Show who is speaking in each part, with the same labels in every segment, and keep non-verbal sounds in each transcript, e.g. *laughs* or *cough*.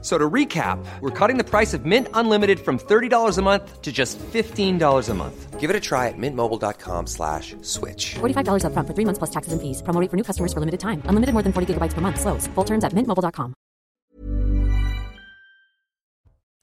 Speaker 1: So to recap, we're cutting the price of Mint Unlimited from $30 a month to just $15 a month.
Speaker 2: Give it a try at mintmobile.com slash switch.
Speaker 3: $45 up front for three months plus taxes and fees. Promo rate for new customers for limited time. Unlimited more than 40 gigabytes per month. Slows. Full terms at mintmobile.com.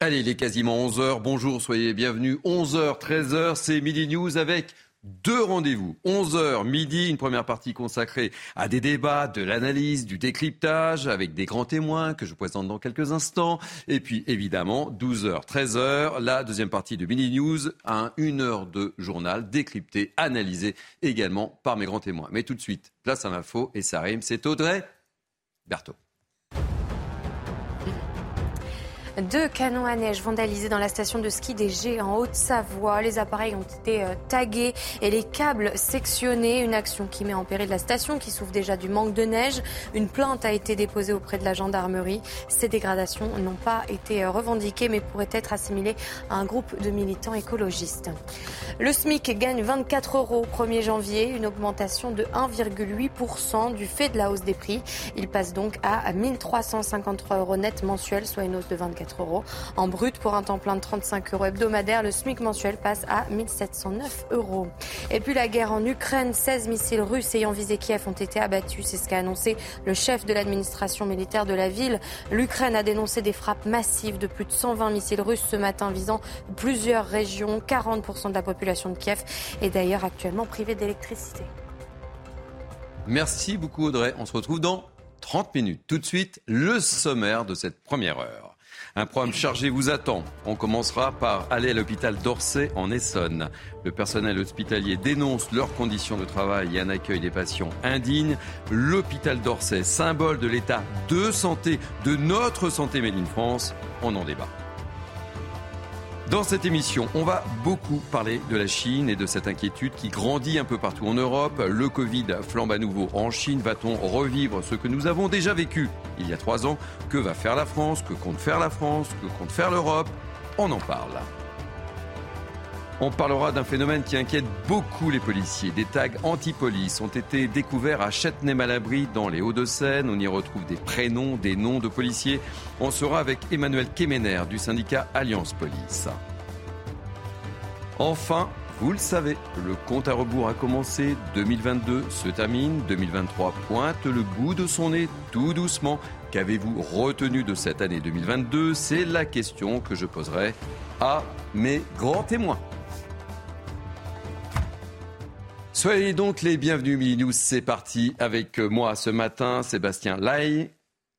Speaker 4: Allez, il est quasiment 11h. Bonjour, soyez bienvenus. 11h, 13h, c'est Midi News avec deux rendez-vous. 11h midi, une première partie consacrée à des débats, de l'analyse, du décryptage avec des grands témoins que je vous présente dans quelques instants. Et puis évidemment, 12h, 13h, la deuxième partie de Mini News, un une heure de journal décrypté, analysé également par mes grands témoins. Mais tout de suite, place à l'info et ça rime, c'est Audrey Berthaud.
Speaker 5: Deux canons à neige vandalisés dans la station de ski des G en Haute-Savoie. Les appareils ont été euh, tagués et les câbles sectionnés. Une action qui met en péril la station qui souffre déjà du manque de neige. Une plainte a été déposée auprès de la gendarmerie. Ces dégradations n'ont pas été euh, revendiquées mais pourraient être assimilées à un groupe de militants écologistes. Le SMIC gagne 24 euros au 1er janvier, une augmentation de 1,8% du fait de la hausse des prix. Il passe donc à 1353 euros net mensuels, soit une hausse de 24 En brut, pour un temps plein de 35 euros hebdomadaires, le SMIC mensuel passe à 1709 euros. Et puis la guerre en Ukraine, 16 missiles russes ayant visé Kiev ont été abattus. C'est ce qu'a annoncé le chef de l'administration militaire de la ville. L'Ukraine a dénoncé des frappes massives de plus de 120 missiles russes ce matin visant plusieurs régions. 40% de la population de Kiev est d'ailleurs actuellement privée d'électricité.
Speaker 4: Merci beaucoup Audrey. On se retrouve dans 30 minutes. Tout de suite, le sommaire de cette première heure. Un programme chargé vous attend. On commencera par aller à l'hôpital d'Orsay en Essonne. Le personnel hospitalier dénonce leurs conditions de travail et un accueil des patients indignes. L'hôpital d'Orsay, symbole de l'état de santé de notre santé Made in France, on en débat. Dans cette émission, on va beaucoup parler de la Chine et de cette inquiétude qui grandit un peu partout en Europe. Le Covid flambe à nouveau en Chine. Va-t-on revivre ce que nous avons déjà vécu il y a trois ans? Que va faire la France? Que compte faire la France? Que compte faire l'Europe? On en parle. On parlera d'un phénomène qui inquiète beaucoup les policiers. Des tags anti-police ont été découverts à Châtenay-Malabry dans les Hauts-de-Seine. On y retrouve des prénoms, des noms de policiers. On sera avec Emmanuel Kemener du syndicat Alliance Police. Enfin, vous le savez, le compte à rebours a commencé. 2022 se termine. 2023 pointe le bout de son nez tout doucement. Qu'avez-vous retenu de cette année 2022 C'est la question que je poserai à mes grands témoins. Soyez donc les bienvenus, News. C'est parti avec moi ce matin, Sébastien Lay.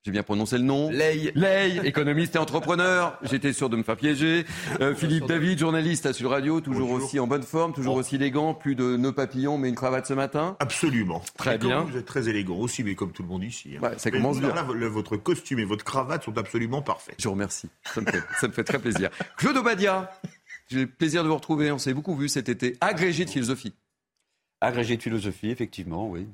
Speaker 4: J'ai bien prononcé le nom
Speaker 6: Lay.
Speaker 4: Lay, économiste et entrepreneur. *laughs* J'étais sûr de me faire piéger. Euh, Philippe David, journaliste à Sud Radio, toujours
Speaker 6: Bonjour.
Speaker 4: aussi en bonne forme, toujours
Speaker 6: Oh.
Speaker 4: aussi élégant. Plus de nœuds papillons, mais une cravate ce matin.
Speaker 6: Absolument.
Speaker 4: Très
Speaker 6: Et
Speaker 4: bien.
Speaker 6: Vous êtes très élégant aussi, mais comme tout le monde ici. hein.
Speaker 4: Ouais, ça
Speaker 6: Mais
Speaker 4: commence bien.
Speaker 6: là, votre costume et votre cravate sont absolument parfaits.
Speaker 4: Je vous remercie. Ça me fait, *laughs* ça me fait très plaisir. Claude Obadia, j'ai le plaisir de vous retrouver. On s'est beaucoup vu cet été. Agrégé de philosophie.
Speaker 7: Agrégé de philosophie, effectivement, oui.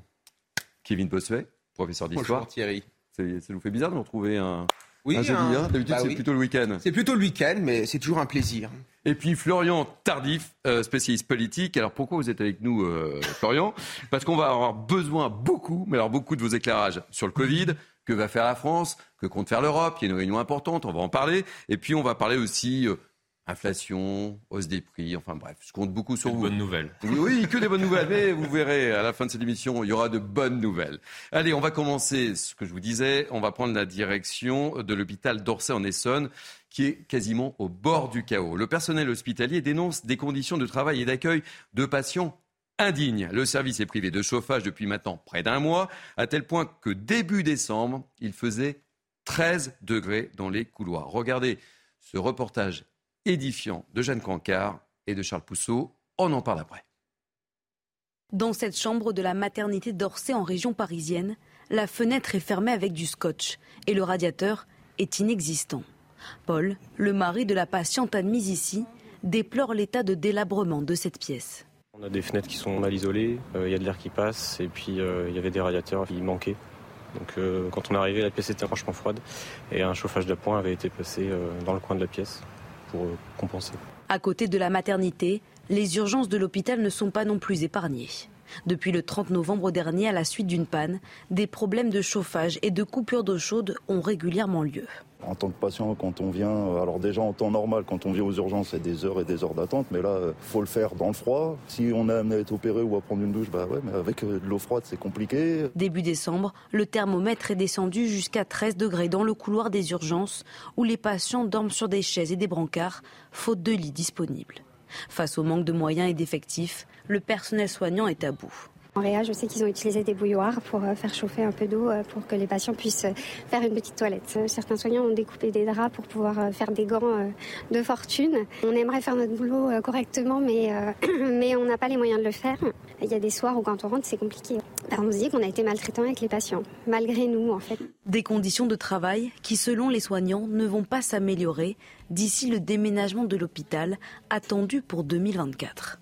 Speaker 4: Kevin Bossuet, professeur d'histoire.
Speaker 8: Thierry.
Speaker 4: C'est- Ça nous fait bizarre de nous retrouver un,
Speaker 8: Oui,
Speaker 4: un jeudi. hein. D'habitude,
Speaker 8: bah
Speaker 4: c'est
Speaker 8: oui.
Speaker 4: plutôt le week-end.
Speaker 8: C'est plutôt le week-end, mais c'est toujours un plaisir.
Speaker 4: Et puis Florian Tardif, euh, spécialiste politique. Alors pourquoi vous êtes avec nous, euh, Florian? Parce qu'on va avoir besoin beaucoup, mais alors beaucoup de vos éclairages sur le Covid. Que va faire la France Que compte faire l'Europe Il y a une réunion importante, on va en parler. Et puis on va parler aussi euh, inflation, hausse des prix. Enfin bref, je compte beaucoup sur
Speaker 9: Une
Speaker 4: vous.
Speaker 9: bonne nouvelle.
Speaker 4: Oui, oui, que des bonnes nouvelles. Mais vous verrez, à la fin de cette émission, il y aura de bonnes nouvelles. Allez, on va commencer ce que je vous disais. On va prendre la direction de l'hôpital d'Orsay en Essonne, qui est quasiment au bord du chaos. Le personnel hospitalier dénonce des conditions de travail et d'accueil de patients indignes. Le service est privé de chauffage depuis maintenant près d'un mois, à tel point que début décembre, il faisait 13 degrés dans les couloirs. Regardez ce reportage édifiant de Jeanne Cancard et de Charles Pousseau. On en parle après.
Speaker 10: Dans cette chambre de la maternité d'Orsay en région parisienne, la fenêtre est fermée avec du scotch et le radiateur est inexistant. Paul, le mari de la patiente admise ici, déplore l'état de délabrement de cette pièce.
Speaker 11: On a des fenêtres qui sont mal isolées, euh, il y a de l'air qui passe et puis euh, il y avait des radiateurs qui manquaient.
Speaker 9: Donc euh, quand on est arrivé, la pièce était franchement froide et un chauffage d'appoint avait été placé euh, dans le coin de la pièce pour euh.
Speaker 10: À côté de la maternité, les urgences de l'hôpital ne sont pas non plus épargnées. Depuis le 30 novembre dernier, à la suite d'une panne, des problèmes de chauffage et de coupure d'eau chaude ont régulièrement lieu.
Speaker 11: En tant que patient, quand on vient, euh, alors déjà en temps normal, quand on vient aux urgences, c'est des heures et des heures d'attente, mais là, il faut le faire dans le froid. Si on est amené à être opéré ou à prendre une douche, bah ouais, mais avec euh, de l'eau froide, c'est compliqué.
Speaker 10: Début décembre, le thermomètre est descendu jusqu'à 13 degrés dans le couloir des urgences, où les patients dorment sur des chaises et des brancards, faute de lits disponibles. Face au manque de moyens et d'effectifs, le personnel soignant est à bout.
Speaker 12: En Réa, je sais qu'ils ont utilisé des bouilloires pour euh, faire chauffer un peu d'eau euh, pour que les patients puissent euh, faire une petite toilette. Certains soignants ont découpé des draps pour pouvoir faire des gants de fortune. On aimerait faire notre boulot correctement, mais, *clears throat* mais on n'a pas les moyens de le faire. Il y a des soirs où quand on rentre, c'est compliqué. on se dit qu'on a été maltraitant avec les patients, malgré nous en fait.
Speaker 10: Des conditions de travail qui, selon les soignants, ne vont pas s'améliorer d'ici le déménagement de l'hôpital attendu pour 2024.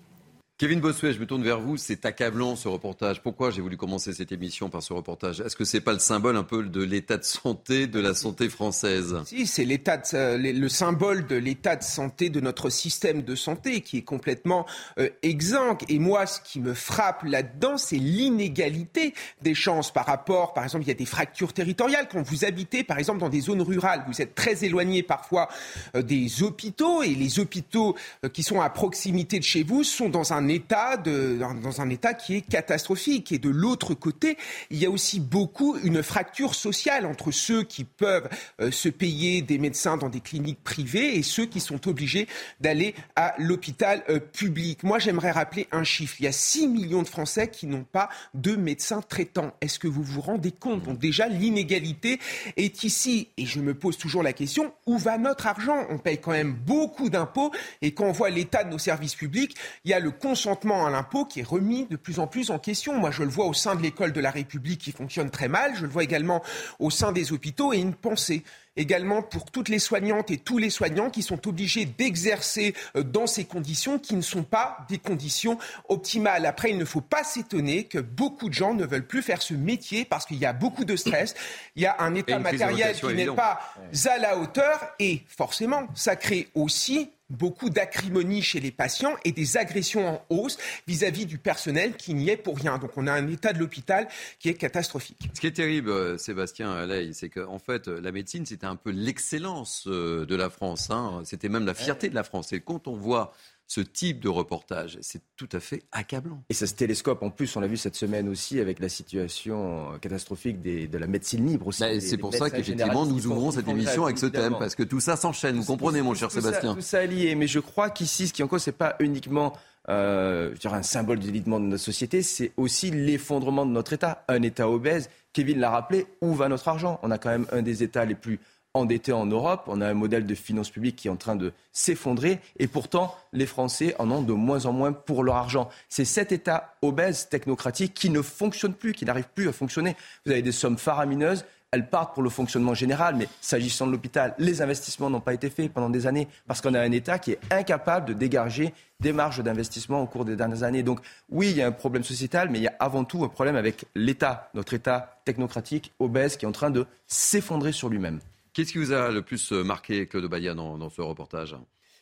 Speaker 4: Kevin Bossuet, je me tourne vers vous. C'est accablant ce reportage. Pourquoi j'ai voulu commencer cette émission par ce reportage? Est-ce que c'est pas le symbole un peu de l'état de santé de la santé française?
Speaker 8: Si, c'est l'état, euh, le symbole de l'état de santé de notre système de santé qui est complètement euh, exsangue. Et moi, ce qui me frappe là-dedans, c'est l'inégalité des chances par rapport, par exemple, il y a des fractures territoriales. Quand vous habitez, par exemple, dans des zones rurales, vous êtes très éloigné parfois euh, des hôpitaux et les hôpitaux qui sont à proximité de chez vous sont dans un état dans un état qui est catastrophique. Et de l'autre côté, il y a aussi beaucoup une fracture sociale entre ceux qui peuvent euh, se payer des médecins dans des cliniques privées et ceux qui sont obligés d'aller à l'hôpital euh, public. Moi, j'aimerais rappeler un chiffre. Il y a 6 millions de Français qui n'ont pas de médecins traitants. Est-ce que vous vous rendez compte? Donc déjà, l'inégalité est ici. Et je me pose toujours la question, où va notre argent? On paye quand même beaucoup d'impôts. Et quand on voit l'état de nos services publics, il y a le consentement à l'impôt qui est remis de plus en plus en question. Moi, je le vois au sein de l'école de la République qui fonctionne très mal. Je le vois également au sein des hôpitaux et une pensée également pour toutes les soignantes et tous les soignants qui sont obligés d'exercer euh, dans ces conditions qui ne sont pas des conditions optimales. Après, il ne faut pas s'étonner que beaucoup de gens ne veulent plus faire ce métier parce qu'il y a beaucoup de stress, il y a un état matériel qui n'est pas à la hauteur et forcément, ça crée aussi beaucoup d'acrimonie chez les patients et des agressions en hausse vis-à-vis du personnel qui n'y est pour rien. Donc on a un état de l'hôpital qui est catastrophique.
Speaker 4: Ce qui est terrible, euh, Sébastien Ley, c'est qu'en fait, la médecine, c'était un peu l'excellence euh, de la France. Hein. C'était même la fierté de la France. Et quand on voit ce type de reportage. C'est tout à fait accablant.
Speaker 13: Et ça se télescope en plus, on l'a vu cette semaine aussi avec la situation catastrophique de la médecine libre aussi.
Speaker 4: Bah, c'est pour ça qu'effectivement nous ouvrons cette émission avec ce thème, parce que tout ça s'enchaîne. Vous comprenez, mon cher Sébastien
Speaker 13: Tout ça est lié, mais je crois qu'ici, ce qui en cause, c'est pas uniquement euh, je un symbole du de notre société, c'est aussi l'effondrement de notre État. Un État obèse, Kevin l'a rappelé, où va notre argent? On a quand même un des États les plus endettés en Europe. On a un modèle de finances publiques qui est en train de s'effondrer. Et pourtant, les Français en ont de moins en moins pour leur argent. C'est cet État obèse, technocratique, qui ne fonctionne plus, qui n'arrive plus à fonctionner. Vous avez des sommes faramineuses. Elles partent pour le fonctionnement général, mais s'agissant de l'hôpital, les investissements n'ont pas été faits pendant des années parce qu'on a un État qui est incapable de dégager des marges d'investissement au cours des dernières années. Donc oui, il y a un problème sociétal, mais il y a avant tout un problème avec l'État, notre État technocratique, obèse, qui est en train de s'effondrer sur lui-même.
Speaker 4: Qu'est-ce qui vous a le plus euh, marqué, Claude Baya, dans, ce reportage?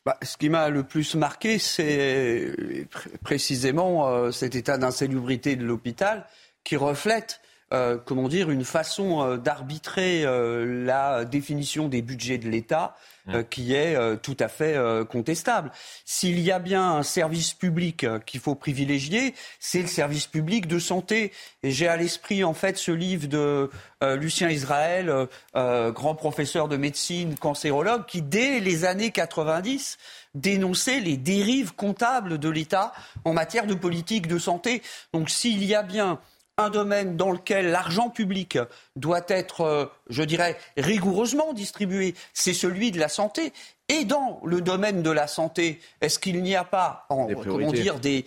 Speaker 7: Bah, ce qui m'a le plus marqué, c'est précisément euh, cet état d'insalubrité de l'hôpital qui reflète euh, comment dire, une façon d'arbitrer la définition des budgets de l'État mmh. qui est tout à fait contestable. S'il y a bien un service public qu'il faut privilégier, c'est le service public de santé. Et j'ai à l'esprit en fait ce livre de euh, Lucien Israël, euh, euh, grand professeur de médecine, cancérologue, qui dès les années 90 dénonçait les dérives comptables de l'État en matière de politique de santé. Donc s'il y a bien un domaine dans lequel l'argent public doit être, je dirais, rigoureusement distribué, c'est celui de la santé. Et dans le domaine de la santé, est-ce qu'il n'y a pas, comment dire, des,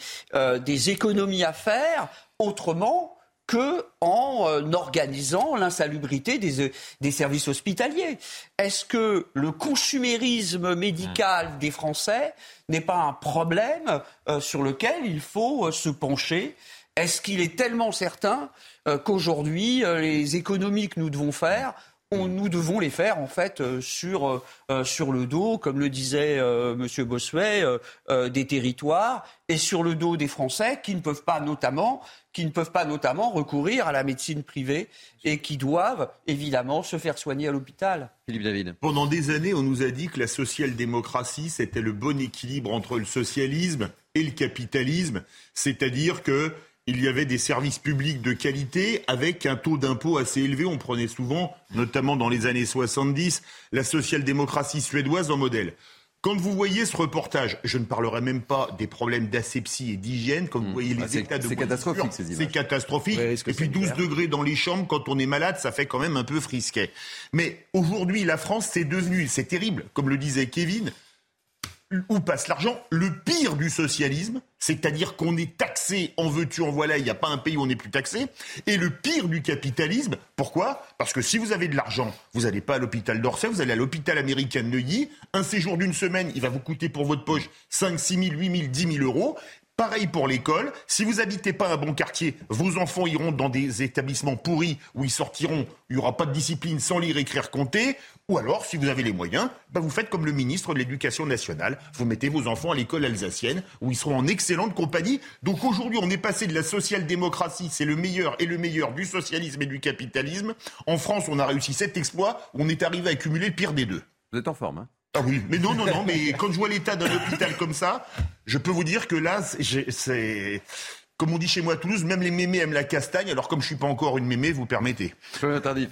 Speaker 7: des économies à faire autrement que en euh, organisant l'insalubrité des, euh, des, services hospitaliers? Est-ce que le consumérisme médical des Français n'est pas un problème euh, sur lequel il faut se pencher Est-ce qu'il est tellement certain euh, qu'aujourd'hui, euh, les économies que nous devons faire, on, nous devons les faire en fait euh, sur, euh, sur le dos, comme le disait euh, M. Bossuet, euh, euh, des territoires et sur le dos des Français qui ne peuvent pas notamment qui ne peuvent pas notamment recourir à la médecine privée et qui doivent évidemment se faire soigner à l'hôpital.
Speaker 4: Philippe David.
Speaker 6: Pendant des années, on nous a dit que la social-démocratie, c'était le bon équilibre entre le socialisme et le capitalisme, c'est-à-dire que il y avait des services publics de qualité avec un taux d'impôt assez élevé. On prenait souvent, notamment dans les années 70, la social-démocratie suédoise en modèle. Quand vous voyez ce reportage, je ne parlerai même pas des problèmes d'asepsie et d'hygiène. Quand vous voyez les
Speaker 4: Ah,
Speaker 6: états de
Speaker 4: c'est catastrophique, ces images.
Speaker 6: C'est catastrophique. Et puis
Speaker 4: c'est
Speaker 6: 12
Speaker 4: clair
Speaker 6: degrés dans les chambres quand on est malade, ça fait quand même un peu frisquet. Mais aujourd'hui, la France, c'est devenu, c'est terrible, comme le disait Kevin, où passe l'argent Le pire du socialisme, c'est-à-dire qu'on est taxé en veux-tu, en voilà, il n'y a pas un pays où on n'est plus taxé. Et le pire du capitalisme, pourquoi? Parce que si vous avez de l'argent, vous n'allez pas à l'hôpital d'Orsay, vous allez à l'hôpital américain de Neuilly. Un séjour d'une semaine, il va vous coûter pour votre poche 5, 6 000, 8 000, 10 000 euros. Pareil pour l'école. Si vous habitez pas un bon quartier, vos enfants iront dans des établissements pourris où ils sortiront, il n'y aura pas de discipline sans lire, écrire, compter. Ou alors, si vous avez les moyens, bah, vous faites comme le ministre de l'Éducation nationale. Vous mettez vos enfants à l'école alsacienne où ils seront en excellente compagnie. Donc aujourd'hui, on est passé de la social-démocratie, c'est le meilleur et le meilleur du socialisme et du capitalisme. En France, on a réussi cet exploit. On est arrivé à accumuler le pire des deux.
Speaker 4: Vous êtes en forme, hein?
Speaker 6: Ah oui, mais non, non, non, mais quand je vois l'état d'un hôpital comme ça, je peux vous dire que là, c'est-. Comme on dit chez moi à Toulouse, même les mémés aiment la castagne, alors comme je suis pas encore une mémé, vous permettez.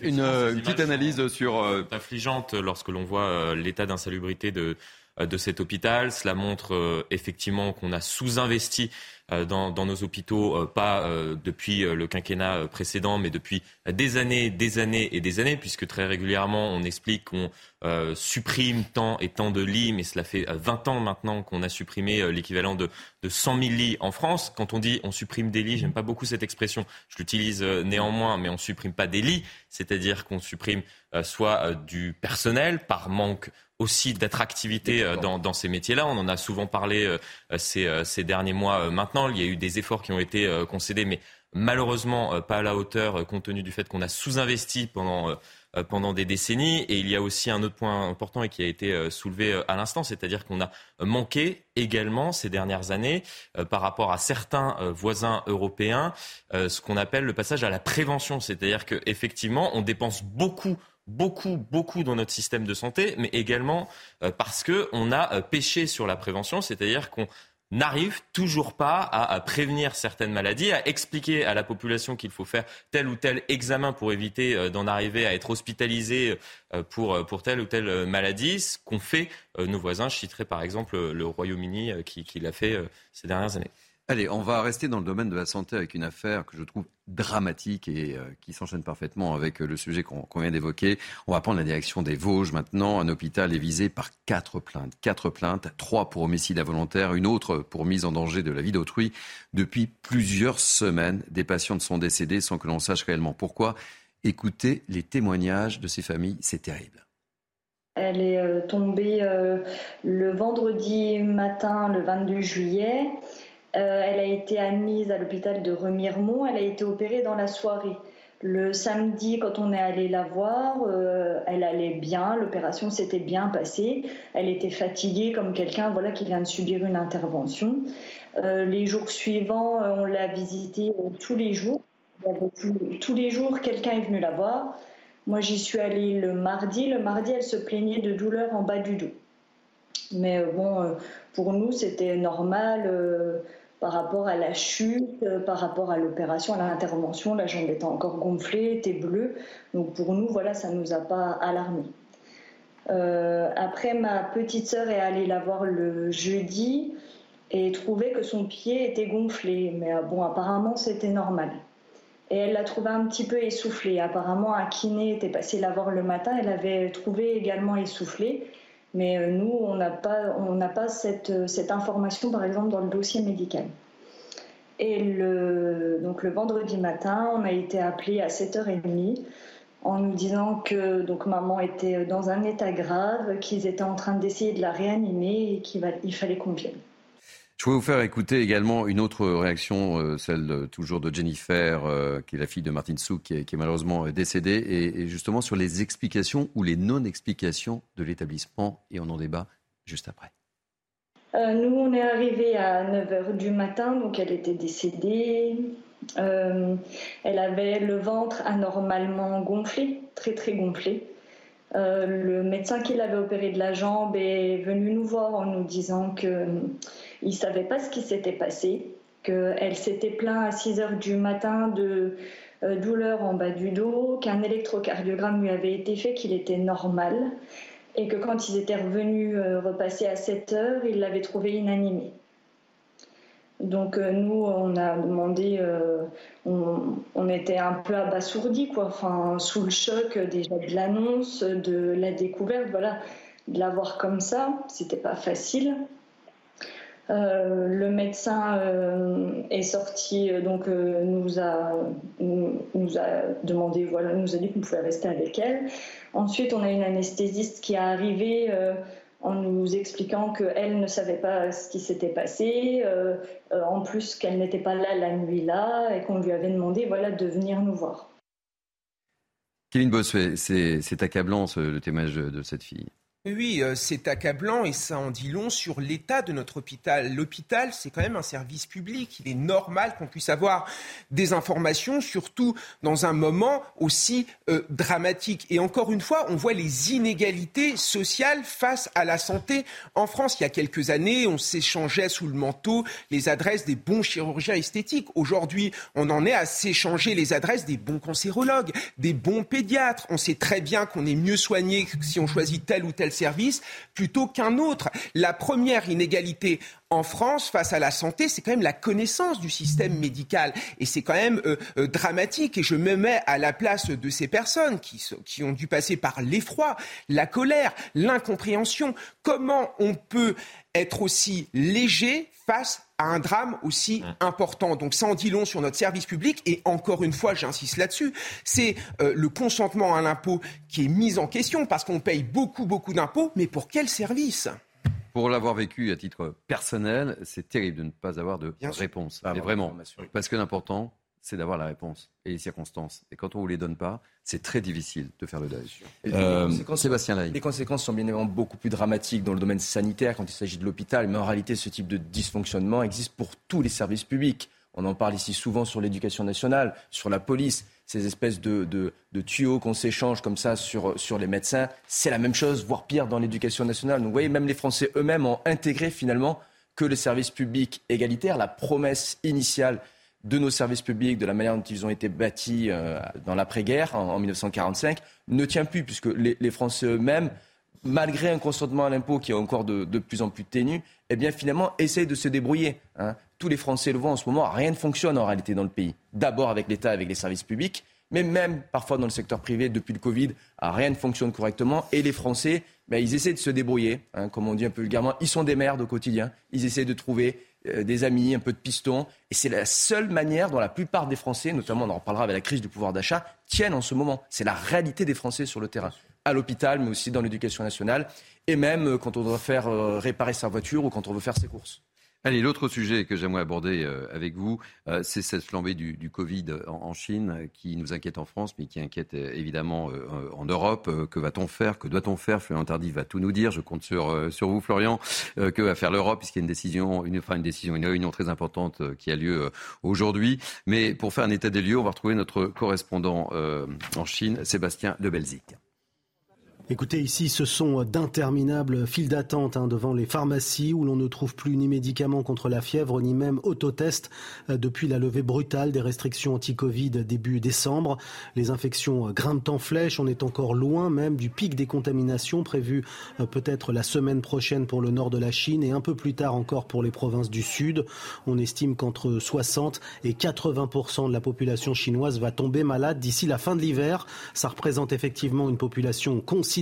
Speaker 4: Une, euh, une petite analyse sur. euh,
Speaker 14: affligeante lorsque l'on voit euh, l'état d'insalubrité de, euh, de cet hôpital. Cela montre euh, effectivement qu'on a sous-investi euh, dans, dans nos hôpitaux, euh, pas euh, depuis euh, le quinquennat euh, précédent, mais depuis des années, des années et des années, puisque très régulièrement on explique qu'on euh, supprime tant et tant de lits, mais cela fait euh, 20 ans maintenant qu'on a supprimé euh, l'équivalent de, de 100 000 lits en France. Quand on dit on supprime des lits, j'aime pas beaucoup cette expression, je l'utilise euh, néanmoins, mais on supprime pas des lits, c'est-à-dire qu'on supprime euh, soit euh, du personnel par manque aussi d'attractivité euh, dans, dans ces métiers-là. On en a souvent parlé euh, ces, euh, ces derniers mois euh, maintenant. Il y a eu des efforts qui ont été euh, concédés, mais malheureusement euh, pas à la hauteur euh, compte tenu du fait qu'on a sous-investi pendant, euh, euh, pendant des décennies. Et il y a aussi un autre point important et qui a été euh, soulevé euh, à l'instant, c'est-à-dire qu'on a manqué également ces dernières années euh, par rapport à certains euh, voisins européens euh, ce qu'on appelle le passage à la prévention. C'est-à-dire qu'effectivement, on dépense beaucoup beaucoup, beaucoup dans notre système de santé, mais également euh, parce qu'on a euh, pêché sur la prévention, c'est-à-dire qu'on n'arrive toujours pas à, prévenir certaines maladies, à expliquer à la population qu'il faut faire tel ou tel examen pour éviter euh, d'en arriver à être hospitalisé pour, telle ou telle maladie, ce qu'ont fait nos voisins. Je citerai par exemple le Royaume-Uni qui, l'a fait ces dernières années.
Speaker 4: Allez, on va rester dans le domaine de la santé avec une affaire que je trouve dramatique et euh, qui s'enchaîne parfaitement avec euh, le sujet qu'on vient d'évoquer. On va prendre la direction des Vosges maintenant. Un hôpital est visé par quatre plaintes. Quatre plaintes, trois pour homicide involontaire, une autre pour mise en danger de la vie d'autrui. Depuis plusieurs semaines, des patientes sont décédées sans que l'on sache réellement pourquoi. Écoutez les témoignages de ces familles, c'est terrible.
Speaker 15: Elle est euh, tombée le vendredi matin, le 22 juillet. Euh, elle a été admise à l'hôpital de Remiremont. Elle a été opérée dans la soirée. Le samedi, quand on est allé la voir, euh, elle allait bien, l'opération s'était bien passée. Elle était fatiguée comme quelqu'un voilà, qui vient de subir une intervention. Euh, les jours suivants, on l'a visitée tous les jours. Tous- les jours, quelqu'un est venu la voir. Moi, j'y suis allée le mardi. Le mardi, elle se plaignait de douleurs en bas du dos. Mais bon, pour nous, c'était normal par rapport à la chute, euh, par rapport à l'opération, à l'intervention. La jambe était encore gonflée, était bleue. Donc pour nous, voilà, ça ne nous a pas alarmés. Euh, après, ma petite sœur est allée la voir le jeudi et trouvait que son pied était gonflé. Mais euh, bon, apparemment, c'était normal. Et elle l'a trouvé un petit peu essoufflé. Apparemment, un kiné était passé la voir le matin. Elle avait trouvé également essoufflé. Mais euh, nous, on n'a pas, on pas cette, euh, cette information, par exemple, dans le dossier médical. Et le, donc le vendredi matin, on a été appelé à 7h30 en nous disant que donc, maman était dans un état grave, qu'ils étaient en train d'essayer de la réanimer et qu'il fallait qu'on vienne.
Speaker 4: Je vais vous faire écouter également une autre réaction, euh, celle toujours de Jennifer, euh, qui est la fille de Martin Souk, qui est, malheureusement euh, décédée, et, justement sur les explications ou les non-explications de l'établissement. Et on en débat juste après.
Speaker 15: nous, on est arrivés à 9h du matin, donc elle était décédée. elle avait le ventre anormalement gonflé, très très gonflé. le médecin qui l'avait opéré de la jambe est venu nous voir en nous disant que il ne savait pas ce qui s'était passé, qu'elle s'était plaint à 6 heures du matin de euh, douleur en bas du dos, qu'un électrocardiogramme lui avait été fait, qu'il était normal, et que quand ils étaient revenus euh, repasser à 7 heures, ils l'avaient trouvé inanimé. Donc euh, nous, on a demandé, on, était un peu abasourdis, quoi, enfin, sous le choc déjà de l'annonce, de la découverte, voilà, de la voir comme ça, c'était pas facile. Euh, le médecin euh, est sorti, euh, donc nous a, demandé, voilà, nous a dit qu'on pouvait rester avec elle. Ensuite, on a une anesthésiste qui est arrivée en nous expliquant qu'elle ne savait pas ce qui s'était passé, en plus qu'elle n'était pas là la nuit là, et qu'on lui avait demandé voilà, de venir nous voir.
Speaker 4: Kevin Bossuet, c'est accablant le témoignage de cette fille.
Speaker 8: Oui, euh, c'est accablant et ça en dit long sur l'état de notre hôpital. L'hôpital, c'est quand même un service public. Il est normal qu'on puisse avoir des informations, surtout dans un moment aussi euh, dramatique. Et encore une fois, on voit les inégalités sociales face à la santé en France. Il y a quelques années, on s'échangeait sous le manteau les adresses des bons chirurgiens esthétiques. Aujourd'hui, on en est à s'échanger les adresses des bons cancérologues, des bons pédiatres. On sait très bien qu'on est mieux soigné si on choisit tel ou tel service plutôt qu'un autre. La première inégalité en France face à la santé, c'est quand même la connaissance du système médical. Et c'est quand même euh, euh, dramatique. Et je me mets à la place de ces personnes qui, qui ont dû passer par l'effroi, la colère, l'incompréhension. Comment on peut être aussi léger face à un drame aussi important. Donc ça en dit long sur notre service public et encore une fois, j'insiste là-dessus, c'est euh, le consentement à l'impôt qui est mis en question parce qu'on paye beaucoup, beaucoup d'impôts, mais pour quel service?
Speaker 4: Pour l'avoir vécu à titre personnel, c'est terrible de ne pas avoir de réponse. Mais vraiment, parce que l'important, c'est d'avoir la réponse et les circonstances. Et quand on ne vous les donne pas, c'est très difficile de faire le deuil.
Speaker 13: Euh, Sébastien Les conséquences sont bien évidemment beaucoup plus dramatiques dans le domaine sanitaire quand il s'agit de l'hôpital, mais en réalité, ce type de dysfonctionnement existe pour tous les services publics. On en parle ici souvent sur l'éducation nationale, sur la police, ces espèces de, de, tuyaux qu'on s'échange comme ça sur, sur les médecins. C'est la même chose, voire pire, dans l'éducation nationale. Donc vous voyez, même les Français eux-mêmes ont intégré finalement que le service public égalitaire, la promesse initiale de nos services publics, de la manière dont ils ont été bâtis euh, dans l'après-guerre, en, 1945, ne tient plus, puisque les, Français eux-mêmes, malgré un consentement à l'impôt qui est encore de, plus en plus ténu, eh bien finalement essayent de se débrouiller. Hein. Tous les Français le voient en ce moment, rien ne fonctionne en réalité dans le pays. D'abord avec l'État, avec les services publics, mais même parfois dans le secteur privé, depuis le Covid, rien ne fonctionne correctement. Et les Français, ben, ils essaient de se débrouiller, hein, comme on dit un peu vulgairement. Ils sont des merdes au quotidien. Ils essaient de trouver euh, des amis, un peu de piston. Et c'est la seule manière dont la plupart des Français, notamment on en reparlera avec la crise du pouvoir d'achat, tiennent en ce moment. C'est la réalité des Français sur le terrain, à l'hôpital, mais aussi dans l'éducation nationale, et même euh, quand on doit faire euh, réparer sa voiture ou quand on veut faire ses courses.
Speaker 4: Allez, l'autre sujet que j'aimerais aborder euh, avec vous, euh, c'est cette flambée du, du Covid en, Chine qui nous inquiète en France, mais qui inquiète euh, évidemment en Europe. que va-t-on faire? Que doit-on faire? Florian Tardif va tout nous dire. Je compte sur, sur vous, Florian. que va faire l'Europe? Puisqu'il y a une décision, une, enfin une décision, une réunion très importante qui a lieu aujourd'hui. Mais pour faire un état des lieux, on va retrouver notre correspondant en Chine, Sébastien de Belzic.
Speaker 16: Écoutez, ici, ce sont d'interminables files d'attente hein, devant les pharmacies où l'on ne trouve plus ni médicaments contre la fièvre, ni même autotests euh, depuis la levée brutale des restrictions anti-Covid début décembre. Les infections euh, grimpent en flèche. On est encore loin même du pic des contaminations prévu euh, peut-être la semaine prochaine pour le nord de la Chine et un peu plus tard encore pour les provinces du sud. On estime qu'entre 60 et 80% de la population chinoise va tomber malade d'ici la fin de l'hiver. Ça représente effectivement une population considérable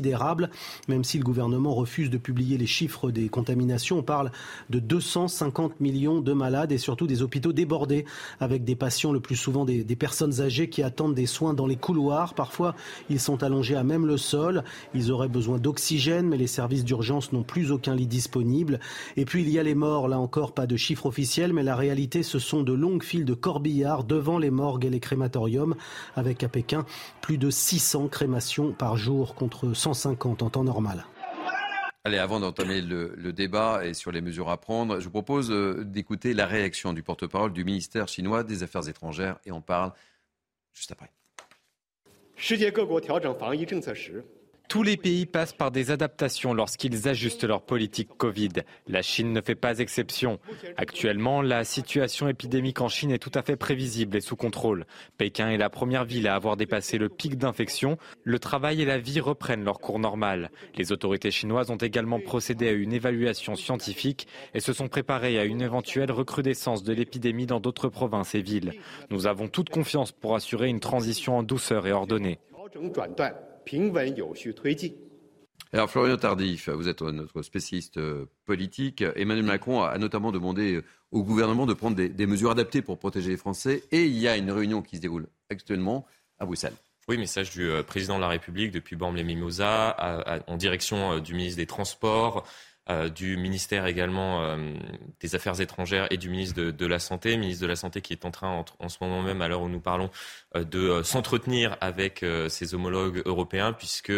Speaker 16: Même si le gouvernement refuse de publier les chiffres des contaminations, on parle de 250 millions de malades et surtout des hôpitaux débordés avec des patients, le plus souvent des, personnes âgées qui attendent des soins dans les couloirs. Parfois, ils sont allongés à même le sol. Ils auraient besoin d'oxygène, mais les services d'urgence n'ont plus aucun lit disponible. Et puis, il y a les morts. Là encore, pas de chiffres officiels, mais la réalité, ce sont de longues files de corbillards devant les morgues et les crématoriums, avec à Pékin plus de 600 crémations par jour contre 150 en temps normal.
Speaker 4: Allez, avant d'entamer le, le, débat et sur les mesures à prendre, je vous propose euh, d'écouter la réaction du porte-parole du ministère chinois des Affaires étrangères et on parle juste après.
Speaker 17: Tous les pays passent par des adaptations lorsqu'ils ajustent leur politique Covid. La Chine ne fait pas exception. Actuellement, la situation épidémique en Chine est tout à fait prévisible et sous contrôle. Pékin est la première ville à avoir dépassé le pic d'infection. Le travail et la vie reprennent leur cours normal. Les autorités chinoises ont également procédé à une évaluation scientifique et se sont préparées à une éventuelle recrudescence de l'épidémie dans d'autres provinces et villes. Nous avons toute confiance pour assurer une transition en douceur et ordonnée.
Speaker 4: Alors Florian Tardif, vous êtes notre spécialiste euh, politique. Emmanuel Macron a notamment demandé euh, au gouvernement de prendre des, des, mesures adaptées pour protéger les Français. Et il y a une réunion qui se déroule actuellement à Bruxelles.
Speaker 14: Oui, message du euh, président de la République depuis Bormes-les-Mimosas en direction du ministre des Transports, euh, du ministère également euh, des Affaires étrangères et du ministre de, la Santé, ministre de la Santé qui est en train en, ce moment même, à l'heure où nous parlons, euh, de s'entretenir avec ses homologues européens, puisque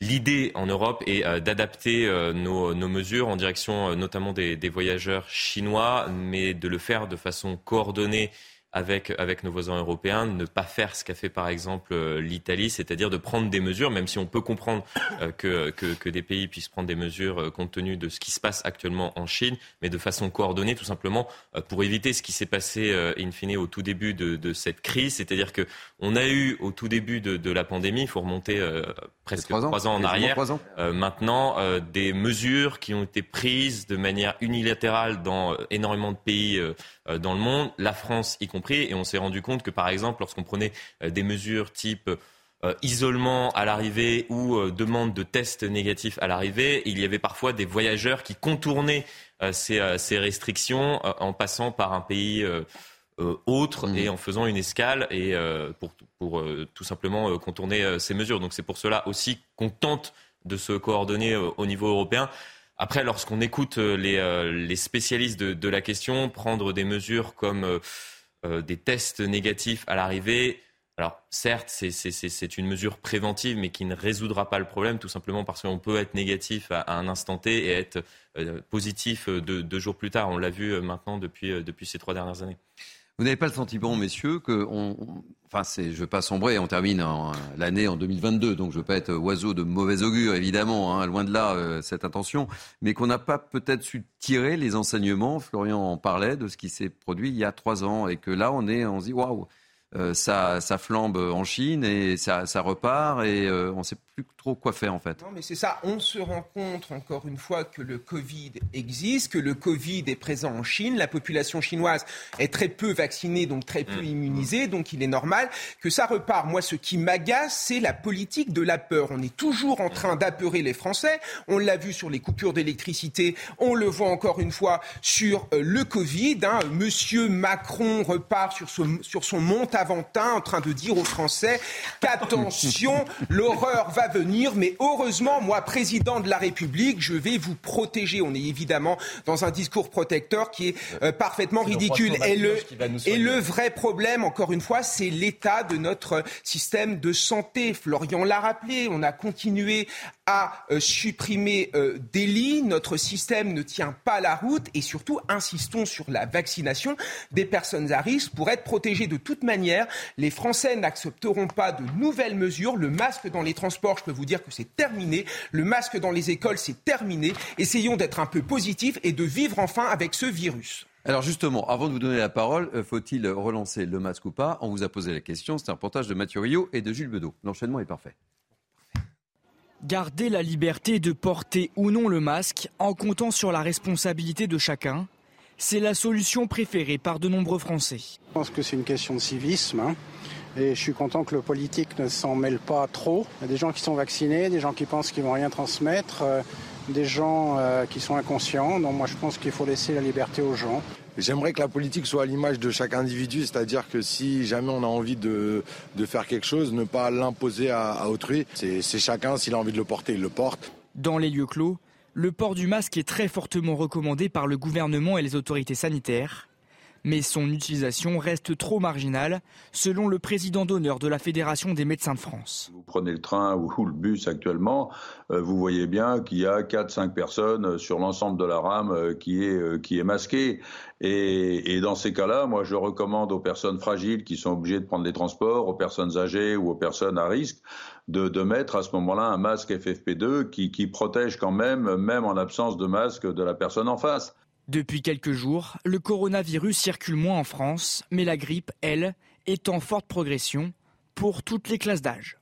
Speaker 14: L'idée en Europe est d'adapter nos, mesures en direction notamment des, voyageurs chinois, mais de le faire de façon coordonnée avec, avec nos voisins européens, ne pas faire ce qu'a fait par exemple euh, l'Italie, c'est-à-dire de prendre des mesures, même si on peut comprendre euh, que, que, que, des pays puissent prendre des mesures euh, compte tenu de ce qui se passe actuellement en Chine, mais de façon coordonnée, tout simplement pour éviter ce qui s'est passé in fine au tout début de, de cette crise, c'est-à-dire que on a eu au tout début de, de la pandémie, il faut remonter presque trois ans, 3 ans en arrière, ans. maintenant des mesures qui ont été prises de manière unilatérale dans énormément de pays dans le monde, la France y compris et on s'est rendu compte que, par exemple, lorsqu'on prenait euh, des mesures type euh, isolement à l'arrivée ou euh, demande de tests négatifs à l'arrivée, il y avait parfois des voyageurs qui contournaient ces, ces, restrictions en passant par un pays autre mmh. et en faisant une escale et pour, pour tout simplement contourner ces mesures. Donc c'est pour cela aussi qu'on tente de se coordonner au niveau européen. Après, lorsqu'on écoute les, les spécialistes de, de, la question, prendre des mesures comme euh, des tests négatifs à l'arrivée. Alors certes, c'est une mesure préventive, mais qui ne résoudra pas le problème, tout simplement parce qu'on peut être négatif à, un instant T et être euh, positif deux, deux, jours plus tard. On l'a vu euh, maintenant euh, depuis ces trois dernières années.
Speaker 4: Vous n'avez pas le sentiment, messieurs, que on, enfin, je ne veux pas sombrer, on termine l'année en 2022, donc je ne veux pas être oiseau de mauvais augure, évidemment, hein, loin de là euh, cette intention, mais qu'on n'a pas peut-être su tirer les enseignements. Florian en parlait de ce qui s'est produit il y a trois ans, et que là, on est, on se dit waouh. Euh, ça, flambe en Chine et ça, repart et euh, on sait plus trop quoi faire en fait.
Speaker 8: Non mais c'est ça, on se rend compte encore une fois que le Covid existe, que le Covid est présent en Chine, la population chinoise est très peu vaccinée, donc très peu mmh. immunisée, donc il est normal que ça repart. Moi ce qui m'agace, c'est la politique de la peur. On est toujours en train d'apeurer les Français, on l'a vu sur les coupures d'électricité, on le voit encore une fois sur euh, le Covid. Hein. Monsieur Macron repart sur, ce, sur son monte Aventin en train de dire aux Français qu'attention, *laughs* l'horreur va venir, mais heureusement, moi, président de la République, je vais vous protéger. On est évidemment dans un discours protecteur qui est euh, parfaitement ridicule. Et le, et le vrai problème, encore une fois, c'est l'état de notre système de santé. Florian l'a rappelé, on a continué à euh, supprimer euh, des lits, notre système ne tient pas la route et surtout insistons sur la vaccination des personnes à risque pour être protégées de toute manière. Les Français n'accepteront pas de nouvelles mesures. Le masque dans les transports, je peux vous dire que c'est terminé. Le masque dans les écoles, c'est terminé. Essayons d'être un peu positifs et de vivre enfin avec ce virus.
Speaker 4: Alors justement, avant de vous donner la parole, euh, faut-il relancer le masque ou pas? On vous a posé la question. C'est un reportage de Mathieu Rio et de Jules Bedeau. L'enchaînement est parfait.
Speaker 18: Garder la liberté de porter ou non le masque en comptant sur la responsabilité de chacun, c'est la solution préférée par de nombreux Français.
Speaker 19: Je pense que c'est une question de civisme. Hein. Et je suis content que le politique ne s'en mêle pas trop. Il y a des gens qui sont vaccinés, des gens qui pensent qu'ils vont rien transmettre, euh, des gens euh, qui sont inconscients. Donc moi je pense qu'il faut laisser la liberté aux gens.
Speaker 20: J'aimerais que la politique soit à l'image de chaque individu, c'est-à-dire que si jamais on a envie de, faire quelque chose, ne pas l'imposer à autrui. C'est chacun, s'il a envie de le porter, il le porte.
Speaker 18: Dans les lieux clos, le port du masque est très fortement recommandé par le gouvernement et les autorités sanitaires mais son utilisation reste trop marginale, selon le président d'honneur de la Fédération des médecins de France.
Speaker 21: Vous prenez le train ou *laughs* le bus actuellement, euh, vous voyez bien qu'il y a 4-5 personnes sur l'ensemble de la rame euh, qui est, euh, masquée. Et, dans ces cas-là, moi, je recommande aux personnes fragiles qui sont obligées de prendre les transports, aux personnes âgées ou aux personnes à risque, de, de mettre à ce moment-là un masque FFP2 qui, qui protège quand même, même en absence de masque, de la personne en face.
Speaker 18: Depuis quelques jours, le coronavirus circule moins en France, mais la grippe, elle, est en forte progression pour toutes les classes d'âge.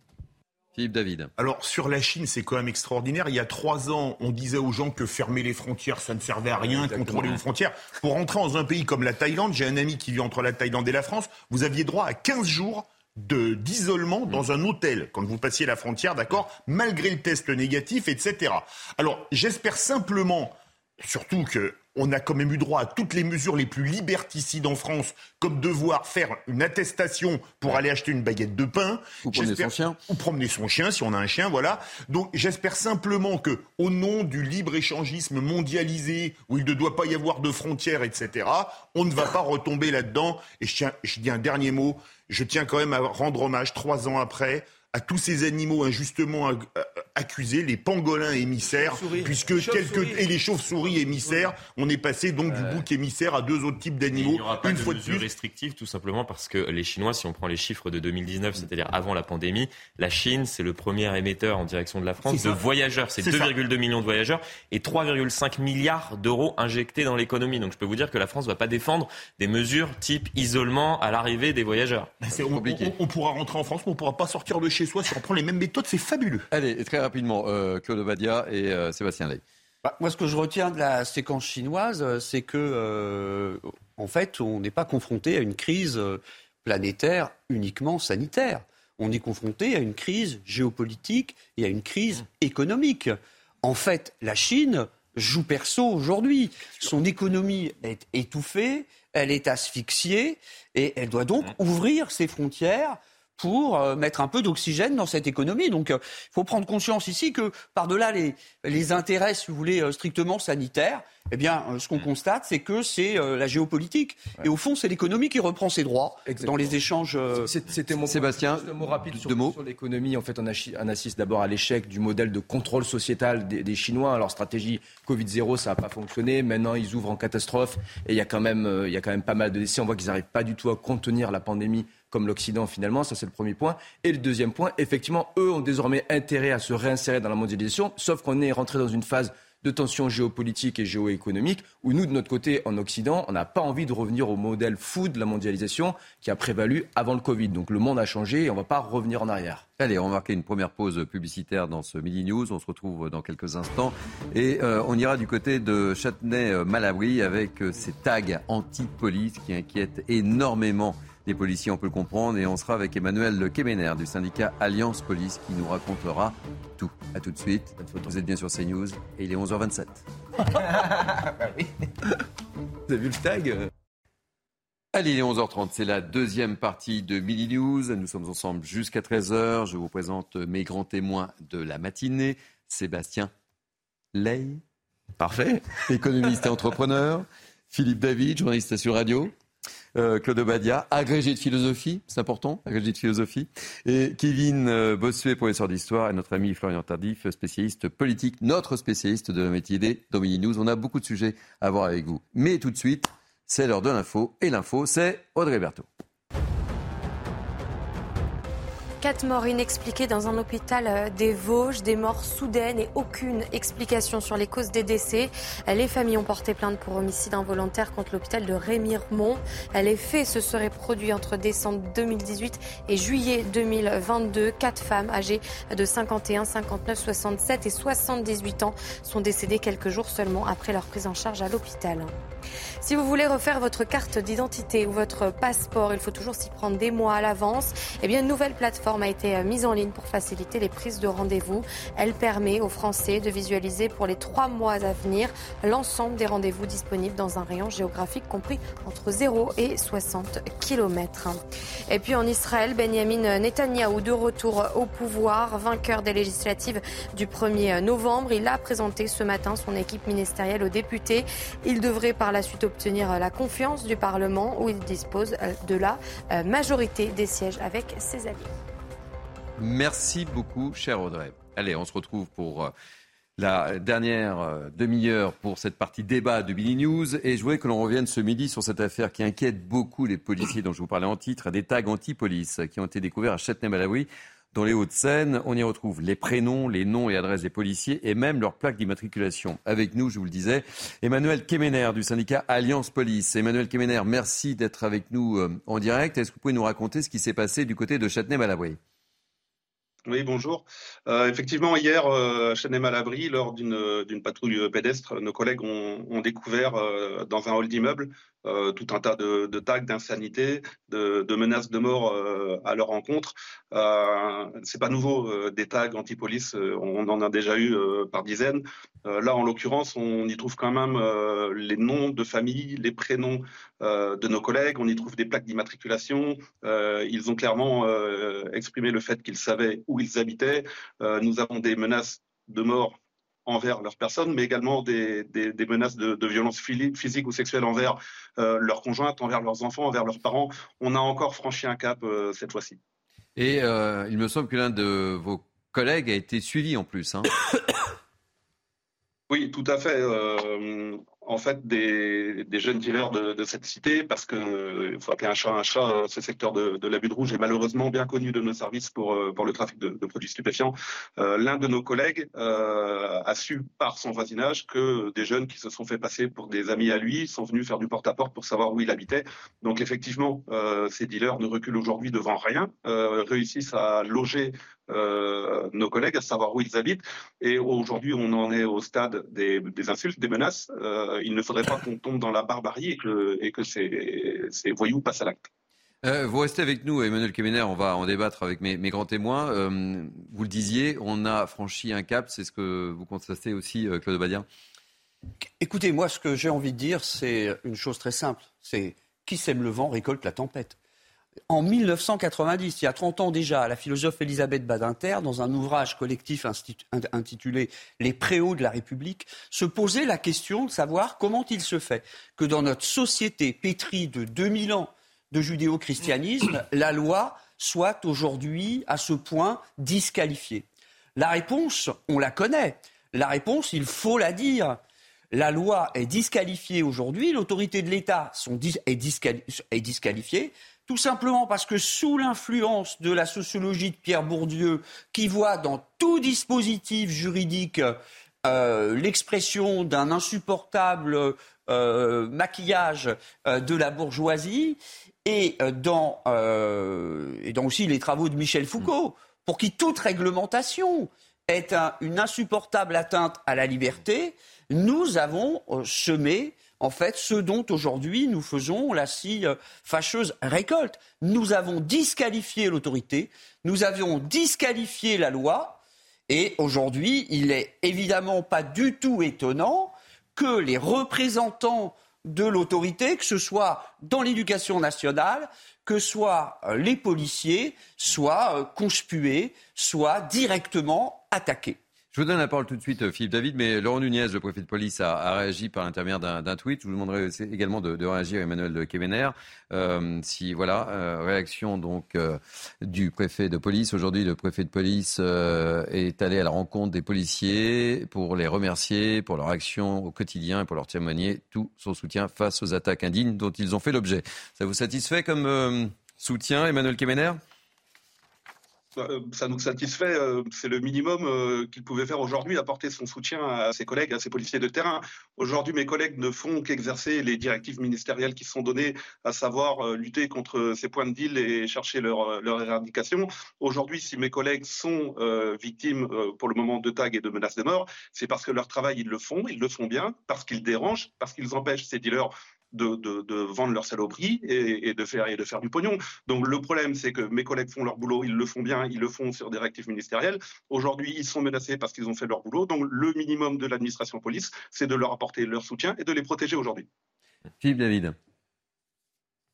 Speaker 4: Philippe David.
Speaker 6: Alors sur la Chine, c'est quand même extraordinaire. Il y a trois ans, on disait aux gens que fermer les frontières, ça ne servait à rien, contrôler les frontières. Pour rentrer dans un pays comme la Thaïlande, j'ai un ami qui vit entre la Thaïlande et la France, vous aviez droit à 15 jours d'isolement dans un hôtel quand vous passiez la frontière, d'accord, malgré le test négatif, etc. Alors j'espère simplement, surtout que on a quand même eu droit à toutes les mesures les plus liberticides en France, comme devoir faire une attestation pour aller acheter une baguette de pain.
Speaker 4: Ou promener son chien.
Speaker 6: Ou promener son chien, si on a un chien, voilà. Donc j'espère simplement que, au nom du libre-échangisme mondialisé, où il ne doit pas y avoir de frontières, etc., on ne va pas retomber là-dedans. Et je, tiens, je dis un dernier mot, je tiens quand même à rendre hommage, trois ans après, à tous ces animaux injustement accusés, les pangolins émissaires, puisque quelques et les chauves-souris émissaires, on est passé donc du bouc émissaire à deux autres types d'animaux.
Speaker 14: Il n'y aura pas une de fois mesures restrictives, tout simplement parce que les Chinois, si on prend les chiffres de 2019, c'est-à-dire avant la pandémie, la Chine, c'est le premier émetteur en direction de la France de voyageurs. C'est 2,2 millions de voyageurs et 3,5 milliards d'euros injectés dans l'économie. Donc je peux vous dire que la France ne va pas défendre des mesures type isolement à l'arrivée des voyageurs.
Speaker 6: C'est compliqué. On, on, pourra rentrer en France, mais on ne pourra pas sortir de chez soit si on prend les mêmes méthodes, c'est fabuleux.
Speaker 4: Allez, très rapidement, euh, Claude Badia et euh, Sébastien Ley.
Speaker 7: Bah, moi, ce que je retiens de la séquence chinoise, euh, c'est que, en fait, on n'est pas confronté à une crise planétaire uniquement sanitaire. On est confronté à une crise géopolitique et à une crise économique. En fait, la Chine joue perso aujourd'hui. Son économie est étouffée, elle est asphyxiée et elle doit donc ouvrir ses frontières pour euh, mettre un peu d'oxygène dans cette économie. Donc il euh, faut prendre conscience ici que par-delà les, les intérêts, si vous voulez, euh, strictement sanitaires, eh bien, ce qu'on constate, c'est que c'est la géopolitique. Et au fond, c'est l'économie qui reprend ses droits dans les échanges.
Speaker 13: C'était mon
Speaker 4: Sébastien,
Speaker 13: un mot rapide sur, sur l'économie. En fait, on, assiste d'abord à l'échec du modèle de contrôle sociétal des, des Chinois. Alors, stratégie Covid-0, ça n'a pas fonctionné. Maintenant, ils ouvrent en catastrophe. Et il y, a quand même, il y a quand même pas mal de décès. On voit qu'ils n'arrivent pas du tout à contenir la pandémie comme l'Occident finalement, ça c'est le premier point. Et le deuxième point, effectivement, eux ont désormais intérêt à se réinsérer dans la mondialisation, sauf qu'on est rentré dans une phase de tension géopolitique et géoéconomique, où nous, de notre côté, en Occident, on n'a pas envie de revenir au modèle fou de la mondialisation qui a prévalu avant le Covid. Donc le monde a changé et on ne va pas revenir en arrière.
Speaker 4: Allez, on va marquer une première pause publicitaire dans ce Midi News. On se retrouve dans quelques instants. Et euh, on ira du côté de Châtenay-Malabry avec euh, ces tags anti-police qui inquiètent énormément des policiers, on peut le comprendre. Et on sera avec Emmanuel Le Quéméner du syndicat Alliance Police qui nous racontera tout. A tout de suite. Vous êtes bien sur CNews et il est 11h27.
Speaker 13: Vous avez vu le tag?
Speaker 4: Allez, il est 11h30, c'est la deuxième partie de Midi News. Nous sommes ensemble jusqu'à 13h. Je vous présente mes grands témoins de la matinée. Sébastien Ley.
Speaker 13: Parfait.
Speaker 4: Économiste et entrepreneur. *laughs* Philippe David, journaliste sur radio. Euh, Claude Badia, agrégé de philosophie, c'est important, agrégé de philosophie, et Kevin euh, Bossuet, professeur d'histoire, et notre ami Florian Tardif, spécialiste politique, notre spécialiste de la métier des Domini News. On a beaucoup de sujets à voir avec vous. Mais tout de suite, c'est l'heure de l'info, et l'info, c'est Audrey Berthaud.
Speaker 5: Quatre morts inexpliquées dans un hôpital euh, des Vosges, des morts soudaines et aucune explication sur les causes des décès. Les familles ont porté plainte pour homicide involontaire contre l'hôpital de Rémiremont. Les faits se seraient produits entre décembre 2018 et juillet 2022. Quatre femmes âgées de 51, 59, 67 et 78 ans sont décédées quelques jours seulement après leur prise en charge à l'hôpital. Si vous voulez refaire votre carte d'identité ou votre passeport, il faut toujours s'y prendre des mois à l'avance. Eh bien, une nouvelle plateforme a été euh, mise en ligne pour faciliter les prises de rendez-vous. Elle permet aux Français de visualiser pour les trois mois à venir l'ensemble des rendez-vous disponibles dans un rayon géographique compris entre 0 et 60 km. Et puis en Israël, Benjamin Netanyahou de retour au pouvoir, vainqueur des législatives du 1er novembre. Il a présenté ce matin son équipe ministérielle aux députés. Il devrait par la suite obtenir la confiance du Parlement où il dispose de la euh, majorité des sièges avec ses alliés.
Speaker 4: Merci beaucoup, cher Audrey. Allez, on se retrouve pour euh, la dernière euh, demi-heure pour cette partie débat de Billy News. Et je voulais que l'on revienne ce midi sur cette affaire qui inquiète beaucoup les policiers dont je vous parlais en titre, des tags anti-police qui ont été découverts à Châtenay-Malabry. Dans les Hauts-de-Seine, on y retrouve les prénoms, les noms et adresses des policiers et même leurs plaques d'immatriculation. Avec nous, je vous le disais, Emmanuel Kemener du syndicat Alliance Police. Emmanuel Kemener, merci d'être avec nous euh, en direct. Est-ce que vous pouvez nous raconter ce qui s'est passé du côté de Châtenay-Malabry?
Speaker 22: Oui, bonjour. Euh, effectivement, hier, euh, à Châtenay-Malabry, lors d'une patrouille pédestre, nos collègues ont, découvert dans un hall d'immeuble euh, tout un tas de, tags d'insanité, de, de, menaces de mort euh, à leur encontre. Euh, c'est pas nouveau, euh, des tags anti-police, on en a déjà eu par dizaines. là, en l'occurrence, on y trouve quand même les noms de famille, les prénoms de nos collègues, on y trouve des plaques d'immatriculation. ils ont clairement exprimé le fait qu'ils savaient où ils habitaient. nous avons des menaces de mort envers leur personne, mais également des, des, des menaces de, de violence physique ou sexuelle envers euh, leurs conjointes, envers leurs enfants, envers leurs parents. On a encore franchi un cap euh, cette fois-ci.
Speaker 4: Et euh, il me semble que l'un de vos collègues a été suivi en plus. Hein. *coughs*
Speaker 22: oui, tout à fait. Euh, en fait des, des jeunes dealers de, de, cette cité parce que il faut appeler un chat un chat. Ce secteur de, de l'abus de rouge est malheureusement bien connu de nos services pour euh, pour le trafic de, de produits stupéfiants. Euh, L'un de nos collègues euh, a su par son voisinage que des jeunes qui se sont fait passer pour des amis à lui sont venus faire du porte-à-porte -porte pour savoir où il habitait. Donc effectivement, euh, ces dealers ne reculent aujourd'hui devant rien, euh, réussissent à loger euh, nos collègues, à savoir où ils habitent. Et aujourd'hui, on en est au stade des, des insultes, des menaces. Euh, il ne faudrait pas qu'on tombe dans la barbarie et que, et que ces, ces voyous passent à l'acte.
Speaker 4: Euh, vous restez avec nous, Emmanuel Kemener, on va en débattre avec mes, mes grands témoins. Euh, vous le disiez, on a franchi un cap, c'est ce que vous constatez aussi, euh, Claude Badien
Speaker 7: Écoutez, moi, ce que j'ai envie de dire, c'est une chose très simple. C'est qui sème le vent récolte la tempête. En 1990, il y a 30 ans déjà, la philosophe Elisabeth Badinter, dans un ouvrage collectif intitulé Les préaux de la République, se posait la question de savoir comment il se fait que dans notre société pétrie de 2000 ans de judéo-christianisme, *coughs* la loi soit aujourd'hui à ce point disqualifiée. La réponse, on la connaît. La réponse, il faut la dire. La loi est disqualifiée aujourd'hui, l'autorité de l'État est, disqualifiée tout simplement parce que sous l'influence de la sociologie de Pierre Bourdieu, qui voit dans tout dispositif juridique euh, l'expression d'un insupportable euh, maquillage euh, de la bourgeoisie, et dans, et dans aussi les travaux de Michel Foucault, pour qui toute réglementation est un, une insupportable atteinte à la liberté, nous avons semé en fait ce dont aujourd'hui nous faisons la si fâcheuse récolte. Nous avons disqualifié l'autorité, nous avions disqualifié la loi, et aujourd'hui, il n'est évidemment pas du tout étonnant que les représentants de l'autorité, que ce soit dans l'éducation nationale, que ce soit les policiers, soient conspués, soient directement attaqués.
Speaker 4: Je vous donne la parole tout de suite, euh, Philippe David, mais Laurent Nunez, le préfet de police, a, a réagi par l'intermédiaire d'un tweet. Je vous demanderai également de, de réagir, Emmanuel Kemener. Euh, si voilà, euh, réaction donc euh, du préfet de police. Aujourd'hui, le préfet de police euh, est allé à la rencontre des policiers pour les remercier pour leur action au quotidien et pour leur témoigner tout son soutien face aux attaques indignes dont ils ont fait l'objet. Ça vous satisfait comme soutien, Emmanuel Kemener?
Speaker 22: euh, ça nous satisfait. Euh, c'est le minimum euh, qu'il pouvait faire aujourd'hui, apporter son soutien à ses collègues, à ses policiers de terrain. Aujourd'hui, mes collègues ne font qu'exercer les directives ministérielles qui sont données, à savoir lutter contre ces points de deal et chercher leur, leur éradication. Aujourd'hui, si mes collègues sont victimes pour le moment de tags et de menaces de mort, c'est parce que leur travail, ils le font, ils le font bien, parce qu'ils dérangent, parce qu'ils empêchent ces dealers de, vendre leur saloperie et, de faire, et de faire du pognon. Donc le problème, c'est que mes collègues font leur boulot, ils le font bien, ils le font sur des réactifs ministériels. Aujourd'hui, ils sont menacés parce qu'ils ont fait leur boulot. Donc le minimum de l'administration police, c'est de leur apporter leur soutien et de les protéger aujourd'hui.
Speaker 4: Philippe David.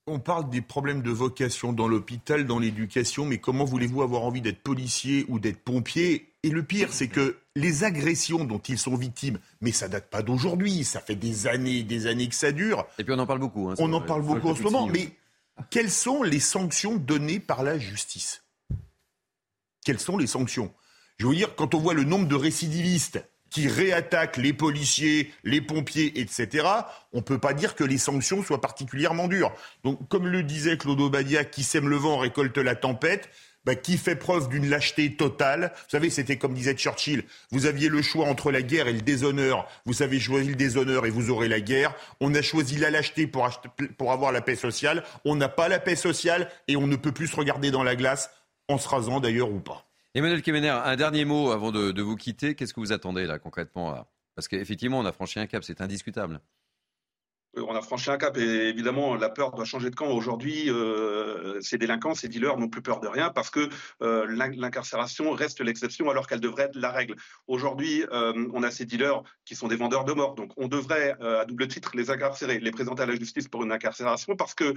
Speaker 6: On parle des problèmes de vocation dans l'hôpital, dans l'éducation, mais comment voulez-vous avoir envie d'être policier ou d'être pompier Et le pire, c'est que les agressions dont ils sont victimes, mais ça date pas d'aujourd'hui, ça fait des années et des années que ça dure.
Speaker 4: Et puis on en parle beaucoup. Hein,
Speaker 6: on en parle beaucoup en ce moment, mais quelles sont les sanctions données par la justice? Quelles sont les sanctions? Je veux dire, quand on voit le nombre de récidivistes qui réattaquent les policiers, les pompiers, etc., on ne peut pas dire que les sanctions soient particulièrement dures. Donc, comme le disait Claude Obadia, qui sème le vent récolte la tempête, bah, qui fait preuve d'une lâcheté totale. Vous savez, c'était comme disait Churchill, vous aviez le choix entre la guerre et le déshonneur. Vous avez choisi le déshonneur et vous aurez la guerre. On a choisi la lâcheté pour, pour avoir la paix sociale. On n'a pas la paix sociale et on ne peut plus se regarder dans la glace, en se rasant d'ailleurs ou pas.
Speaker 4: Emmanuel Kemener, un dernier mot avant de, vous quitter. Qu'est-ce que vous attendez là concrètement Parce qu'effectivement, on a franchi un cap, c'est indiscutable
Speaker 22: on a franchi un cap et évidemment la peur doit changer de camp. Aujourd'hui, euh, ces délinquants, ces dealers n'ont plus peur de rien parce que euh, l'incarcération reste l'exception alors qu'elle devrait être la règle. Aujourd'hui, euh, on a ces dealers qui sont des vendeurs de mort, donc on devrait à double titre les incarcérer, les présenter à la justice pour une incarcération parce que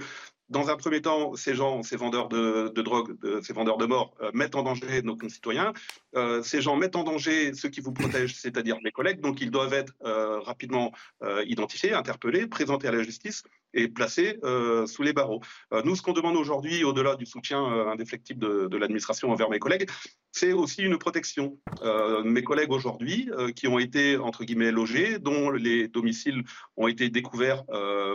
Speaker 22: dans un premier temps, ces gens, ces vendeurs de, drogue, ces vendeurs de mort mettent en danger nos concitoyens. Ces gens mettent en danger ceux qui vous protègent, c'est-à-dire mes collègues, donc ils doivent être rapidement identifiés, interpellés, présentés à la justice et placés euh, sous les barreaux. Euh, nous, ce qu'on demande aujourd'hui, au-delà du soutien euh, indéflectible de, l'administration envers mes collègues, c'est aussi une protection. mes collègues aujourd'hui, qui ont été, entre guillemets, logés, dont les domiciles ont été découverts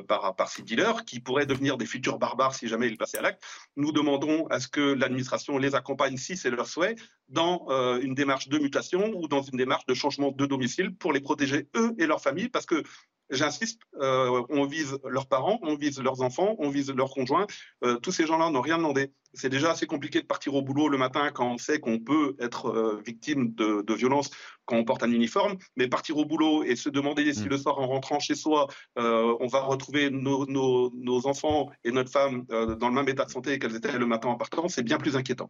Speaker 22: par, par ces dealers, qui pourraient devenir des futurs barbares si jamais ils passaient à l'acte, nous demandons à ce que l'administration les accompagne, si c'est leur souhait, dans une démarche de mutation ou dans une démarche de changement de domicile pour les protéger, eux et leurs familles, parce que J'insiste, euh, on vise leurs parents, on vise leurs enfants, on vise leurs conjoints. Euh, tous ces gens-là n'ont rien demandé. C'est déjà assez compliqué de partir au boulot le matin quand on sait qu'on peut être euh, victime de, de violence quand on porte un uniforme, mais partir au boulot et se demander si mm. le soir en rentrant chez soi, on va retrouver nos, nos, nos, enfants et notre femme dans le même état de santé qu'elles étaient le matin en partant, c'est bien plus inquiétant.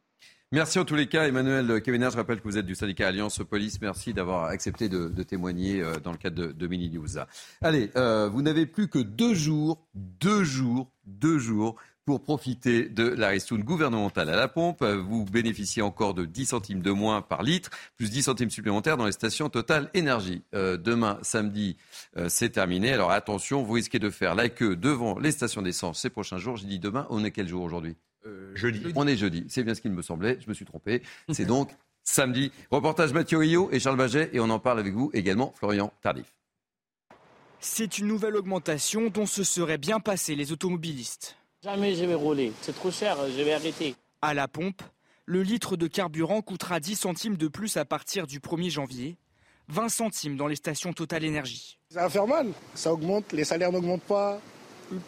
Speaker 4: Merci en tous les cas, Emmanuel Kevener. Je rappelle que vous êtes du syndicat Alliance Police. Merci d'avoir accepté de, témoigner euh, dans le cadre de, de Mini News. Allez, euh, vous n'avez plus que deux jours, deux jours, deux jours pour profiter de la ristourne gouvernementale à la pompe. Vous bénéficiez encore de 10 centimes de moins par litre, plus 10 centimes supplémentaires dans les stations Total Énergie. Euh, demain, samedi, c'est terminé. Alors attention, vous risquez de faire la queue devant les stations d'essence ces prochains jours. J'ai dit demain, on est quel jour aujourd'hui?
Speaker 6: Euh, jeudi.
Speaker 4: On est jeudi, c'est bien ce qu'il me semblait, je me suis trompé. C'est donc samedi. Reportage Mathieu Rio et Charles Baget, et on en parle avec vous également, Florian Tardif.
Speaker 18: C'est une nouvelle augmentation dont se seraient bien passés les automobilistes.
Speaker 23: Jamais je vais rouler, c'est trop cher, je vais arrêter.
Speaker 18: À la pompe, le litre de carburant coûtera 10 centimes de plus à partir du 1er janvier, 20 centimes dans les stations Total Énergie.
Speaker 24: Ça va faire mal, ça augmente, les salaires n'augmentent pas,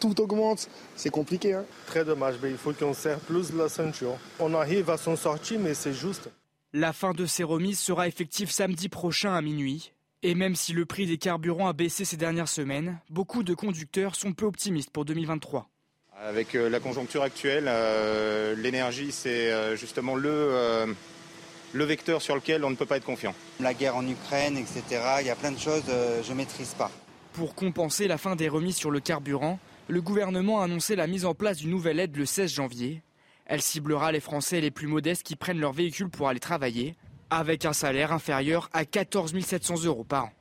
Speaker 24: tout augmente, c'est compliqué. Hein.
Speaker 25: Très dommage, mais il faut qu'on serre plus la ceinture. On arrive à s'en sortir, mais c'est juste.
Speaker 18: La fin de ces remises sera effective samedi prochain à minuit. Et même si le prix des carburants a baissé ces dernières semaines, beaucoup de conducteurs sont peu optimistes pour 2023.
Speaker 26: Avec euh, la conjoncture actuelle, euh, l'énergie, c'est euh, justement le, le vecteur sur lequel on ne peut pas être confiant.
Speaker 27: La guerre en Ukraine, etc., il y a plein de choses, je ne maîtrise pas.
Speaker 18: Pour compenser la fin des remises sur le carburant, le gouvernement a annoncé la mise en place d'une nouvelle aide le 16 janvier. Elle ciblera les Français les plus modestes qui prennent leur véhicule pour aller travailler, avec un salaire inférieur à 14 700 euros par an.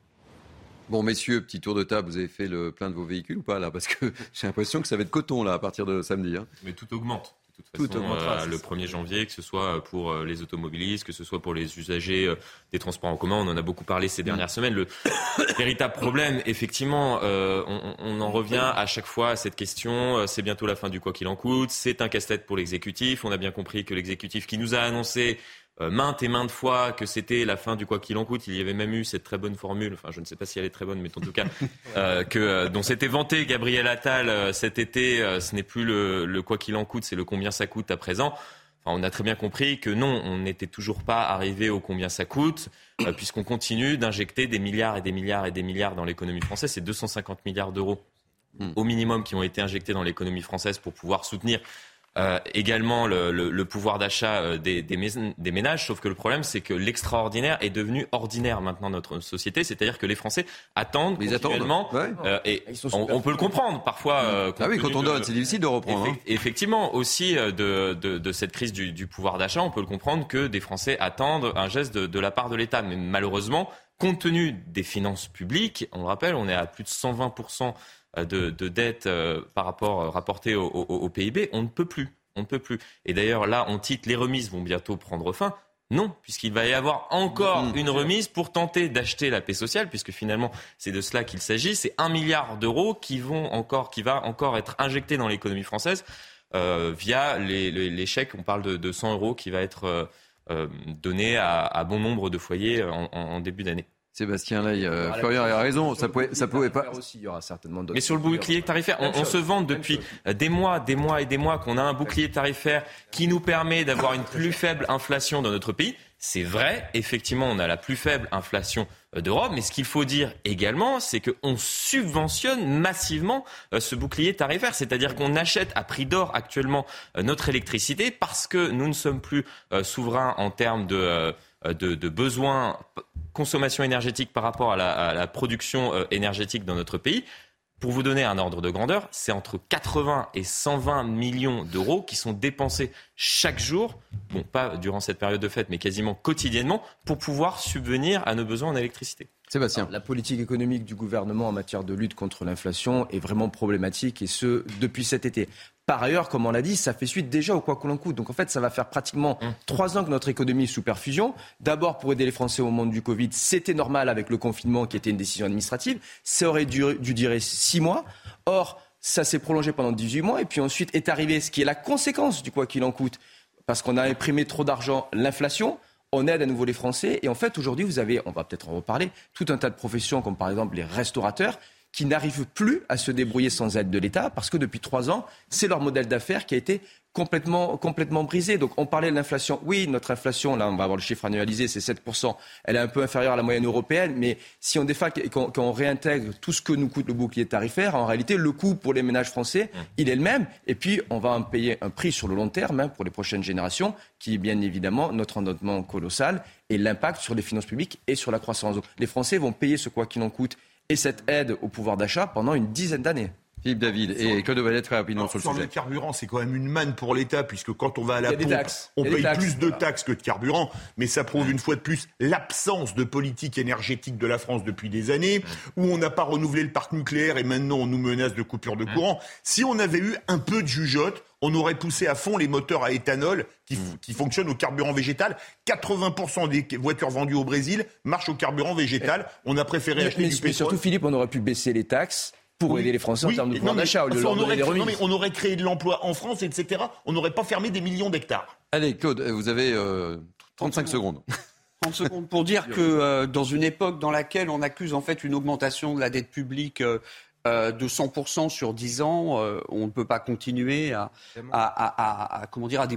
Speaker 4: Bon, messieurs, petit tour de table, vous avez fait le plein de vos véhicules ou pas là? Parce que *laughs* j'ai l'impression que ça va être coton là à partir de samedi. Hein.
Speaker 14: Mais tout augmente. toute façon, euh, le 1er janvier, que ce soit pour euh, les automobilistes, que ce soit pour les usagers euh, des transports en commun. On en a beaucoup parlé ces dernières semaines. Le *coughs* véritable problème, effectivement, on, on, en revient à chaque fois à cette question. C'est bientôt la fin du quoi qu'il en coûte. C'est un casse-tête pour l'exécutif. On a bien compris que l'exécutif qui nous a annoncé euh, maintes et maintes fois que c'était la fin du quoi qu'il en coûte. Il y avait même eu cette très bonne formule, enfin je ne sais pas si elle est très bonne, mais en tout cas, *laughs* euh, que, euh, dont s'était vanté Gabriel Attal cet été. ce n'est plus le, le quoi qu'il en coûte, c'est le combien ça coûte à présent. Enfin, on a très bien compris que non, on n'était toujours pas arrivé au combien ça coûte, puisqu'on continue d'injecter des milliards et des milliards et des milliards dans l'économie française. C'est 250 milliards d'euros au minimum qui ont été injectés dans l'économie française pour pouvoir soutenir euh, également le, le, le pouvoir d'achat euh, des, des, des, ménages, sauf que le problème, c'est que l'extraordinaire est devenu ordinaire maintenant dans notre société, c'est-à-dire que les Français attendent
Speaker 4: Ils
Speaker 14: continuellement,
Speaker 4: attendent.
Speaker 14: Euh, et on, on, peut le comprendre parfois. Euh,
Speaker 4: ah oui, quand on donne, c'est difficile de reprendre. hein.
Speaker 14: Effectivement, aussi de, de, de, cette crise du, du pouvoir d'achat, on peut le comprendre que des Français attendent un geste de, de la part de l'État, mais malheureusement, compte tenu des finances publiques, on le rappelle, on est à plus de 120 euh, de, de dette euh, par rapport euh, rapportée au, au, au, PIB, on ne peut plus. On ne peut plus. Et d'ailleurs, là, on titre les remises vont bientôt prendre fin. Non, puisqu'il va y avoir encore mmh, une remise pour tenter d'acheter la paix sociale, puisque finalement c'est de cela qu'il s'agit. C'est un milliard d'euros qui vont encore, qui va encore être injecté dans l'économie française euh, via les, les, les, chèques. On parle de, de 100 euros qui va être euh, donné à, à, bon nombre de foyers en, en début d'année.
Speaker 4: Sébastien Lay, euh, Florian a raison, ça pouvait, ça pouvait pas.
Speaker 13: Aussi, il y aura certainement
Speaker 14: Mais sur le bouclier tarifaire, on, on se vante depuis des mois, des mois et des mois qu'on a un bouclier tarifaire qui nous permet d'avoir une plus faible inflation dans notre pays. C'est vrai, effectivement, on a la plus faible inflation euh, d'Europe, mais ce qu'il faut dire également, c'est qu'on subventionne massivement euh, ce bouclier tarifaire, c'est-à-dire qu'on achète à prix d'or actuellement notre électricité parce que nous ne sommes plus souverains en termes de, de, de besoins consommation énergétique par rapport à la, à la production euh, énergétique dans notre pays. Pour vous donner un ordre de grandeur, c'est entre 80 et 120 millions d'euros qui sont dépensés chaque jour, bon pas durant cette période de fête, mais quasiment quotidiennement, pour pouvoir subvenir à nos besoins en électricité.
Speaker 4: Sébastien.
Speaker 13: la politique économique du gouvernement en matière de lutte contre l'inflation est vraiment problématique et ce depuis cet été. Par ailleurs, comme on l'a dit, ça fait suite déjà au quoi qu'on en coûte. Donc en fait, ça va faire pratiquement mmh. trois ans que notre économie est sous perfusion. D'abord pour aider les Français au moment du Covid, c'était normal avec le confinement qui était une décision administrative. Ça aurait dû, dû durer six mois. Or, ça s'est prolongé pendant 18 mois et puis ensuite est arrivé ce qui est la conséquence du quoi qu'il en coûte. Parce qu'on a imprimé trop d'argent, l'inflation on aide à nouveau les Français. Et en fait, aujourd'hui, vous avez, on va peut-être en reparler, tout un tas de professions, comme par exemple les restaurateurs, qui n'arrivent plus à se débrouiller sans aide de l'État, parce que depuis trois ans, c'est leur modèle d'affaires qui a été complètement, complètement brisé. Donc on parlait de l'inflation. Oui, notre inflation, là on va avoir le chiffre annualisé, c'est 7%. Elle est un peu inférieure à la moyenne européenne, mais si on réintègre tout ce que nous coûte le bouclier tarifaire, en réalité le coût pour les ménages français, il est le même. Et puis on va en payer un prix sur le long terme hein, pour les prochaines générations, qui est bien évidemment notre endettement colossal et l'impact sur les finances publiques et sur la croissance. Donc les Français vont payer ce quoi qu'il en coûte et cette aide au pouvoir d'achat pendant une dizaine d'années.
Speaker 4: Philippe David et que de très rapidement sur le
Speaker 6: sur
Speaker 4: sujet.
Speaker 6: le carburant, c'est quand même une manne pour l'État, puisque quand on va à la pompe, on paye plus de taxes que de carburant, mais ça prouve une fois de plus l'absence de politique énergétique de la France depuis des années, où on n'a pas renouvelé le parc nucléaire et maintenant on nous menace de coupure de courant. Si on avait eu un peu de jugeote, on aurait poussé à fond les moteurs à éthanol qui, qui fonctionnent au carburant végétal. 80% des voitures vendues au Brésil marchent au carburant végétal. On a préféré
Speaker 13: mais,
Speaker 6: acheter
Speaker 13: mais,
Speaker 6: du pétrole.
Speaker 13: Mais surtout, Philippe, on aurait pu baisser les taxes pour
Speaker 6: Oui.
Speaker 13: aider les Français
Speaker 6: Oui,
Speaker 13: en termes de pouvoir d'achat au lieu de
Speaker 6: enfin,
Speaker 13: leur
Speaker 6: on, aurait non, mais on aurait créé de l'emploi en France, etc. On n'aurait pas fermé des millions d'hectares.
Speaker 4: Allez, Claude, vous avez euh, 35 secondes.
Speaker 7: 30 secondes pour dire que euh, dans une époque dans laquelle on accuse en fait une augmentation de la dette publique euh, euh, de 100% sur 10 ans, euh, on ne peut pas continuer à, à, à, à comment dire, à,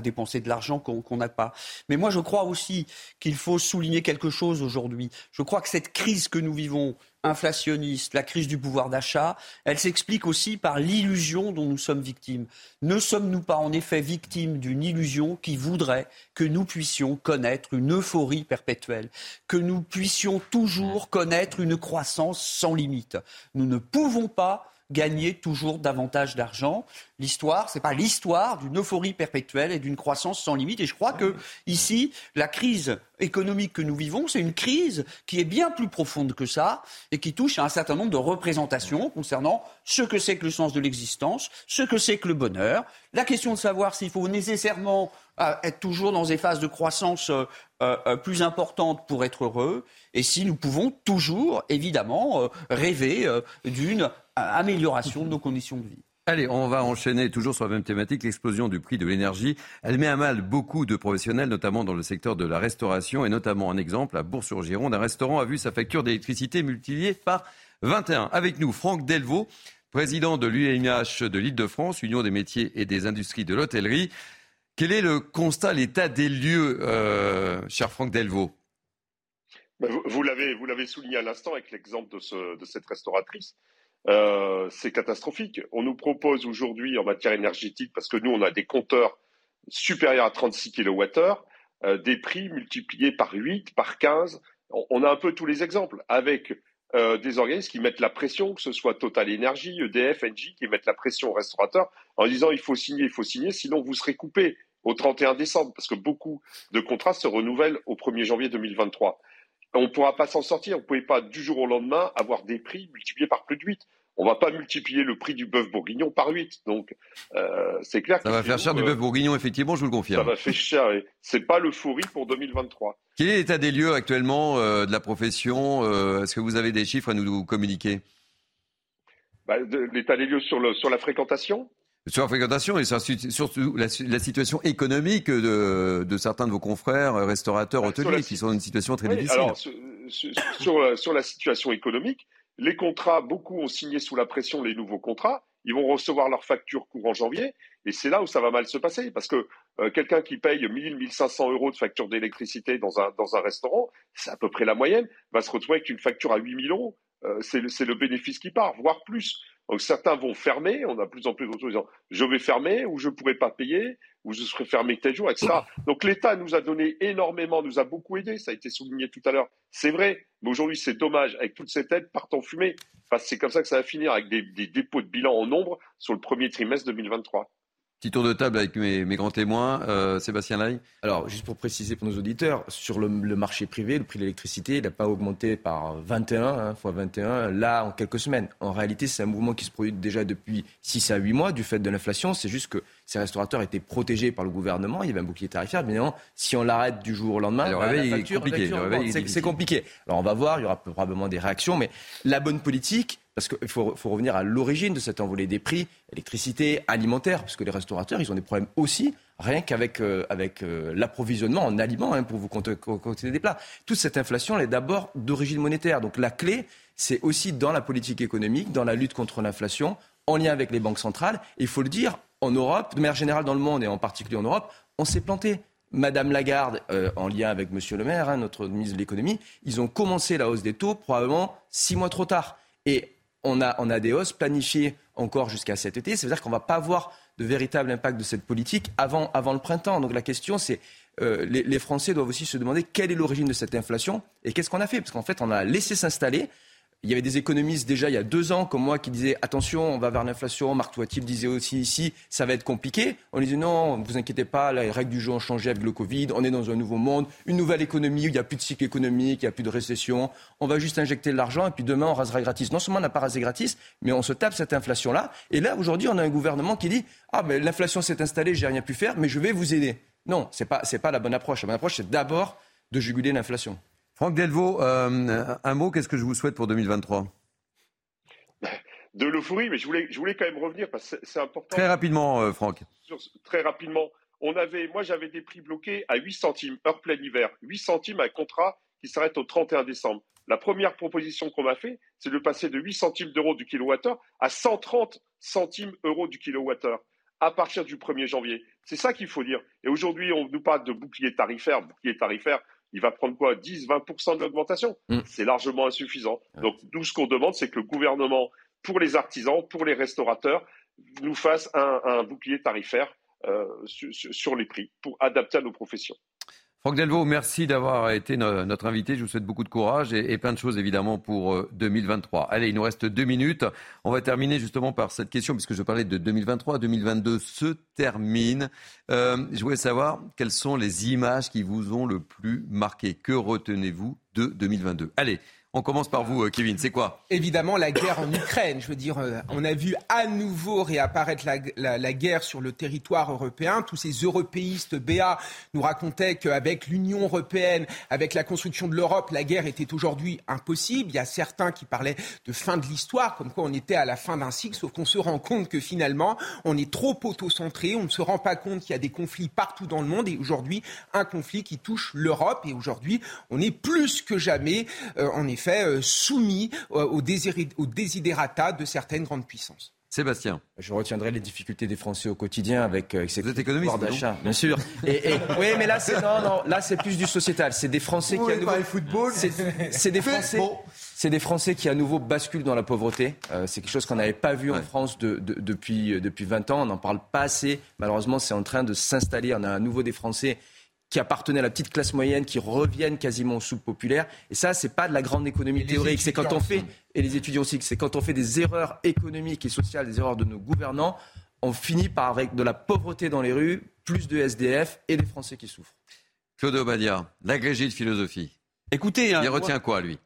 Speaker 7: dépenser, de l'argent qu'on qu'on n'a pas. Mais moi, je crois aussi qu'il faut souligner quelque chose aujourd'hui. Je crois que cette crise que nous vivons, inflationniste, la crise du pouvoir d'achat, elle s'explique aussi par l'illusion dont nous sommes victimes. Ne sommes-nous pas en effet victimes d'une illusion qui voudrait que nous puissions connaître une euphorie perpétuelle, que nous puissions toujours connaître une croissance sans limite? Nous ne pouvons pas gagner toujours davantage d'argent. L'histoire, c'est pas l'histoire d'une euphorie perpétuelle et d'une croissance sans limite. Et je crois que ici, la crise économique que nous vivons, c'est une crise qui est bien plus profonde que ça et qui touche à un certain nombre de représentations concernant ce que c'est que le sens de l'existence, ce que c'est que le bonheur, la question de savoir s'il faut nécessairement euh, être toujours dans des phases de croissance euh, euh, plus importantes pour être heureux, et si nous pouvons toujours, évidemment, rêver d'une amélioration de nos conditions de vie.
Speaker 4: Allez, on va enchaîner toujours sur la même thématique, l'explosion du prix de l'énergie. Elle met à mal beaucoup de professionnels, notamment dans le secteur de la restauration, et notamment un exemple à Bourg-sur-Gironde. Un restaurant a vu sa facture d'électricité multipliée par 21. Avec nous, Franck Delvaux, président de l'UMH de l'Île-de-France, Union des métiers et des industries de l'hôtellerie. Quel est le constat, l'état des lieux, euh, cher Franck Delvaux?
Speaker 28: Ben, Vous l'avez, souligné à l'instant avec l'exemple de, cette restauratrice. Euh, c'est catastrophique. On nous propose aujourd'hui en matière énergétique, parce que nous, on a des compteurs supérieurs à 36 kWh, euh, des prix multipliés par 8, par 15. On, a un peu tous les exemples, avec euh, des organismes qui mettent la pression, que ce soit Total Energy, EDF, Engie, qui mettent la pression aux restaurateurs en disant il faut signer, il faut signer, sinon vous serez coupé au 31 décembre, parce que beaucoup de contrats se renouvellent au 1er janvier 2023. On ne pourra pas s'en sortir. On ne pouvait pas du jour au lendemain avoir des prix multipliés par plus de 8. On ne va pas multiplier le prix du bœuf bourguignon par 8. Donc, euh, c'est clair.
Speaker 4: Ça va faire cher du bœuf bourguignon, effectivement, je vous le confirme.
Speaker 28: Ça va faire cher. Ce n'est pas l'euphorie pour 2023.
Speaker 4: Quel est l'état des lieux actuellement euh, de la profession euh, Est-ce que vous avez des chiffres à nous communiquer?
Speaker 28: Bah, L'état des lieux sur, le, sur la fréquentation?
Speaker 4: Sur la fréquentation et surtout la, situation économique de, de, certains de vos confrères restaurateurs bah, hôteliers qui sont dans une situation très difficile.
Speaker 28: Alors, sur, sur, sur, la situation économique, les contrats, beaucoup ont signé sous la pression les nouveaux contrats. Ils vont recevoir leur facture courant janvier. Et c'est là où ça va mal se passer. Parce que euh, quelqu'un qui paye 1000, 1500 euros de facture d'électricité dans un, dans un restaurant, c'est à peu près la moyenne, va se retrouver avec une facture à 8000 euros. Euh, c'est le bénéfice qui part, voire plus. Donc certains vont fermer, on a de plus en plus d'autres disant je vais fermer ou je ne pourrai pas payer ou je serai fermé tel jour, etc. Donc l'État nous a donné énormément, nous a beaucoup aidé, ça a été souligné tout à l'heure. C'est vrai, mais aujourd'hui c'est dommage, avec toute cette aide partant en fumée. c'est comme ça que ça va finir, avec des, des dépôts de bilan en nombre sur le premier trimestre 2023.
Speaker 4: Petit tour de table avec mes, grands témoins. Euh, Sébastien Lai.
Speaker 13: Alors, juste pour préciser pour nos auditeurs, sur le, marché privé, le prix de l'électricité, il n'a pas augmenté par 21, hein, fois 21, là, en quelques semaines. En réalité, c'est un mouvement qui se produit déjà depuis 6 à 8 mois du fait de l'inflation. C'est juste que ces restaurateurs étaient protégés par le gouvernement. Il y avait un bouclier tarifaire. Bien évidemment, si on l'arrête du jour au lendemain, c'est compliqué. Alors, on va voir, il y aura probablement des réactions, mais la bonne politique, parce qu'il faut, revenir à l'origine de cette envolée des prix, électricité, alimentaire, parce que les restaurateurs, ils ont des problèmes aussi, rien qu'avec euh, avec, euh, l'approvisionnement en aliments hein, pour vous concocter des plats. Toute cette inflation, elle est d'abord d'origine monétaire. Donc la clé, c'est aussi dans la politique économique, dans la lutte contre l'inflation, en lien avec les banques centrales. il faut le dire, en Europe, de manière générale dans le monde et en particulier en Europe, on s'est planté. Madame Lagarde, euh, en lien avec Monsieur le Maire, hein, notre ministre de l'économie, ils ont commencé la hausse des taux probablement six mois trop tard. Et on a, des hausses planifiées encore jusqu'à cet été. Ça veut dire qu'on ne va pas avoir de véritable impact de cette politique avant, le printemps. Donc la question, c'est euh, les, les, Français doivent aussi se demander quelle est l'origine de cette inflation et qu'est-ce qu'on a fait? Parce qu'en fait, on a laissé s'installer il y avait des économistes déjà il y a deux ans comme moi qui disaient attention, on va vers l'inflation. Marc Toitil disait aussi ici, ça va être compliqué. On disait non, vous inquiétez pas, les règles du jeu ont changé avec le Covid. On est dans un nouveau monde, une nouvelle économie où il n'y a plus de cycle économique, il n'y a plus de récession. On va juste injecter de l'argent et puis demain on rasera gratis. Non seulement on n'a pas rasé gratis, mais on se tape cette inflation-là. Et là aujourd'hui, on a un gouvernement qui dit ah mais l'inflation s'est installée, j'ai rien pu faire, mais je vais vous aider. Non, pas c'est pas la bonne approche. La bonne approche, c'est d'abord de juguler l'inflation.
Speaker 4: Franck Delvaux, euh, un mot, qu'est-ce que je vous souhaite pour 2023
Speaker 28: de l'euphorie, mais je voulais, je voulais quand même revenir parce que c'est important.
Speaker 4: Très rapidement, euh, Franck.
Speaker 28: très rapidement. On avait, moi, j'avais des prix bloqués à 8 centimes, heure plein hiver. 8 centimes, un contrat qui s'arrête au 31 décembre. La première proposition qu'on m'a fait, c'est de passer de 8 centimes d'euros du kilowattheure à 130 centimes euros du kilowattheure à partir du 1er janvier. C'est ça qu'il faut dire. Et aujourd'hui, on nous parle de bouclier tarifaire. Bouclier tarifaire, il va prendre quoi 10, 20% de l'augmentation mm. C'est largement insuffisant. Donc, nous, ce qu'on demande, c'est que le gouvernement pour les artisans, pour les restaurateurs, nous fasse un, bouclier tarifaire euh, sur, les prix pour adapter à nos professions.
Speaker 4: Franck Delvaux, merci d'avoir été notre invité. Je vous souhaite beaucoup de courage et, plein de choses évidemment pour 2023. Euh, Allez, il nous reste deux minutes. On va terminer justement par cette question puisque je parlais de 2023. 2022 se termine. Euh, je voulais savoir quelles sont les images qui vous ont le plus marqué. Que retenez-vous de 2022 Allez, on commence par vous, euh, Kevin. C'est quoi?
Speaker 8: Évidemment, la guerre en Ukraine. Je veux dire, euh, on a vu à nouveau réapparaître la, guerre sur le territoire européen. Tous ces européistes BA nous racontaient qu'avec l'Union européenne, avec la construction de l'Europe, la guerre était aujourd'hui impossible. Il y a certains qui parlaient de fin de l'histoire, comme quoi on était à la fin d'un cycle, sauf qu'on se rend compte que finalement, on est trop autocentré. On ne se rend pas compte qu'il y a des conflits partout dans le monde. Et aujourd'hui, un conflit qui touche l'Europe. Et aujourd'hui, on est plus que jamais, euh, en effet, euh, soumis euh, aux, aux désiderata de certaines grandes puissances.
Speaker 4: Sébastien.
Speaker 13: Je retiendrai les difficultés des Français au quotidien avec, euh,
Speaker 4: êtes économiste,
Speaker 13: d'achat, bien sûr. Et, oui, mais là c'est non, non, là c'est plus du sociétal. C'est des Français qui à nouveau.
Speaker 6: football.
Speaker 13: C'est des Français. C'est des Français qui à nouveau basculent dans la pauvreté. c'est quelque chose qu'on n'avait pas vu en France de, depuis depuis 20 ans. On n'en parle pas assez. Malheureusement, c'est en train de s'installer. On a à nouveau des Français qui appartenaient à la petite classe moyenne, qui reviennent quasiment aux soupes populaires. Et ça, c'est pas de la grande économie théorique. C'est quand on fait, et les étudiants aussi, c'est quand on fait des erreurs économiques et sociales, des erreurs de nos gouvernants, on finit par, avec de la pauvreté dans les rues, plus de SDF et des Français qui souffrent.
Speaker 4: Claude Obadia, l'agrégé de philosophie.
Speaker 7: Écoutez,
Speaker 4: hein, il retient quoi, lui?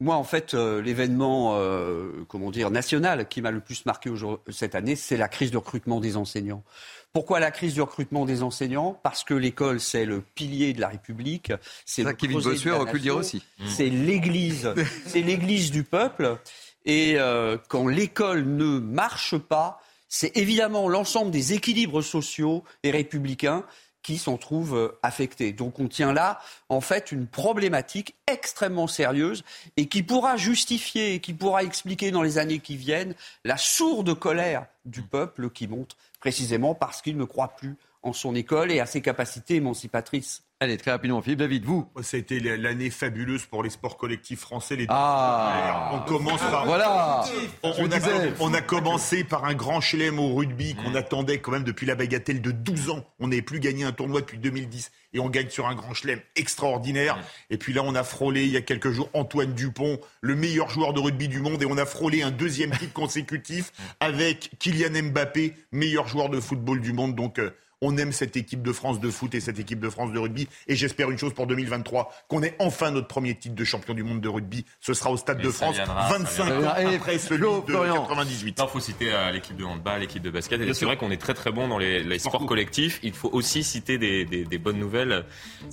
Speaker 7: Moi, en fait, euh, l'événement, euh, comment dire, national qui m'a le plus marqué cette année, c'est la crise de recrutement des enseignants. Pourquoi la crise du recrutement des enseignants? Parce que l'école, c'est le pilier de la République.
Speaker 4: C'est ça Kevin Bossuet aurait pu le dire aussi. *laughs*
Speaker 7: C'est l'Église, *laughs* c'est l'Église du peuple. Et euh, quand l'école ne marche pas, c'est évidemment l'ensemble des équilibres sociaux et républicains qui s'en trouvent euh, affectés. Donc on tient là, en fait, une problématique extrêmement sérieuse et qui pourra justifier, qui pourra expliquer dans les années qui viennent la sourde colère du peuple qui monte précisément parce qu'il ne croit plus en son école et à ses capacités émancipatrices.
Speaker 4: Allez, très rapidement, Philippe David, vous
Speaker 6: Ça a été l'année fabuleuse pour les sports collectifs français. Les
Speaker 4: ah,
Speaker 6: on commence par.
Speaker 4: Voilà
Speaker 6: on, a, on, a, commencé par un grand chelem au rugby qu'on attendait quand même depuis la bagatelle de 12 ans. On n'avait plus gagné un tournoi depuis 2010 et on gagne sur un grand chelem extraordinaire. Et puis là, on a frôlé il y a quelques jours Antoine Dupont, le meilleur joueur de rugby du monde, et on a frôlé un deuxième titre consécutif avec Kylian Mbappé, meilleur joueur de football du monde. Donc, euh, on aime cette équipe de France de foot et cette équipe de France de rugby. Et j'espère une chose pour 2023, qu'on ait enfin notre premier titre de champion du monde de rugby. Ce sera au Stade de France, 25 ans après celui de 98.
Speaker 14: Il faut citer euh, l'équipe de handball, l'équipe de basket. Et c'est vrai qu'on est très très bon dans les, sports collectifs. Il faut aussi citer des, bonnes nouvelles,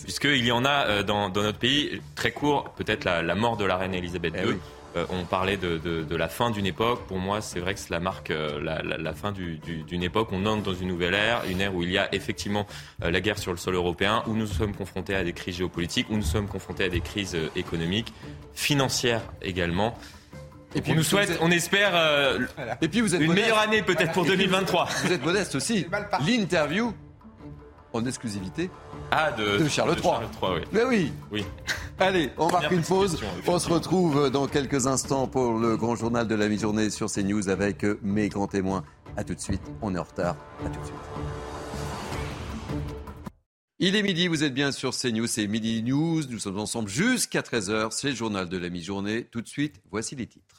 Speaker 14: puisqu'il y en a euh, dans, notre pays. Très court, peut-être la, mort de la reine Elisabeth II. Eh euh, on parlait de, la fin d'une époque. Pour moi, c'est vrai que cela marque euh, la, fin d'une époque. On entre dans une nouvelle ère, une ère où il y a effectivement euh, la guerre sur le sol européen, où nous sommes confrontés à des crises géopolitiques, où nous sommes confrontés à des crises économiques, financières également. Et puis on nous souhaite, on espère et puis vous êtes une meilleure année peut-être pour 2023.
Speaker 4: Vous êtes modeste aussi. L'interview en exclusivité
Speaker 14: ah, de,
Speaker 4: Charles
Speaker 14: III.
Speaker 4: Mais oui.
Speaker 14: Oui.
Speaker 4: Allez, on marque une pause. On se retrouve dans quelques instants pour le grand journal de la mi-journée sur CNews avec mes grands témoins. A tout de suite. On est en retard. À tout de suite. Il est midi, vous êtes bien sur CNews, c'est Midi News. Nous sommes ensemble jusqu'à 13h. C'est le journal de la mi-journée. Tout de suite, voici les titres.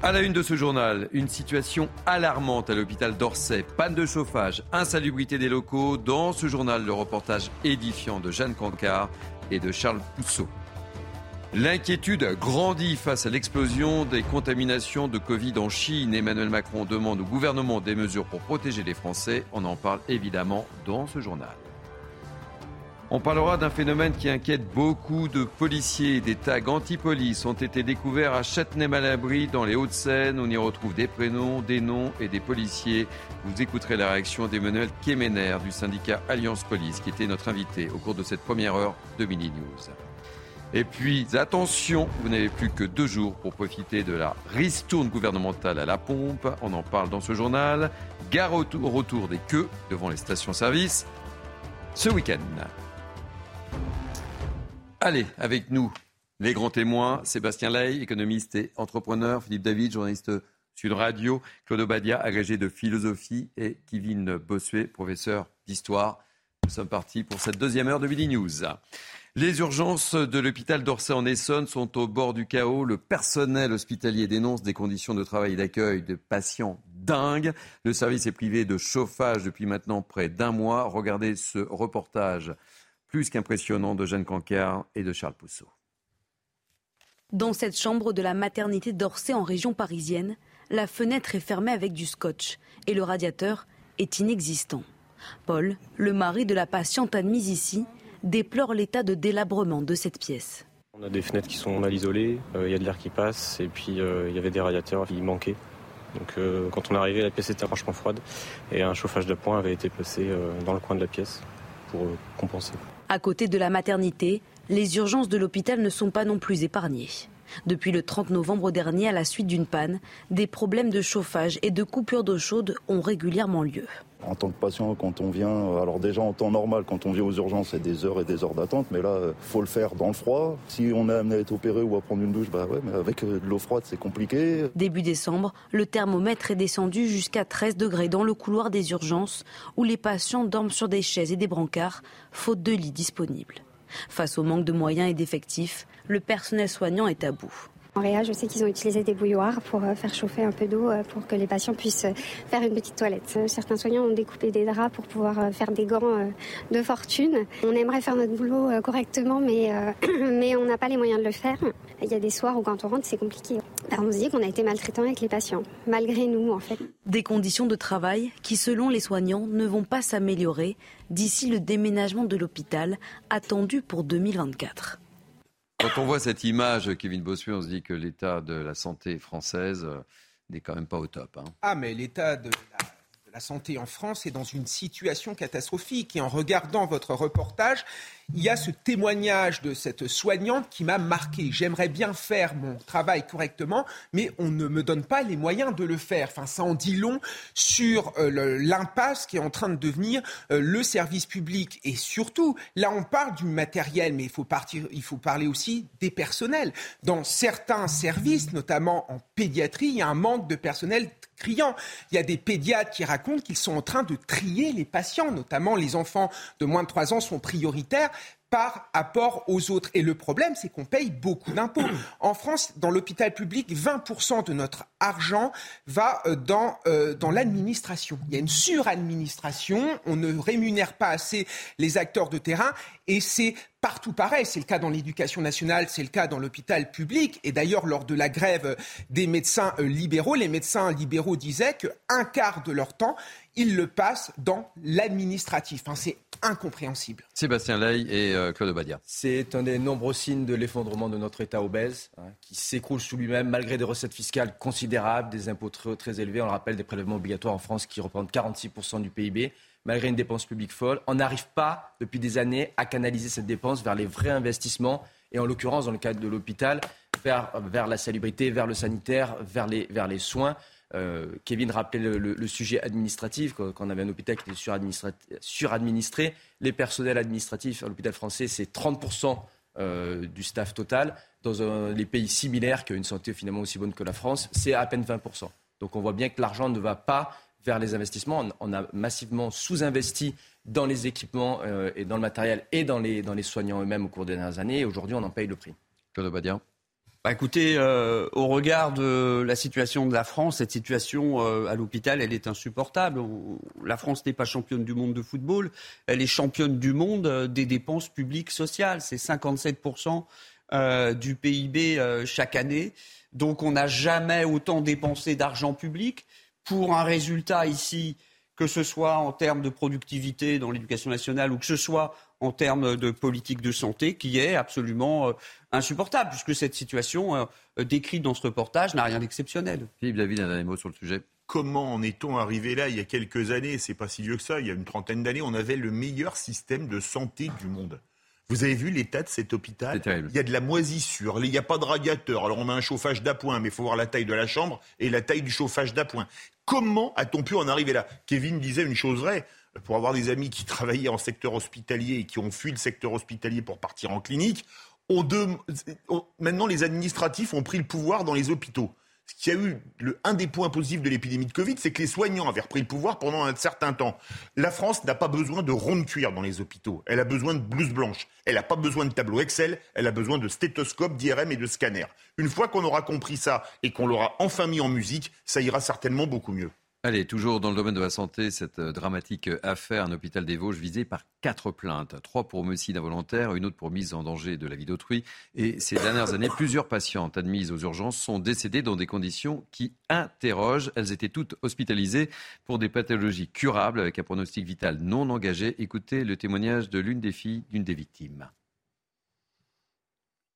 Speaker 4: À la une de ce journal, une situation alarmante à l'hôpital d'Orsay. Panne de chauffage, insalubrité des locaux. Dans ce journal, le reportage édifiant de Jeanne Cancard et de Charles Pousseau. L'inquiétude grandit face à l'explosion des contaminations de Covid en Chine. Emmanuel Macron demande au gouvernement des mesures pour protéger les Français. On en parle évidemment dans ce journal. On parlera d'un phénomène qui inquiète beaucoup de policiers. Des tags anti-police ont été découverts à Châtenay-Malabry dans les Hauts-de-Seine. On y retrouve des prénoms, des noms et des policiers. Vous écouterez la réaction d'Emmanuel Kemener du syndicat Alliance Police qui était notre invité au cours de cette première heure de Mini News. Et puis, attention, vous n'avez plus que deux jours pour profiter de la ristourne gouvernementale à la pompe. On en parle dans ce journal. Gare au retour des queues devant les stations-service ce week-end. Allez, avec nous, les grands témoins, Sébastien Ley, économiste et entrepreneur, Philippe David, journaliste Sud Radio, Claude Obadia, agrégé de philosophie, et Kevin Bossuet, professeur d'histoire. Nous sommes partis pour cette deuxième heure de Midi News. Les urgences de l'hôpital d'Orsay en Essonne sont au bord du chaos. Le personnel hospitalier dénonce des conditions de travail et d'accueil de patients dingues. Le service est privé de chauffage depuis maintenant près d'un mois. Regardez ce reportage plus qu'impressionnant de Jeanne Cancard et de Charles Pousseau.
Speaker 10: Dans cette chambre de la maternité d'Orsay en région parisienne, la fenêtre est fermée avec du scotch et le radiateur est inexistant. Paul, le mari de la patiente admise ici, déplore l'état de délabrement de cette pièce.
Speaker 29: On a des fenêtres qui sont mal isolées, euh, il y a de l'air qui passe et puis euh, il y avait des radiateurs qui manquaient. Donc euh, quand on est arrivé, la pièce était franchement froide et un chauffage d'appoint avait été placé dans le coin de la pièce pour compenser.
Speaker 10: À côté de la maternité, les urgences de l'hôpital ne sont pas non plus épargnées. Depuis le 30 novembre dernier, à la suite d'une panne, des problèmes de chauffage et de coupure d'eau chaude ont régulièrement lieu.
Speaker 11: En tant que patient, quand on vient, alors déjà en temps normal, quand on vient aux urgences, c'est des heures et des heures d'attente, mais là, il euh, faut le faire dans le froid. Si on est amené à être opéré ou à prendre une douche, bah ouais, mais avec euh, de l'eau froide, c'est compliqué.
Speaker 10: Début décembre, le thermomètre est descendu jusqu'à 13 degrés dans le couloir des urgences, où les patients dorment sur des chaises et des brancards, faute de lits disponibles. Face au manque de moyens et d'effectifs, le personnel soignant est à bout.
Speaker 30: Je sais qu'ils ont utilisé des bouilloires pour euh, faire chauffer un peu d'eau euh, pour que les patients puissent euh, faire une petite toilette. Certains soignants ont découpé des draps pour pouvoir faire des gants de fortune. On aimerait faire notre boulot correctement, mais, *clears throat* mais on n'a pas les moyens de le faire. Il y a des soirs où quand on rentre, c'est compliqué. on se dit qu'on a été maltraitant avec les patients, malgré nous en fait.
Speaker 10: Des conditions de travail qui, selon les soignants, ne vont pas s'améliorer d'ici le déménagement de l'hôpital attendu pour 2024.
Speaker 4: Quand on voit cette image, Kevin Bossuet, on se dit que l'état de la santé française n'est quand même pas au top. Hein.
Speaker 8: Ah, mais l'état de la santé en France est dans une situation catastrophique. Et en regardant votre reportage, il y a ce témoignage de cette soignante qui m'a marqué. J'aimerais bien faire mon travail correctement, mais on ne me donne pas les moyens de le faire. Enfin, ça en dit long sur euh, l'impasse qui est en train de devenir euh, le service public. Et surtout, là, on parle du matériel, mais il faut, partir, il faut parler aussi des personnels. Dans certains services, notamment en pédiatrie, il y a un manque de personnel Il y a des pédiatres qui racontent qu'ils sont en train de trier les patients, notamment les enfants de moins de 3 ans sont prioritaires par rapport aux autres. Et le problème, c'est qu'on paye beaucoup d'impôts. En France, dans l'hôpital public, 20% de notre argent va euh, dans, euh, dans l'administration. Il y a une suradministration, on ne rémunère pas assez les acteurs de terrain et c'est partout pareil. C'est le cas dans l'éducation nationale, c'est le cas dans l'hôpital public. Et d'ailleurs, lors de la grève des médecins euh, libéraux, les médecins libéraux disaient qu'un quart de leur temps, ils le passent dans l'administratif. c'est incompréhensible.
Speaker 4: Sébastien Ley et euh, Claude Badia.
Speaker 13: C'est un des nombreux signes de l'effondrement de notre État obèse, hein, qui s'écroule sous lui-même malgré des recettes fiscales considérables, des impôts très, très élevés. On le rappelle, des prélèvements obligatoires en France qui représentent 46% du PIB malgré une dépense publique folle. On n'arrive pas, depuis des années, à canaliser cette dépense vers les vrais investissements, et en l'occurrence, dans le cadre de l'hôpital, vers, la salubrité, vers le sanitaire, vers les, soins. Euh, Kevin rappelait le, sujet administratif, quand on avait un hôpital qui était suradministré. Les personnels administratifs à l'hôpital français, c'est 30% euh, du staff total. Dans les pays similaires, qui ont une santé finalement aussi bonne que la France, c'est à peine 20%. Donc on voit bien que l'argent ne va pas vers les investissements. On, a massivement sous-investi dans les équipements euh, et dans le matériel et dans les, dans les soignants eux-mêmes au cours des dernières années. Et aujourd'hui, on en paye le prix.
Speaker 4: Claude Badia.
Speaker 7: Bah écoutez, euh, au regard de la situation de la France, cette situation euh, à l'hôpital, elle est insupportable. la France n'est pas championne du monde de football, elle est championne du monde des dépenses publiques sociales. C'est 57% du PIB chaque année. Donc on n'a jamais autant dépensé d'argent public pour un résultat ici, que ce soit en termes de productivité dans l'éducation nationale ou que ce soit en termes de politique de santé, qui est absolument euh, insupportable, puisque cette situation euh, décrite dans ce reportage n'a rien d'exceptionnel.
Speaker 4: Philippe David, un dernier mot sur le sujet.
Speaker 6: Comment en est-on arrivé là il y a quelques années? C'est pas si vieux que ça. Il y a une trentaine d'années, on avait le meilleur système de santé du monde. Vous avez vu l'état de cet hôpital Il y a de la moisissure, il n'y a pas de radiateur. Alors on met un chauffage d'appoint, mais il faut voir la taille de la chambre et la taille du chauffage d'appoint. Comment a-t-on pu en arriver là? Kevin disait une chose vraie. Pour avoir des amis qui travaillaient en secteur hospitalier et qui ont fui le secteur hospitalier pour partir en clinique, maintenant les administratifs ont pris le pouvoir dans les hôpitaux. Ce qu'il y a eu, un des points positifs de l'épidémie de Covid, c'est que les soignants avaient repris le pouvoir pendant un certain temps. La France n'a pas besoin de ronde cuir dans les hôpitaux. Elle a besoin de blouse blanche. Elle n'a pas besoin de tableau Excel. Elle a besoin de stéthoscope, d'IRM et de scanner. Une fois qu'on aura compris ça et qu'on l'aura enfin mis en musique, ça ira certainement beaucoup mieux.
Speaker 4: Allez, toujours dans le domaine de la santé, cette euh, dramatique euh, affaire, un hôpital des Vosges visé par quatre plaintes. Trois pour homicide involontaire, une autre pour mise en danger de la vie d'autrui. Et ces dernières années, plusieurs patientes admises aux urgences sont décédées dans des conditions qui interrogent. Elles étaient toutes hospitalisées pour des pathologies curables avec un pronostic vital non engagé. Écoutez le témoignage de l'une des filles d'une des victimes.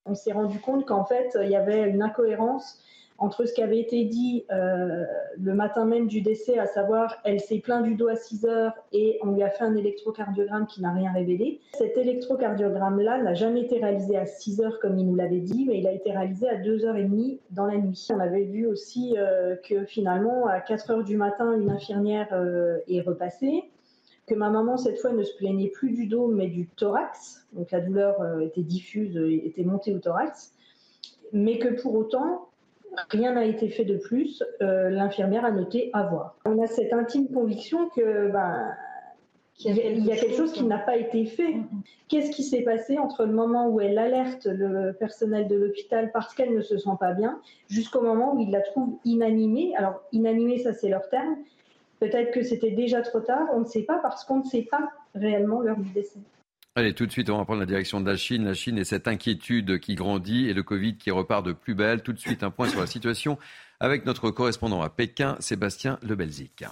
Speaker 31: On s'est rendu compte qu'en fait, il y avait une incohérence entre ce qui avait été dit euh, le matin même du décès, à savoir elle s'est plaint du dos à 6 heures et on lui a fait un électrocardiogramme qui n'a rien révélé. Cet électrocardiogramme-là n'a jamais été réalisé à 6 heures comme il nous l'avait dit, mais il a été réalisé à 2h30 dans la nuit. On avait vu aussi euh, que finalement, à 4 heures du matin, une infirmière euh, est repassée que ma maman, cette fois, ne se plaignait plus du dos, mais du thorax. Donc la douleur était diffuse, était montée au thorax. Mais que pour autant, Rien n'a été fait de plus. Euh, l'infirmière a noté avoir. On a cette intime conviction que ben, il y a quelque chose qui n'a pas été fait. Qu'est-ce qui s'est passé entre le moment où elle alerte le personnel de l'hôpital parce qu'elle ne se sent pas bien, jusqu'au moment où il la trouve inanimée? Alors, inanimée, ça c'est leur terme. Peut-être que c'était déjà trop tard, on ne sait pas parce qu'on ne sait pas réellement l'heure du décès.
Speaker 4: Allez, tout de suite, on va prendre la direction de la Chine. La Chine et cette inquiétude qui grandit et le Covid qui repart de plus belle. Tout de suite, un point sur la situation avec notre correspondant à Pékin, Sébastien Lebelzik.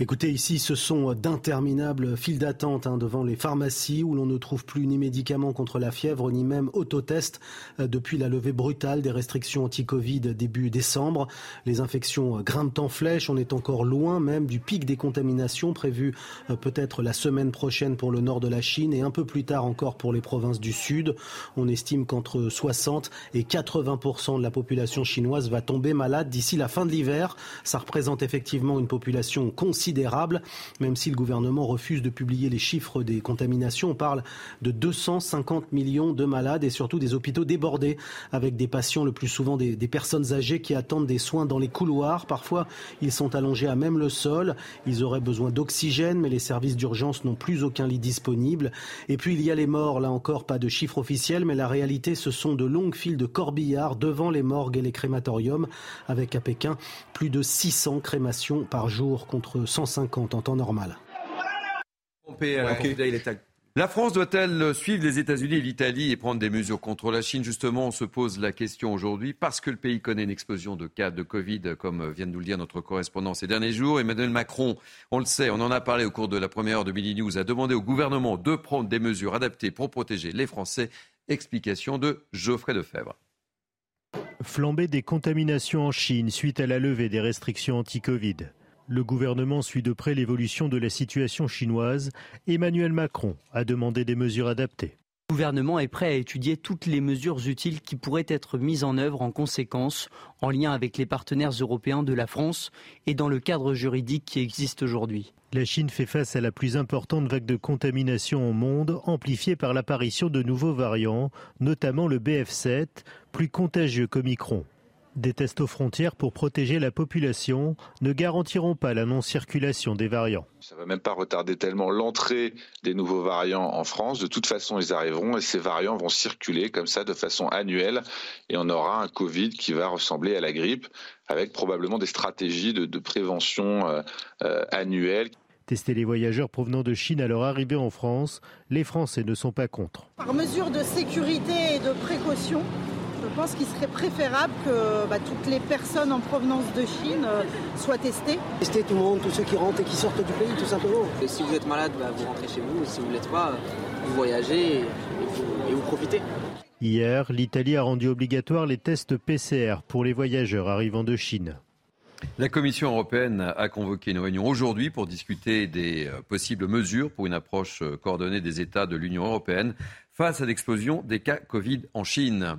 Speaker 32: Écoutez, ici, ce sont d'interminables files d'attente hein, devant les pharmacies où l'on ne trouve plus ni médicaments contre la fièvre, ni même autotests euh, depuis la levée brutale des restrictions anti-Covid début décembre. Les infections grimpent en flèche. On est encore loin même du pic des contaminations prévu euh, peut-être la semaine prochaine pour le nord de la Chine et un peu plus tard encore pour les provinces du sud. On estime qu'entre 60 et 80% de la population chinoise va tomber malade d'ici la fin de l'hiver. Ça représente effectivement une population considérable, même si le gouvernement refuse de publier les chiffres des contaminations. On parle de 250 millions de malades et surtout des hôpitaux débordés avec des patients, le plus souvent des, des personnes âgées qui attendent des soins dans les couloirs. Parfois, ils sont allongés à même le sol. Ils auraient besoin d'oxygène, mais les services d'urgence n'ont plus aucun lit disponible. Et puis, il y a les morts. Là encore, pas de chiffres officiels, mais la réalité, ce sont de longues files de corbillards devant les morgues et les crématoriums, avec à Pékin plus de 600 crémations par jour contre 150 en temps normal.
Speaker 4: La France doit-elle suivre les États-Unis et l'Italie et prendre des mesures contre la Chine? Justement, on se pose la question aujourd'hui parce que le pays connaît une explosion de cas de Covid, comme vient de nous le dire notre correspondant ces derniers jours. Emmanuel Macron, on le sait, on en a parlé au cours de la première heure de Midi News, a demandé au gouvernement de prendre des mesures adaptées pour protéger les Français. Explication de Geoffrey Defebvre.
Speaker 33: Flambée des contaminations en Chine suite à la levée des restrictions anti-Covid. Le gouvernement suit de près l'évolution de la situation chinoise. Emmanuel Macron a demandé des mesures adaptées.
Speaker 34: Le gouvernement est prêt à étudier toutes les mesures utiles qui pourraient être mises en œuvre en conséquence, en lien avec les partenaires européens de la France et dans le cadre juridique qui existe aujourd'hui.
Speaker 33: La Chine fait face à la plus importante vague de contamination au monde, amplifiée par l'apparition de nouveaux variants, notamment le BF7, plus contagieux qu'Omicron. Des tests aux frontières pour protéger la population ne garantiront pas la non-circulation des variants.
Speaker 35: Ça ne va même pas retarder tellement l'entrée des nouveaux variants en France. De toute façon, ils arriveront et ces variants vont circuler comme ça de façon annuelle et on aura un Covid qui va ressembler à la grippe avec probablement des stratégies de, prévention euh, euh, annuelles.
Speaker 33: Tester les voyageurs provenant de Chine à leur arrivée en France, les Français ne sont pas contre.
Speaker 36: Par mesure de sécurité et de précaution, je pense qu'il serait préférable que bah, toutes les personnes en provenance de Chine euh, soient testées.
Speaker 37: Tester tout le monde, tous ceux qui rentrent et qui sortent du pays, tout simplement.
Speaker 38: Et si vous êtes malade, bah, vous rentrez chez vous. Et si vous ne l'êtes pas, vous voyagez et vous, et vous profitez.
Speaker 33: Hier, l'Italie a rendu obligatoire les tests PCR pour les voyageurs arrivant de Chine.
Speaker 4: La Commission européenne a convoqué une réunion aujourd'hui pour discuter des euh, possibles mesures pour une approche euh, coordonnée des États de l'Union européenne face à l'explosion des cas Covid en Chine.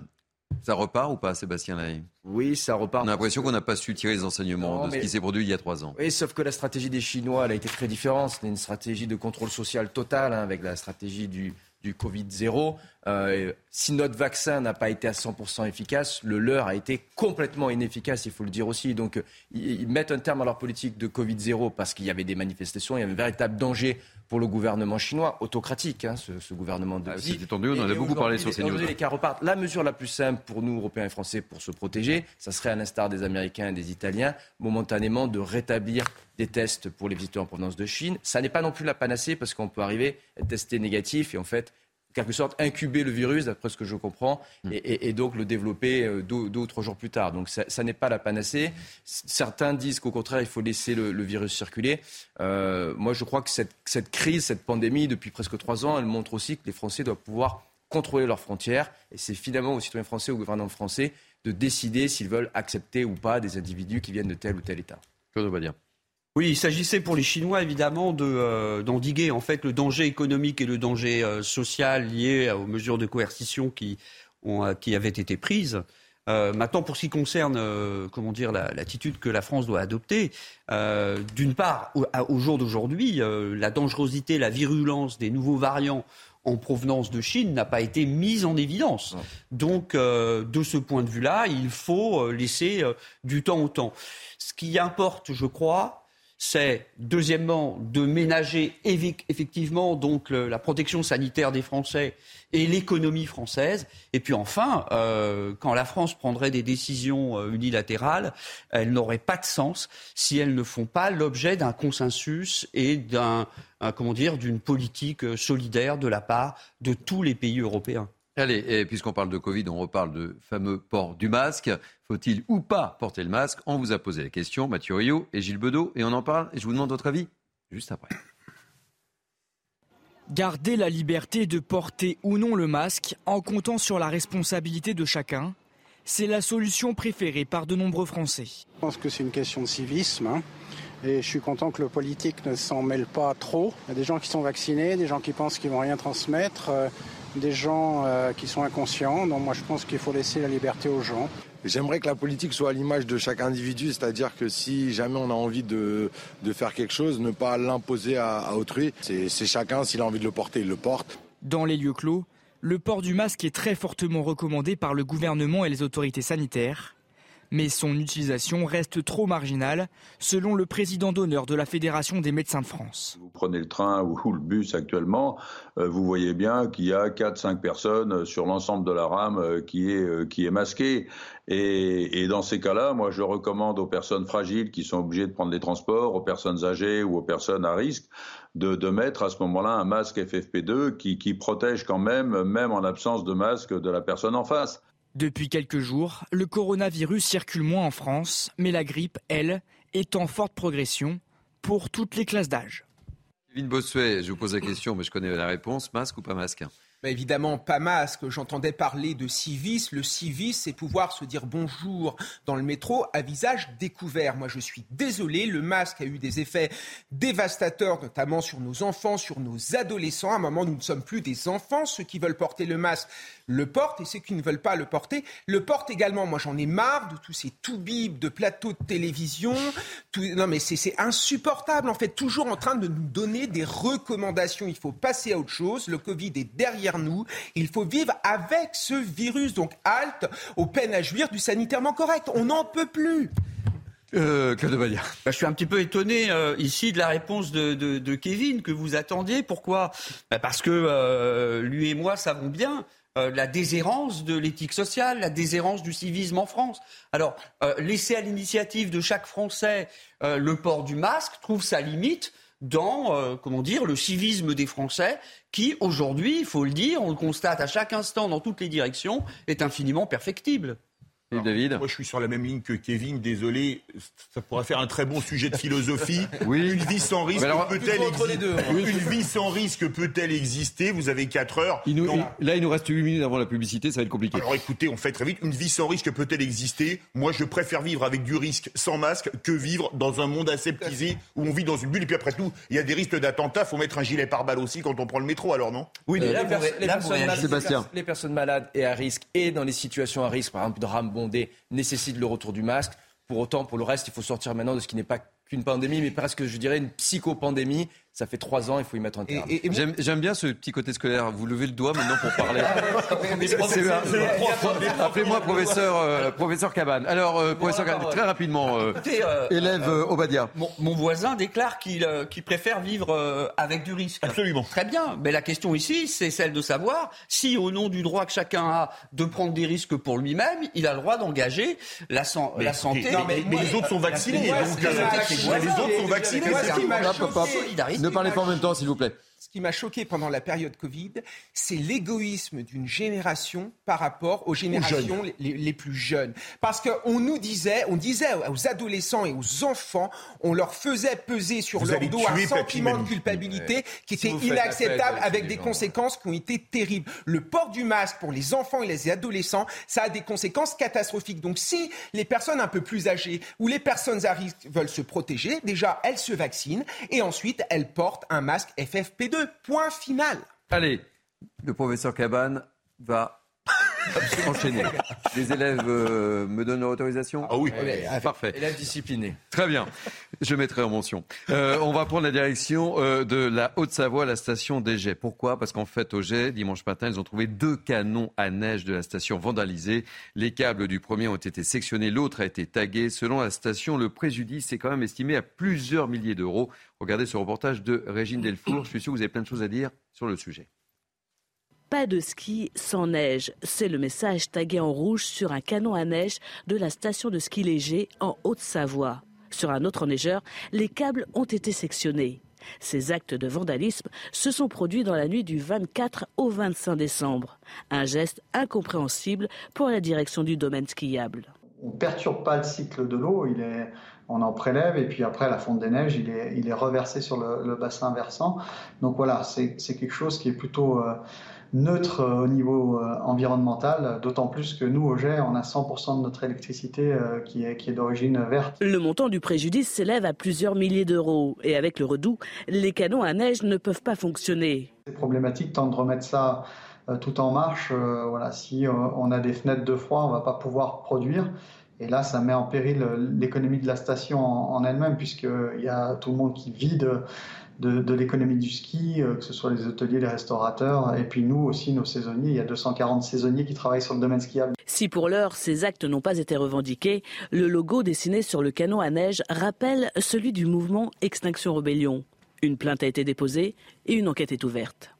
Speaker 4: Ça repart ou pas, Sébastien Lay?
Speaker 13: Oui, ça repart.
Speaker 4: On a l'impression qu'on n'a pas su tirer les enseignements de ce qui s'est produit il y a trois ans.
Speaker 13: Oui, sauf que la stratégie des Chinois elle a été très différente. C'était une stratégie de contrôle social total, hein, avec la stratégie du du Covid 0. Euh, si notre vaccin n'a pas été à 100% efficace, le leur a été complètement inefficace, il faut le dire aussi. Donc ils, mettent un terme à leur politique de Covid 0 parce qu'il y avait des manifestations, il y avait un véritable danger pour le gouvernement chinois, autocratique, hein, ce, gouvernement de
Speaker 4: ah, Xi. tendu, on en a beaucoup parlé sur ces news.
Speaker 13: Les cas repartent. La mesure la plus simple pour nous, Européens et Français, pour se protéger, ça serait à l'instar des Américains et des Italiens, momentanément de rétablir des tests pour les visiteurs en provenance de Chine. Ça n'est pas non plus la panacée parce qu'on peut arriver à tester négatif et en fait quelque sorte incuber le virus, d'après ce que je comprends, mm. et, donc le développer euh, deux ou trois jours plus tard. Donc ça, n'est pas la panacée. Certains disent qu'au contraire, il faut laisser le, virus circuler. Euh, moi, je crois que cette, cette, crise, cette pandémie, depuis presque trois ans, elle montre aussi que les Français doivent pouvoir contrôler leurs frontières. Et c'est finalement aux citoyens français, au gouvernement français, de décider s'ils veulent accepter ou pas des individus qui viennent de tel ou tel État.
Speaker 4: Claude dire
Speaker 7: oui, il s'agissait pour les Chinois évidemment euh, d'endiguer en fait le danger économique et le danger euh, social lié aux mesures de coercition qui, ont, euh, qui avaient été prises. maintenant, pour ce qui concerne, comment dire, l'attitude que la France doit adopter, d'une part, au, au jour d'aujourd'hui, la dangerosité, la virulence des nouveaux variants en provenance de Chine n'a pas été mise en évidence. Donc, de ce point de vue-là, il faut laisser du temps au temps. Ce qui importe, je crois, c'est deuxièmement de ménager effectivement donc la protection sanitaire des Français et l'économie française. Et puis enfin, euh, quand la France prendrait des décisions euh, unilatérales, elles n'auraient pas de sens si elles ne font pas l'objet d'un consensus et d'un comment dire d'une politique euh, solidaire de la part de tous les pays européens.
Speaker 4: Allez, puisqu'on parle de Covid, on reparle de fameux port du masque. Faut-il ou pas porter le masque? On vous a posé la question, Mathieu Rio et Gilles Bedeau, et on en parle. Et je vous demande votre avis juste après.
Speaker 18: Garder la liberté de porter ou non le masque en comptant sur la responsabilité de chacun, c'est la solution préférée par de nombreux Français.
Speaker 39: Je pense que c'est une question de civisme. Hein. Et je suis content que le politique ne s'en mêle pas trop. Il y a des gens qui sont vaccinés, des gens qui pensent qu'ils vont rien transmettre. Des gens euh, qui sont inconscients. Donc moi je pense qu'il faut laisser la liberté aux gens.
Speaker 40: J'aimerais que la politique soit à l'image de chaque individu, c'est-à-dire que si jamais on a envie de, faire quelque chose, ne pas l'imposer à, à autrui. C'est chacun, s'il a envie de le porter, il le porte.
Speaker 18: Dans les lieux clos, le port du masque est très fortement recommandé par le gouvernement et les autorités sanitaires mais son utilisation reste trop marginale, selon le président d'honneur de la Fédération des médecins de France.
Speaker 41: Vous prenez le train ou *laughs* le bus actuellement, euh, vous voyez bien qu'il y a 4-5 personnes sur l'ensemble de la rame euh, qui est, euh, qui est masquée. Et, dans ces cas-là, moi, je recommande aux personnes fragiles qui sont obligées de prendre les transports, aux personnes âgées ou aux personnes à risque, de, mettre à ce moment-là un masque FFP2 qui, qui protège quand même, même en absence de masque de la personne en face.
Speaker 18: Depuis quelques jours, le coronavirus circule moins en France, mais la grippe, elle, est en forte progression pour toutes les classes d'âge.
Speaker 4: Kevin Bossuet, je vous pose la question, mais je connais la réponse. Masque ou pas masque?
Speaker 8: Évidemment, pas masque. J'entendais parler de civisme. Le civisme, c'est pouvoir se dire bonjour dans le métro à visage découvert. Moi, je suis désolé. Le masque a eu des effets dévastateurs, notamment sur nos enfants, sur nos adolescents. À un moment, nous ne sommes plus des enfants. Ceux qui veulent porter le masque le portent et ceux qui ne veulent pas le porter le portent également. Moi, j'en ai marre de tous ces toubibs de plateaux de télévision. Non, mais c'est insupportable, en fait, toujours en train de nous donner des recommandations. Il faut passer à autre chose. Le Covid est derrière nous. Il faut vivre avec ce virus. Donc, halte aux peines à jouir du sanitairement correct. On n'en peut plus.
Speaker 4: Euh, bah,
Speaker 7: Je suis un petit peu étonné euh, ici de la réponse de, de, Kevin que vous attendiez. Pourquoi? Bah, Parce que euh, lui et moi savons bien euh, la déshérence de l'éthique sociale, la déshérence du civisme en France. Alors, euh, laisser à l'initiative de chaque Français euh, le port du masque trouve sa limite dans, comment dire, le civisme des Français, qui aujourd'hui, il faut le dire, on le constate à chaque instant dans toutes les directions, est infiniment perfectible.
Speaker 4: David
Speaker 6: Moi, je suis sur la même ligne que Kevin. Désolé, ça pourrait faire un très bon sujet de philosophie. *laughs* oui. Une vie sans risque peut-elle exister Une vie sans risque peut-elle exister? Vous avez 4 heures.
Speaker 4: Là, il nous reste 8 minutes avant la publicité, ça va être compliqué.
Speaker 6: Alors écoutez, on fait très vite. Une vie sans risque peut-elle exister? Moi, je préfère vivre avec du risque sans masque que vivre dans un monde aseptisé où on vit dans une bulle. Et puis après tout, il y a des risques d'attentat. faut mettre un gilet pare-balles aussi quand on prend le métro, alors non?
Speaker 13: Oui, mais les, personnes malades, et à risque et dans les situations à risque, par exemple de nécessite le retour du masque. Pour autant, pour le reste, il faut sortir maintenant de ce qui n'est pas qu'une pandémie, mais presque, je dirais, une psychopandémie. Ça fait trois ans, il faut y mettre un terme. Et,
Speaker 4: J'aime, j'aime bien ce petit côté scolaire. Vous levez le doigt maintenant pour parler. *laughs* Appelez-moi professeur, euh, professeur Cabane. Alors, euh, professeur Cabane, très rapidement, euh, élève Obadia.
Speaker 7: Mon, mon, voisin déclare qu'il qu'il préfère vivre avec du risque.
Speaker 6: Absolument.
Speaker 7: Très bien. Mais la question ici, c'est celle de savoir si, au nom du droit que chacun a de prendre des risques pour lui-même, il a le droit d'engager la, la santé.
Speaker 6: Non, mais, les autres sont vaccinés. Donc, les autres sont vaccinés.
Speaker 4: Ne parlez pas en même temps, s'il vous plaît
Speaker 8: ce qui m'a choqué pendant la période Covid, c'est l'égoïsme d'une génération par rapport aux générations les, plus jeunes. Parce qu'on nous disait, on disait aux adolescents et aux enfants, on leur faisait peser sur leur dos un sentiment de culpabilité qui était inacceptable avec des conséquences qui ont été terribles. Le port du masque pour les enfants et les adolescents, ça a des conséquences catastrophiques. Donc si les personnes un peu plus âgées ou les personnes à risque veulent se protéger, déjà elles se vaccinent et ensuite elles portent un masque FFP2. Point final.
Speaker 4: Allez, le professeur Cabane va enchaîner. Les élèves euh, me donnent leur autorisation
Speaker 6: Ah oui,
Speaker 4: parfait.
Speaker 13: Élèves disciplinés.
Speaker 4: Très bien. Je mettrai en mention. Euh, on va prendre la direction euh, de la Haute-Savoie, la station des Pourquoi? Parce qu'en fait, au Jet, dimanche matin, ils ont trouvé deux canons à neige de la station vandalisés. Les câbles du premier ont été sectionnés, l'autre a été tagué. Selon la station, le préjudice est quand même estimé à plusieurs milliers d'euros. Regardez ce reportage de Régine Delfour. Je suis sûr que vous avez plein de choses à dire sur le sujet.
Speaker 42: Pas de ski sans neige. C'est le message tagué en rouge sur un canon à neige de la station de ski léger en Haute-Savoie. Sur un autre neigeur, les câbles ont été sectionnés. Ces actes de vandalisme se sont produits dans la nuit du 24 au 25 décembre. Un geste incompréhensible pour la direction du domaine skiable.
Speaker 43: On ne perturbe pas le cycle de l'eau, on en prélève et puis après la fonte des neiges, il est, reversé sur le, bassin versant. Donc voilà, c'est quelque chose qui est plutôt... Euh, neutre euh, au niveau euh, environnemental, d'autant plus que nous, au GER, on a 100% de notre électricité euh, qui est, qui est d'origine verte.
Speaker 42: Le montant du préjudice s'élève à plusieurs milliers d'euros. Et avec le redout, les canons à neige ne peuvent pas fonctionner.
Speaker 43: C'est problématique tant de remettre ça tout en marche. voilà, si on a des fenêtres de froid, on ne va pas pouvoir produire. Et là, ça met en péril l'économie de la station en elle-même, puisqu'il y a tout le monde qui vide de, l'économie du ski, euh, que ce soit les hôteliers, les restaurateurs, et puis nous aussi, nos saisonniers. Il y a 240 saisonniers qui travaillent sur le domaine skiable.
Speaker 42: Si pour l'heure, ces actes n'ont pas été revendiqués, le logo dessiné sur le canon à neige rappelle celui du mouvement Extinction Rebellion. Une plainte a été déposée et une enquête est ouverte.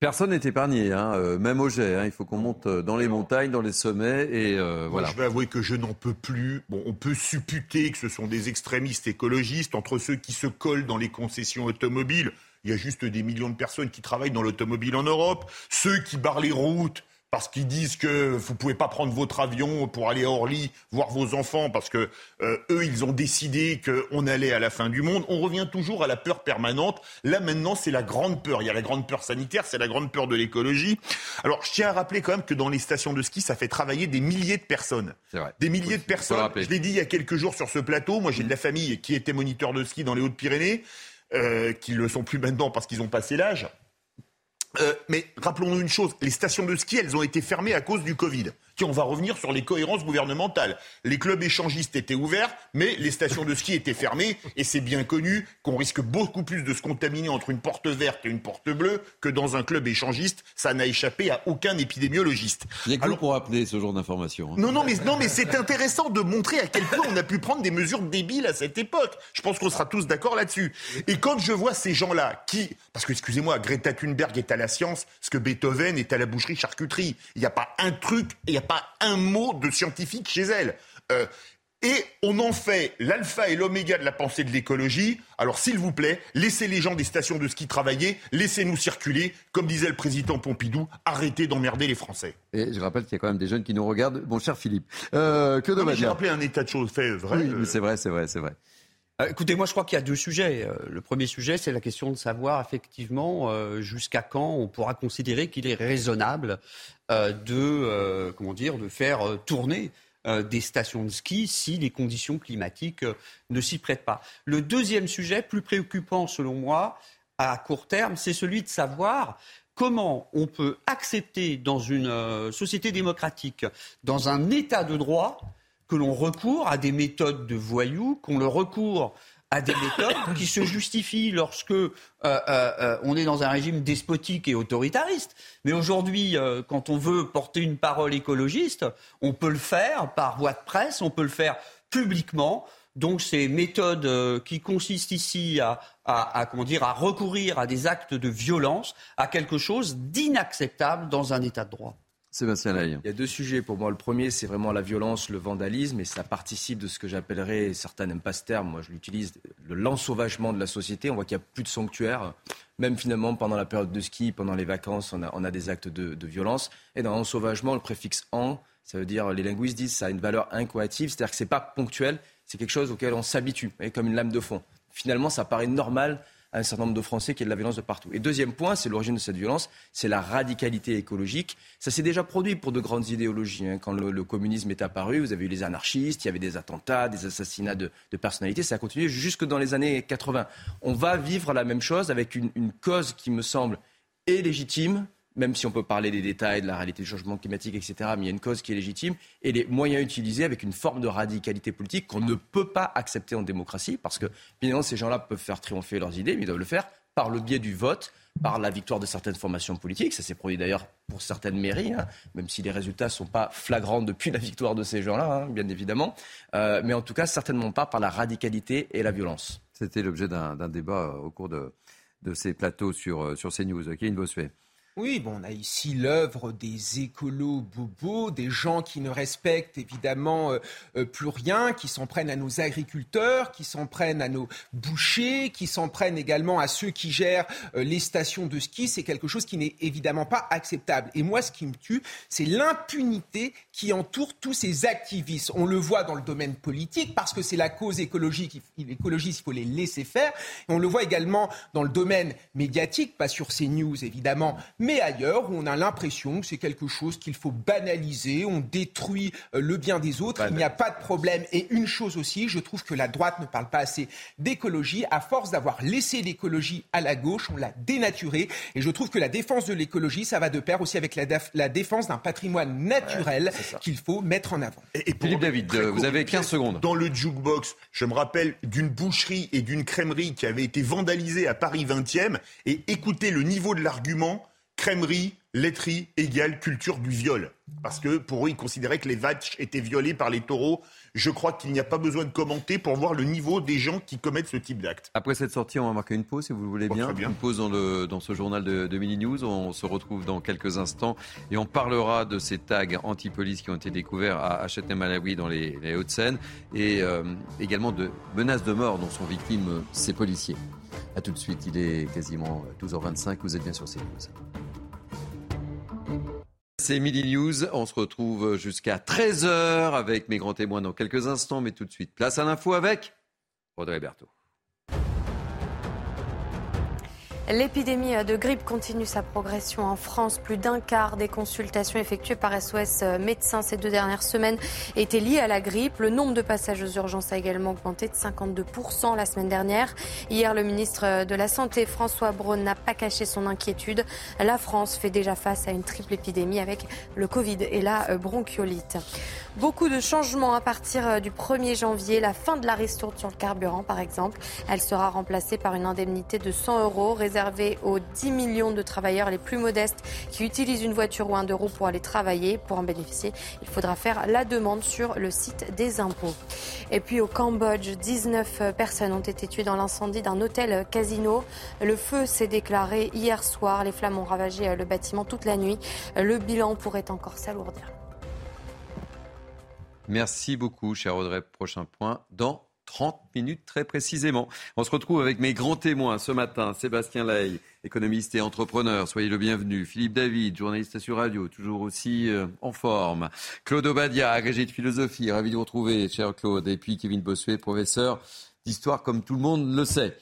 Speaker 4: Personne n'est épargné, hein, euh, même au jet. Hein, il faut qu'on monte euh, dans les montagnes, dans les sommets, et euh, voilà.
Speaker 6: Je vais avouer que je n'en peux plus. Bon, on peut supputer que ce sont des extrémistes écologistes entre ceux qui se collent dans les concessions automobiles. Il y a juste des millions de personnes qui travaillent dans l'automobile en Europe. Ceux qui barrent les routes parce qu'ils disent que vous pouvez pas prendre votre avion pour aller à Orly voir vos enfants parce que euh, eux ils ont décidé qu'on allait à la fin du monde. On revient toujours à la peur permanente. Là maintenant c'est la grande peur. Il y a la grande peur sanitaire, c'est la grande peur de l'écologie. Alors je tiens à rappeler quand même que dans les stations de ski ça fait travailler des milliers de personnes.
Speaker 4: Vrai.
Speaker 6: Des milliers de personnes. Je l'ai dit il y a quelques jours sur ce plateau. Moi j'ai de la famille qui était moniteur de ski dans les Hautes-Pyrénées, euh, qui le sont plus maintenant parce qu'ils ont passé l'âge. Euh, mais rappelons-nous une chose, les stations de ski, elles ont été fermées à cause du Covid on va revenir sur les cohérences gouvernementales. Les clubs échangistes étaient ouverts, mais les stations de ski étaient fermées, et c'est bien connu qu'on risque beaucoup plus de se contaminer entre une porte verte et une porte bleue que dans un club échangiste. Ça n'a échappé à aucun épidémiologiste.
Speaker 4: Il y a que pour appeler ce genre d'informations. Hein.
Speaker 6: Non, non, mais, non, mais c'est intéressant de montrer à quel point on a pu prendre des mesures débiles à cette époque. Je pense qu'on sera tous d'accord là-dessus. Et quand je vois ces gens-là qui, parce que excusez-moi, Greta Thunberg est à la science, ce que Beethoven est à la boucherie-charcuterie. Il n'y a pas un truc, il n'y a pas un mot de scientifique chez elle. Euh, et on en fait l'alpha et l'oméga de la pensée de l'écologie. Alors s'il vous plaît, laissez les gens des stations de ski travailler, laissez-nous circuler. Comme disait le président Pompidou, arrêtez d'emmerder les Français.
Speaker 4: Et je rappelle qu'il y a quand même des jeunes qui nous regardent. Mon cher Philippe, euh, que dommage.
Speaker 6: J'ai rappelé un état de choses fait vrai.
Speaker 4: Oui, c'est vrai, c'est vrai, c'est vrai.
Speaker 7: Euh, écoutez, moi je crois qu'il y a deux sujets. Le premier sujet, c'est la question de savoir effectivement jusqu'à quand on pourra considérer qu'il est raisonnable euh, de, euh, comment dire, de faire euh, tourner des stations de ski si les conditions climatiques ne s'y prêtent pas. Le deuxième sujet, plus préoccupant selon moi, à court terme, c'est celui de savoir comment on peut accepter dans une société démocratique, dans un état de droit, que l'on recourt à des méthodes de voyous, qu'on le recourt à des méthodes qui se justifient lorsque euh, euh, euh, on est dans un régime despotique et autoritariste. Mais aujourd'hui, quand on veut porter une parole écologiste, on peut le faire par voie de presse, on peut le faire publiquement. Donc ces méthodes qui consistent ici à, à, comment dire, à recourir à des actes de violence, à quelque chose d'inacceptable dans un État de droit.
Speaker 4: Sébastien
Speaker 13: Il y a deux sujets pour moi. Le premier, c'est vraiment la violence, le vandalisme, et ça participe de ce que j'appellerais, certains n'aiment pas ce terme, moi je l'utilise, le l'ensauvagement de la société. On voit qu'il n'y a plus de sanctuaires. Même finalement, pendant la période de ski, pendant les vacances, on a, on a des actes de, de, violence. Et dans l'ensauvagement, le préfixe en, ça veut dire, les linguistes disent, ça a une valeur incoative, c'est-à-dire que c'est pas ponctuel, c'est quelque chose auquel on s'habitue, comme une lame de fond. Finalement, ça paraît normal un certain nombre de Français qui a de la violence de partout. Et deuxième point, c'est l'origine de cette violence, c'est la radicalité écologique. Ça s'est déjà produit pour de grandes idéologies. Hein. Quand le, communisme est apparu, vous avez eu les anarchistes, il y avait des attentats, des assassinats de, personnalités. Ça a continué jusque dans les années 80. On va vivre la même chose avec une, une cause qui me semble est légitime, même si on peut parler des détails, de la réalité du changement climatique, etc., mais il y a une cause qui est légitime, et les moyens utilisés avec une forme de radicalité politique qu'on ne peut pas accepter en démocratie, parce que, évidemment, ces gens-là peuvent faire triompher leurs idées, mais ils doivent le faire par le biais du vote, par la victoire de certaines formations politiques. Ça s'est produit d'ailleurs pour certaines mairies, hein, même si les résultats ne sont pas flagrants depuis *laughs* la victoire de ces gens-là, hein, bien évidemment. Euh, mais en tout cas, certainement pas par la radicalité et la violence.
Speaker 4: C'était l'objet d'un débat au cours de, ces plateaux sur, euh, sur CNews. Kevin Bossuet.
Speaker 8: Oui, bon, on a ici l'œuvre des écolos bobos, des gens qui ne respectent évidemment euh, euh, plus rien, qui s'en prennent à nos agriculteurs, qui s'en prennent à nos bouchers, qui s'en prennent également à ceux qui gèrent euh, les stations de ski. C'est quelque chose qui n'est évidemment pas acceptable. Et moi, ce qui me tue, c'est l'impunité qui entoure tous ces activistes. On le voit dans le domaine politique parce que c'est la cause écologique. Écologiste, il faut les laisser faire. Et on le voit également dans le domaine médiatique, pas sur ces news évidemment ailleurs où on a l'impression que c'est quelque chose qu'il faut banaliser, on détruit euh, le bien des autres, il n'y a pas de problème. Et une chose aussi, je trouve que la droite ne parle pas assez d'écologie. À force d'avoir laissé l'écologie à la gauche, on l'a dénaturée. Et je trouve que la défense de l'écologie, ça va de pair aussi avec la, défense d'un patrimoine naturel qu'il faut mettre en avant.
Speaker 4: Et, Philippe David, vous avez 15 secondes.
Speaker 6: Dans le jukebox, je me rappelle d'une boucherie et d'une crèmerie qui avait été vandalisée à Paris 20e. Et écoutez le niveau de l'argument crèmerie, laiterie égale culture du viol. Parce que pour eux, ils considéraient que les vaches étaient violées par les taureaux. Je crois qu'il n'y a pas besoin de commenter pour voir le niveau des gens qui commettent ce type d'acte.
Speaker 4: Après cette sortie, on va marquer une pause, si vous le voulez bien. Une pause dans, le, dans ce journal de, de, Mini News. On se retrouve dans quelques instants et on parlera de ces tags anti-police qui ont été découverts à, Châtenay-Malabry dans les, Hauts-de-Seine et euh, également de menaces de mort dont sont victimes ces policiers. A tout de suite, il est quasiment 12h25. Vous êtes bien sur CNews. C'est Midi News. On se retrouve jusqu'à 13h avec mes grands témoins dans quelques instants, mais tout de suite, place à l'info avec Audrey Berthaud.
Speaker 5: L'épidémie de grippe continue sa progression en France. Plus d'un quart des consultations effectuées par SOS médecins ces deux dernières semaines étaient liées à la grippe. Le nombre de passages aux urgences a également augmenté de 52% la semaine dernière. Hier, le ministre de la Santé, François Braun, n'a pas caché son inquiétude. La France fait déjà face à une triple épidémie avec le Covid et la bronchiolite. Beaucoup de changements à partir du 1er janvier. La fin de la ristourne sur le carburant, par exemple. Elle sera remplacée par une indemnité de 100 euros aux 10 millions de travailleurs les plus modestes qui utilisent une voiture ou un deux roues pour aller travailler. Pour en bénéficier, il faudra faire la demande sur le site des impôts. Et puis au Cambodge, 19 personnes ont été tuées dans l'incendie d'un hôtel casino. Le feu s'est déclaré hier soir. Les flammes ont ravagé le bâtiment toute la nuit. Le bilan pourrait encore s'alourdir.
Speaker 4: Merci beaucoup, cher Audrey. Prochain point dans 30 minutes très précisément. On se retrouve avec mes grands témoins ce matin. Sébastien Lay, économiste et entrepreneur, soyez le bienvenu. Philippe David, journaliste sur radio, toujours aussi euh, en forme. Claude Obadia, agrégé de philosophie, ravi de vous retrouver, cher Claude. Et puis Kevin Bossuet, professeur d'histoire comme tout le monde le sait.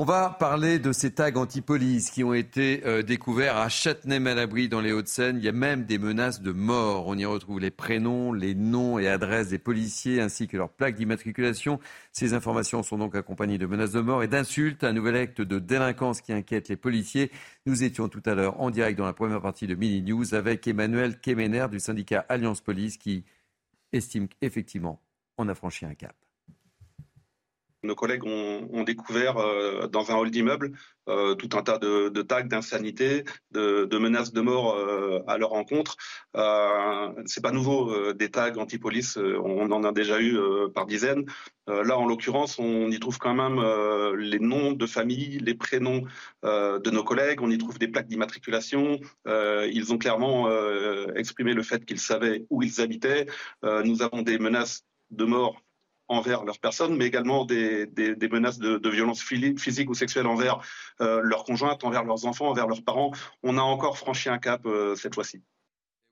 Speaker 4: On va parler de ces tags anti-police qui ont été euh, découverts à Châtenay-Malabry dans les Hauts-de-Seine. Il y a même des menaces de mort. On y retrouve les prénoms, les noms et adresses des policiers ainsi que leurs plaques d'immatriculation. Ces informations sont donc accompagnées de menaces de mort et d'insultes. Un nouvel acte de délinquance qui inquiète les policiers. Nous étions tout à l'heure en direct dans la première partie de Mini News avec Emmanuel Kemener du syndicat Alliance Police qui estime qu'effectivement on a franchi un cap.
Speaker 44: Nos collègues ont, découvert euh, dans un hall d'immeuble euh, tout un tas de, tags d'insanité, de, menaces de mort euh, à leur encontre. C'est pas nouveau, des tags anti-police, on en a déjà eu par dizaines. là, en l'occurrence, on y trouve quand même les noms de famille, les prénoms de nos collègues, on y trouve des plaques d'immatriculation. ils ont clairement exprimé le fait qu'ils savaient où ils habitaient. nous avons des menaces de mort envers leurs personnes, mais également des, menaces de, de violences physiques ou sexuelles envers euh, leurs conjointes, envers leurs enfants, envers leurs parents. On a encore franchi un cap euh, cette fois-ci.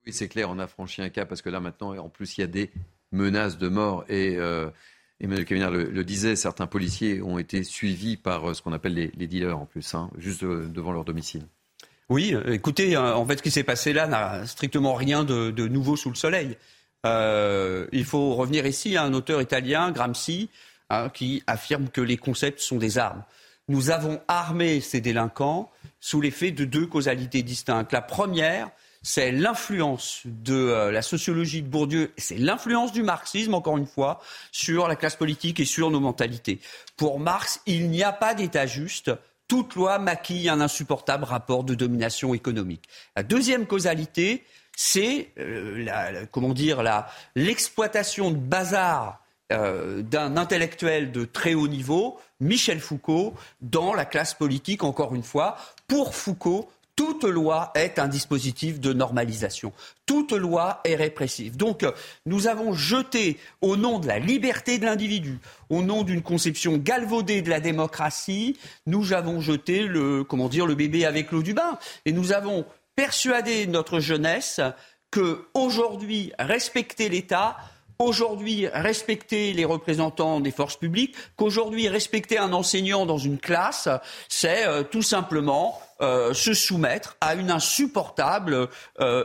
Speaker 4: Oui, c'est clair, on a franchi un cap parce que là maintenant, en plus, il y a des menaces de mort et euh, Emmanuel Caviner le, disait, certains policiers ont été suivis par ce qu'on appelle les, dealers en plus, hein, juste devant leur domicile.
Speaker 7: Oui, écoutez, en fait, ce qui s'est passé là n'a strictement rien de nouveau sous le soleil. Euh, il faut revenir ici à un auteur italien, Gramsci, hein, qui affirme que les concepts sont des armes. Nous avons armé ces délinquants sous l'effet de deux causalités distinctes. La première, c'est l'influence de euh, la sociologie de Bourdieu, c'est l'influence du marxisme, encore une fois, sur la classe politique et sur nos mentalités. Pour Marx, il n'y a pas d'État juste. Toute loi maquille un insupportable rapport de domination économique. La deuxième causalité, c'est euh, la, comment dire l'exploitation de bazar euh, d'un intellectuel de très haut niveau, Michel Foucault, dans la classe politique, encore une fois. Pour Foucault, toute loi est un dispositif de normalisation. Toute loi est répressive. Donc, nous avons jeté, au nom de la liberté de l'individu, au nom d'une conception galvaudée de la démocratie, nous avons jeté le, comment dire, le bébé avec l'eau du bain. Et nous avons persuader notre jeunesse que aujourd'hui respecter l'État, aujourd'hui respecter les représentants des forces publiques, qu'aujourd'hui respecter un enseignant dans une classe, c'est euh, tout simplement euh, se soumettre à une insupportable euh,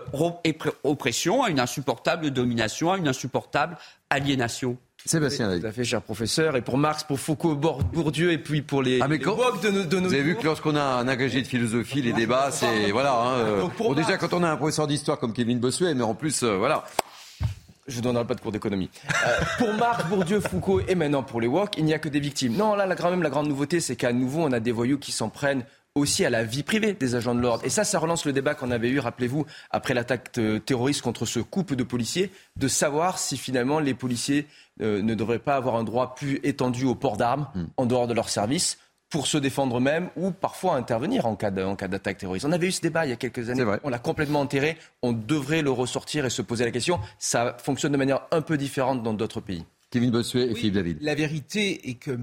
Speaker 7: oppression, à une insupportable domination, à une insupportable aliénation.
Speaker 4: Sébastien
Speaker 13: Tout à fait, cher professeur. Et pour Marx, pour Foucault, Bourdieu, et puis pour les,
Speaker 4: ah, mais de, nos, de Vous avez vu que lorsqu'on a un agrégé de philosophie, les débats, c'est... Voilà. Hein, euh, bon, déjà, quand on a un professeur d'histoire comme Kevin Bossuet, mais en plus, euh, voilà...
Speaker 13: Je ne donnerai pas de cours d'économie. Euh, pour Marx, Bourdieu, Foucault et maintenant pour les WOC, il n'y a que des victimes. Non, là, la, quand même, la grande nouveauté, c'est qu'à nouveau, on a des voyous qui s'en prennent aussi à la vie privée des agents de l'ordre. Et ça, ça relance le débat qu'on avait eu, rappelez-vous, après l'attaque terroriste contre ce couple de policiers, de savoir si finalement les policiers euh, ne devraient pas avoir un droit plus étendu au port d'armes hmm. en dehors de leur service pour se défendre eux-mêmes ou parfois intervenir en cas d'attaque terroriste. On avait eu ce débat il y a quelques années, on l'a complètement enterré, on devrait le ressortir et se poser la question. Ça fonctionne de manière un peu différente dans d'autres pays.
Speaker 4: Kevin Bossuet et Philippe David.
Speaker 8: La vérité est que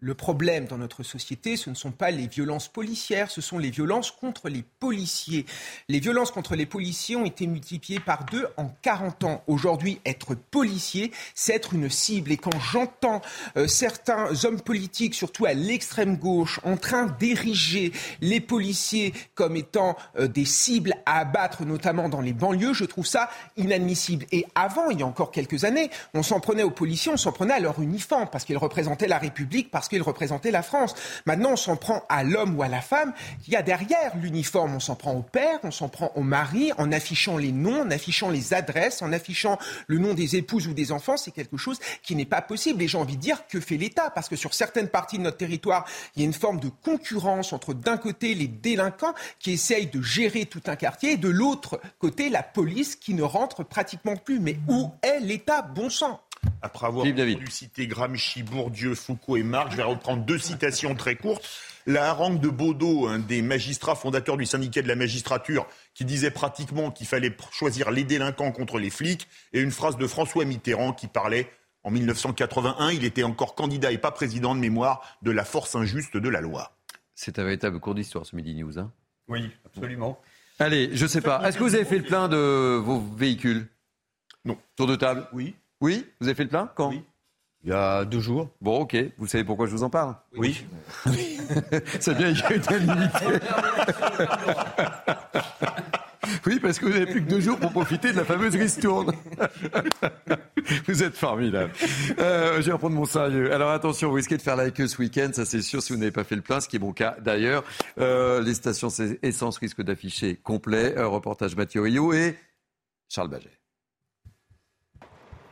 Speaker 8: le problème dans notre société, ce ne sont pas les violences policières, ce sont les violences contre les policiers. Les violences contre les policiers ont été multipliées par deux en 40 ans. Aujourd'hui, être policier, c'est être une cible. Et quand j'entends euh, certains hommes politiques, surtout à l'extrême gauche, en train d'ériger les policiers comme étant euh, des cibles à abattre, notamment dans les banlieues, je trouve ça inadmissible. Et avant, il y a encore quelques années, on s'en prenait aux policiers, on s'en prenait à leur uniforme, parce qu'ils représentaient la République, parce qu'il représentait la France. Maintenant, on s'en prend à l'homme ou à la femme qui a derrière l'uniforme. On s'en prend au père, on s'en prend au mari, en affichant les noms, en affichant les adresses, en affichant le nom des épouses ou des enfants. C'est quelque chose qui n'est pas possible. Et j'ai envie de dire que fait l'État? Parce que sur certaines parties de notre territoire, il y a une forme de concurrence entre d'un côté les délinquants qui essayent de gérer tout un quartier et de l'autre côté la police qui ne rentre pratiquement plus. Mais où est l'État? Bon sang
Speaker 6: après avoir citer Gramsci, Bourdieu, Foucault et Marx, je vais reprendre deux citations très courtes. La harangue de Baudot, un des magistrats fondateurs du syndicat de la magistrature, qui disait pratiquement qu'il fallait choisir les délinquants contre les flics, et une phrase de François Mitterrand qui parlait en 1981, il était encore candidat et pas président de mémoire de la force injuste de la loi.
Speaker 4: C'est un véritable cours d'histoire ce Midi News. Hein
Speaker 6: oui, absolument.
Speaker 4: Allez, je sais pas. Est-ce que vous avez fait le plein de vos véhicules?
Speaker 6: Non.
Speaker 4: Tour de table?
Speaker 6: Oui.
Speaker 4: Oui Vous avez fait le plein Quand
Speaker 6: Oui.
Speaker 7: Il y a deux jours.
Speaker 4: Bon, ok. Vous savez pourquoi je vous en parle
Speaker 6: Oui. *laughs*
Speaker 4: C'est bien, il y a. *laughs* Oui, parce que vous n'avez plus que deux jours pour profiter de la fameuse ristourne. *laughs* vous êtes formidable. Euh, je vais reprendre mon sérieux. Alors attention, vous risquez de faire la queue ce week-end, ça c'est sûr, si vous n'avez pas fait le plein, ce qui est mon cas d'ailleurs. Euh, les stations essence risquent d'afficher complet. Un reportage Mathieu Rio et Charles Baget.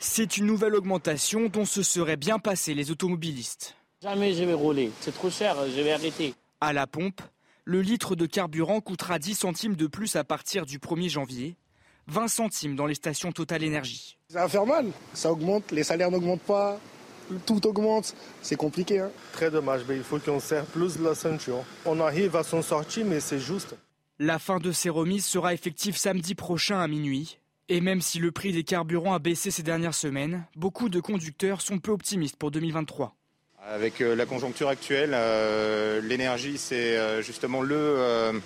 Speaker 18: C'est une nouvelle augmentation dont se seraient bien passés les automobilistes.
Speaker 45: Jamais je vais rouler. C'est trop cher, je vais arrêter.
Speaker 18: À la pompe, le litre de carburant coûtera 10 centimes de plus à partir du 1er janvier, 20 centimes dans les stations Total Énergie.
Speaker 46: Ça va faire mal, ça augmente, les salaires n'augmentent pas, tout augmente, c'est compliqué. Hein.
Speaker 47: Très dommage, mais il faut qu'on serre plus la ceinture. On arrive à s'en sortir, mais c'est juste.
Speaker 18: La fin de ces remises sera effective samedi prochain à minuit. Et même si le prix des carburants a baissé ces dernières semaines, beaucoup de conducteurs sont peu optimistes pour 2023.
Speaker 48: Avec euh, la conjoncture actuelle, euh, l'énergie, c'est euh, justement le,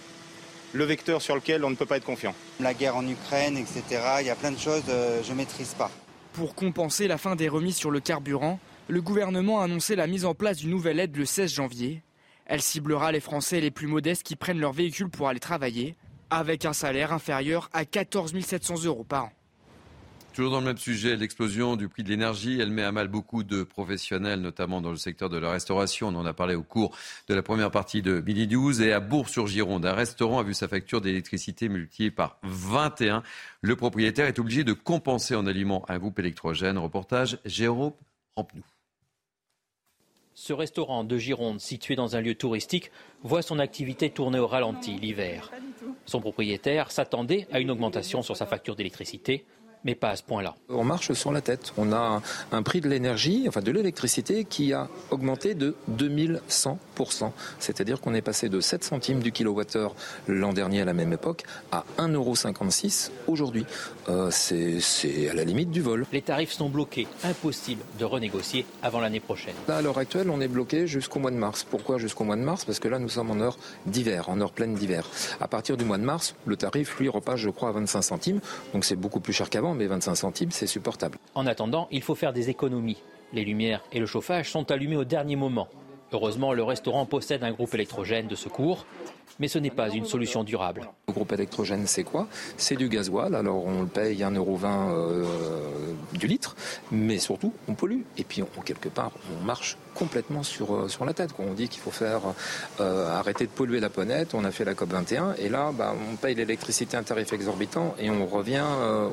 Speaker 48: le vecteur sur lequel on ne peut pas être confiant.
Speaker 49: La guerre en Ukraine, etc., il y a plein de choses, je ne maîtrise pas.
Speaker 18: Pour compenser la fin des remises sur le carburant, le gouvernement a annoncé la mise en place d'une nouvelle aide le 16 janvier. Elle ciblera les Français les plus modestes qui prennent leur véhicule pour aller travailler, avec un salaire inférieur à 14 700 euros par an.
Speaker 4: Toujours dans le même sujet, l'explosion du prix de l'énergie, elle met à mal beaucoup de professionnels, notamment dans le secteur de la restauration. On en a parlé au cours de la première partie de Midi 12. Et à Bourg-sur-Gironde, un restaurant a vu sa facture d'électricité multipliée par 21. Le propriétaire est obligé de compenser en aliments un groupe électrogène. Reportage Jérôme Rampenou.
Speaker 50: Ce restaurant de Gironde, situé dans un lieu touristique, voit son activité tourner au ralenti l'hiver. Son propriétaire s'attendait à une augmentation sur sa facture d'électricité mais pas à ce point-là.
Speaker 51: On marche sur la tête. On a un, prix de l'énergie, enfin de l'électricité, qui a augmenté de 2100%. C'est-à-dire qu'on est passé de 7 centimes du kilowattheure l'an dernier à la même époque à 1,56€ aujourd'hui. Euh, c'est à la limite du vol.
Speaker 50: Les tarifs sont bloqués. Impossible de renégocier avant l'année prochaine.
Speaker 51: Là, à l'heure actuelle, on est bloqué jusqu'au mois de mars. Pourquoi jusqu'au mois de mars? Parce que là, nous sommes en heure d'hiver, en heure pleine d'hiver. À partir du mois de mars, le tarif, lui, repasse, je crois, à 25 centimes. Donc c'est beaucoup plus cher qu'avant mais 25 centimes, c'est supportable.
Speaker 50: En attendant, il faut faire des économies. Les lumières et le chauffage sont allumés au dernier moment. Heureusement, le restaurant possède un groupe électrogène de secours mais ce n'est pas une solution durable.
Speaker 51: Le groupe électrogène, c'est quoi? C'est du gasoil, alors on le paye 1,20€ euh, du litre, mais surtout, on pollue. Et puis, on, quelque part, on marche complètement sur, euh, sur la tête. On dit qu'il faut faire euh, arrêter de polluer la planète, on a fait la COP21, et là, bah, on paye l'électricité à un tarif exorbitant, et on revient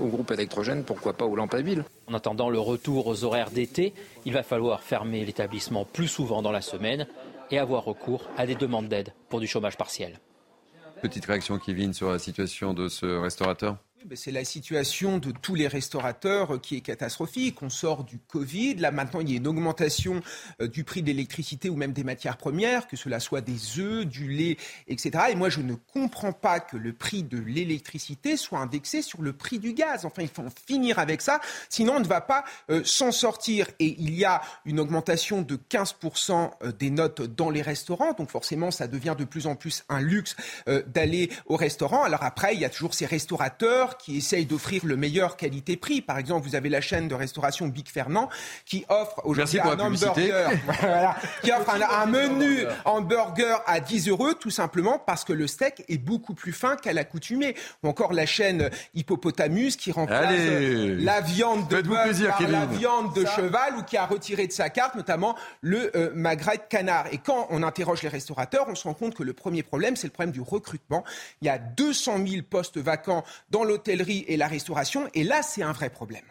Speaker 51: au groupe électrogène, pourquoi pas aux lampes à huile.
Speaker 50: En attendant le retour aux horaires d'été, il va falloir fermer l'établissement plus souvent dans la semaine et avoir recours à des demandes d'aide pour du chômage partiel.
Speaker 4: Petite réaction, Kevin, sur la situation de ce restaurateur?
Speaker 8: C'est la situation de tous les restaurateurs euh, qui est catastrophique. On sort du Covid. Là, maintenant, il y a une augmentation euh, du prix de l'électricité ou même des matières premières, que cela soit des œufs, du lait, etc. Et moi, je ne comprends pas que le prix de l'électricité soit indexé sur le prix du gaz. Enfin, il faut en finir avec ça. Sinon, on ne va pas euh, s'en sortir. Et il y a une augmentation de 15% des notes dans les restaurants. Donc, forcément, ça devient de plus en plus un luxe d'aller au restaurant. Alors après, il y a toujours ces restaurateurs qui essayent d'offrir le meilleur qualité-prix. Par exemple, vous avez la chaîne de restauration Big Fernand qui offre aujourd'hui un hamburger, *laughs* qui offre un, menu hamburger à 10 euros tout simplement parce que le steak est beaucoup plus fin qu'à l'accoutumée. Ou encore la chaîne Hippopotamus qui remplace la viande de bœuf par la viande de cheval ou qui a retiré de sa carte notamment le euh, magret de canard. Et quand on interroge les restaurateurs, on se rend compte que le premier problème, c'est le problème du recrutement. Il y a 200 000 postes vacants dans le l'hôtellerie et la restauration. Et là, c'est un vrai problème.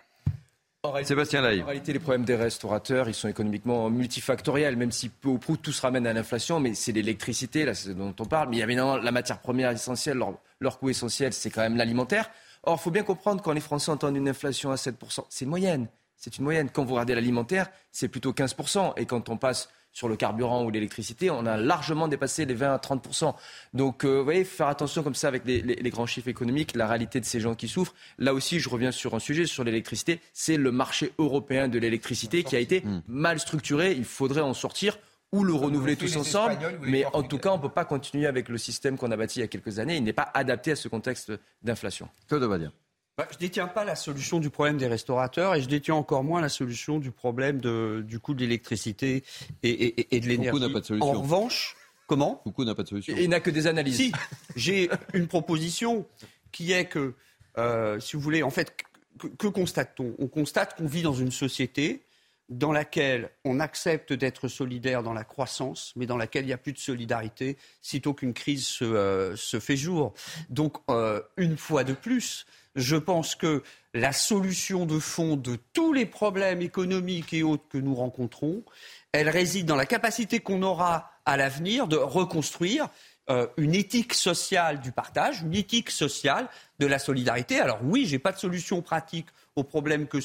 Speaker 4: Sébastien Lai.
Speaker 13: En réalité, les problèmes des restaurateurs, ils sont économiquement multifactoriels, même si peu ou prou tout se ramène à l'inflation, mais c'est l'électricité, là, c'est dont on parle. Mais il y a évidemment la matière première essentielle, leur, coût essentiel, c'est quand même l'alimentaire. Or, il faut bien comprendre quand les Français entendent une inflation à 7%, c'est une moyenne. C'est une moyenne. Quand vous regardez l'alimentaire, c'est plutôt 15%. Et quand on passe sur le carburant ou l'électricité, on a largement dépassé les 20 à 30 Donc, euh, vous voyez, faire attention comme ça avec les, grands chiffres économiques, la réalité de ces gens qui souffrent. Là aussi, je reviens sur un sujet, sur l'électricité. C'est le marché européen de l'électricité qui a été hmm. mal structuré. Il faudrait en sortir ou le renouveler tous ensemble. Mais en tout cas, on ne peut pas continuer avec le système qu'on a bâti il y a quelques années. Il n'est pas adapté à ce contexte d'inflation.
Speaker 4: Claude dire
Speaker 7: bah, je ne détiens pas la solution du problème des restaurateurs et je détiens encore moins la solution du problème de, du coût de l'électricité et, et, de l'énergie.
Speaker 4: Beaucoup n'a pas de solution.
Speaker 7: En revanche, comment
Speaker 4: Beaucoup n'a pas de solution.
Speaker 7: Il n'a que des analyses. Si, j'ai une proposition qui est que, euh, si vous voulez, en fait, que, que constate-t-on? On constate qu'on vit dans une société dans laquelle on accepte d'être solidaire dans la croissance, mais dans laquelle il n'y a plus de solidarité sitôt qu'une crise se, euh, fait jour. Donc, euh, une fois de plus, je pense que la solution de fond de tous les problèmes économiques et autres que nous rencontrons, elle réside dans la capacité qu'on aura à l'avenir de reconstruire euh, une éthique sociale du partage, une éthique sociale de la solidarité. Alors oui, je n'ai pas de solution pratique aux problèmes que,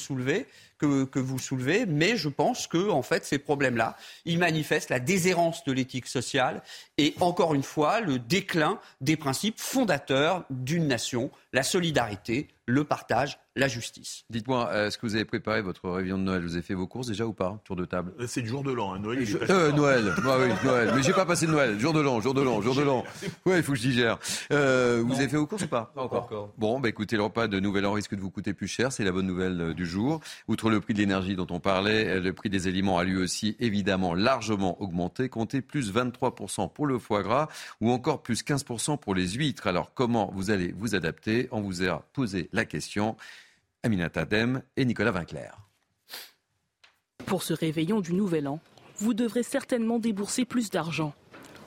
Speaker 7: que, vous soulevez, mais je pense que en fait ces problèmes-là, ils manifestent la déshérence de l'éthique sociale et encore une fois le déclin des principes fondateurs d'une nation, la solidarité, le partage, la justice.
Speaker 4: Dites-moi, euh, est-ce que vous avez préparé votre réunion de Noël? Vous avez fait vos courses déjà ou pas Tour de table?
Speaker 6: Euh, C'est le jour de l'an, hein. Noël.
Speaker 4: Euh, Noël, *laughs* bah oui, Noël. Mais j'ai pas passé de Noël. Jour de l'an, jour de l'an, jour de l'an. *laughs* Ouais, il faut que je digère. vous avez fait vos courses ou pas?
Speaker 13: Pas encore.
Speaker 4: Bon, bah écoutez, le repas de Nouvel An risque de vous coûter plus cher. C'est la bonne nouvelle du jour. Outre le prix de l'énergie dont on parlait, le prix des aliments a lui aussi évidemment largement augmenté. Comptez plus 23% pour le foie gras ou encore plus 15% pour les huîtres. Alors comment vous allez vous adapter? On vous a posé la question. Aminata Dem et Nicolas Vinclair.
Speaker 52: Pour ce réveillon du Nouvel An, vous devrez certainement débourser plus d'argent.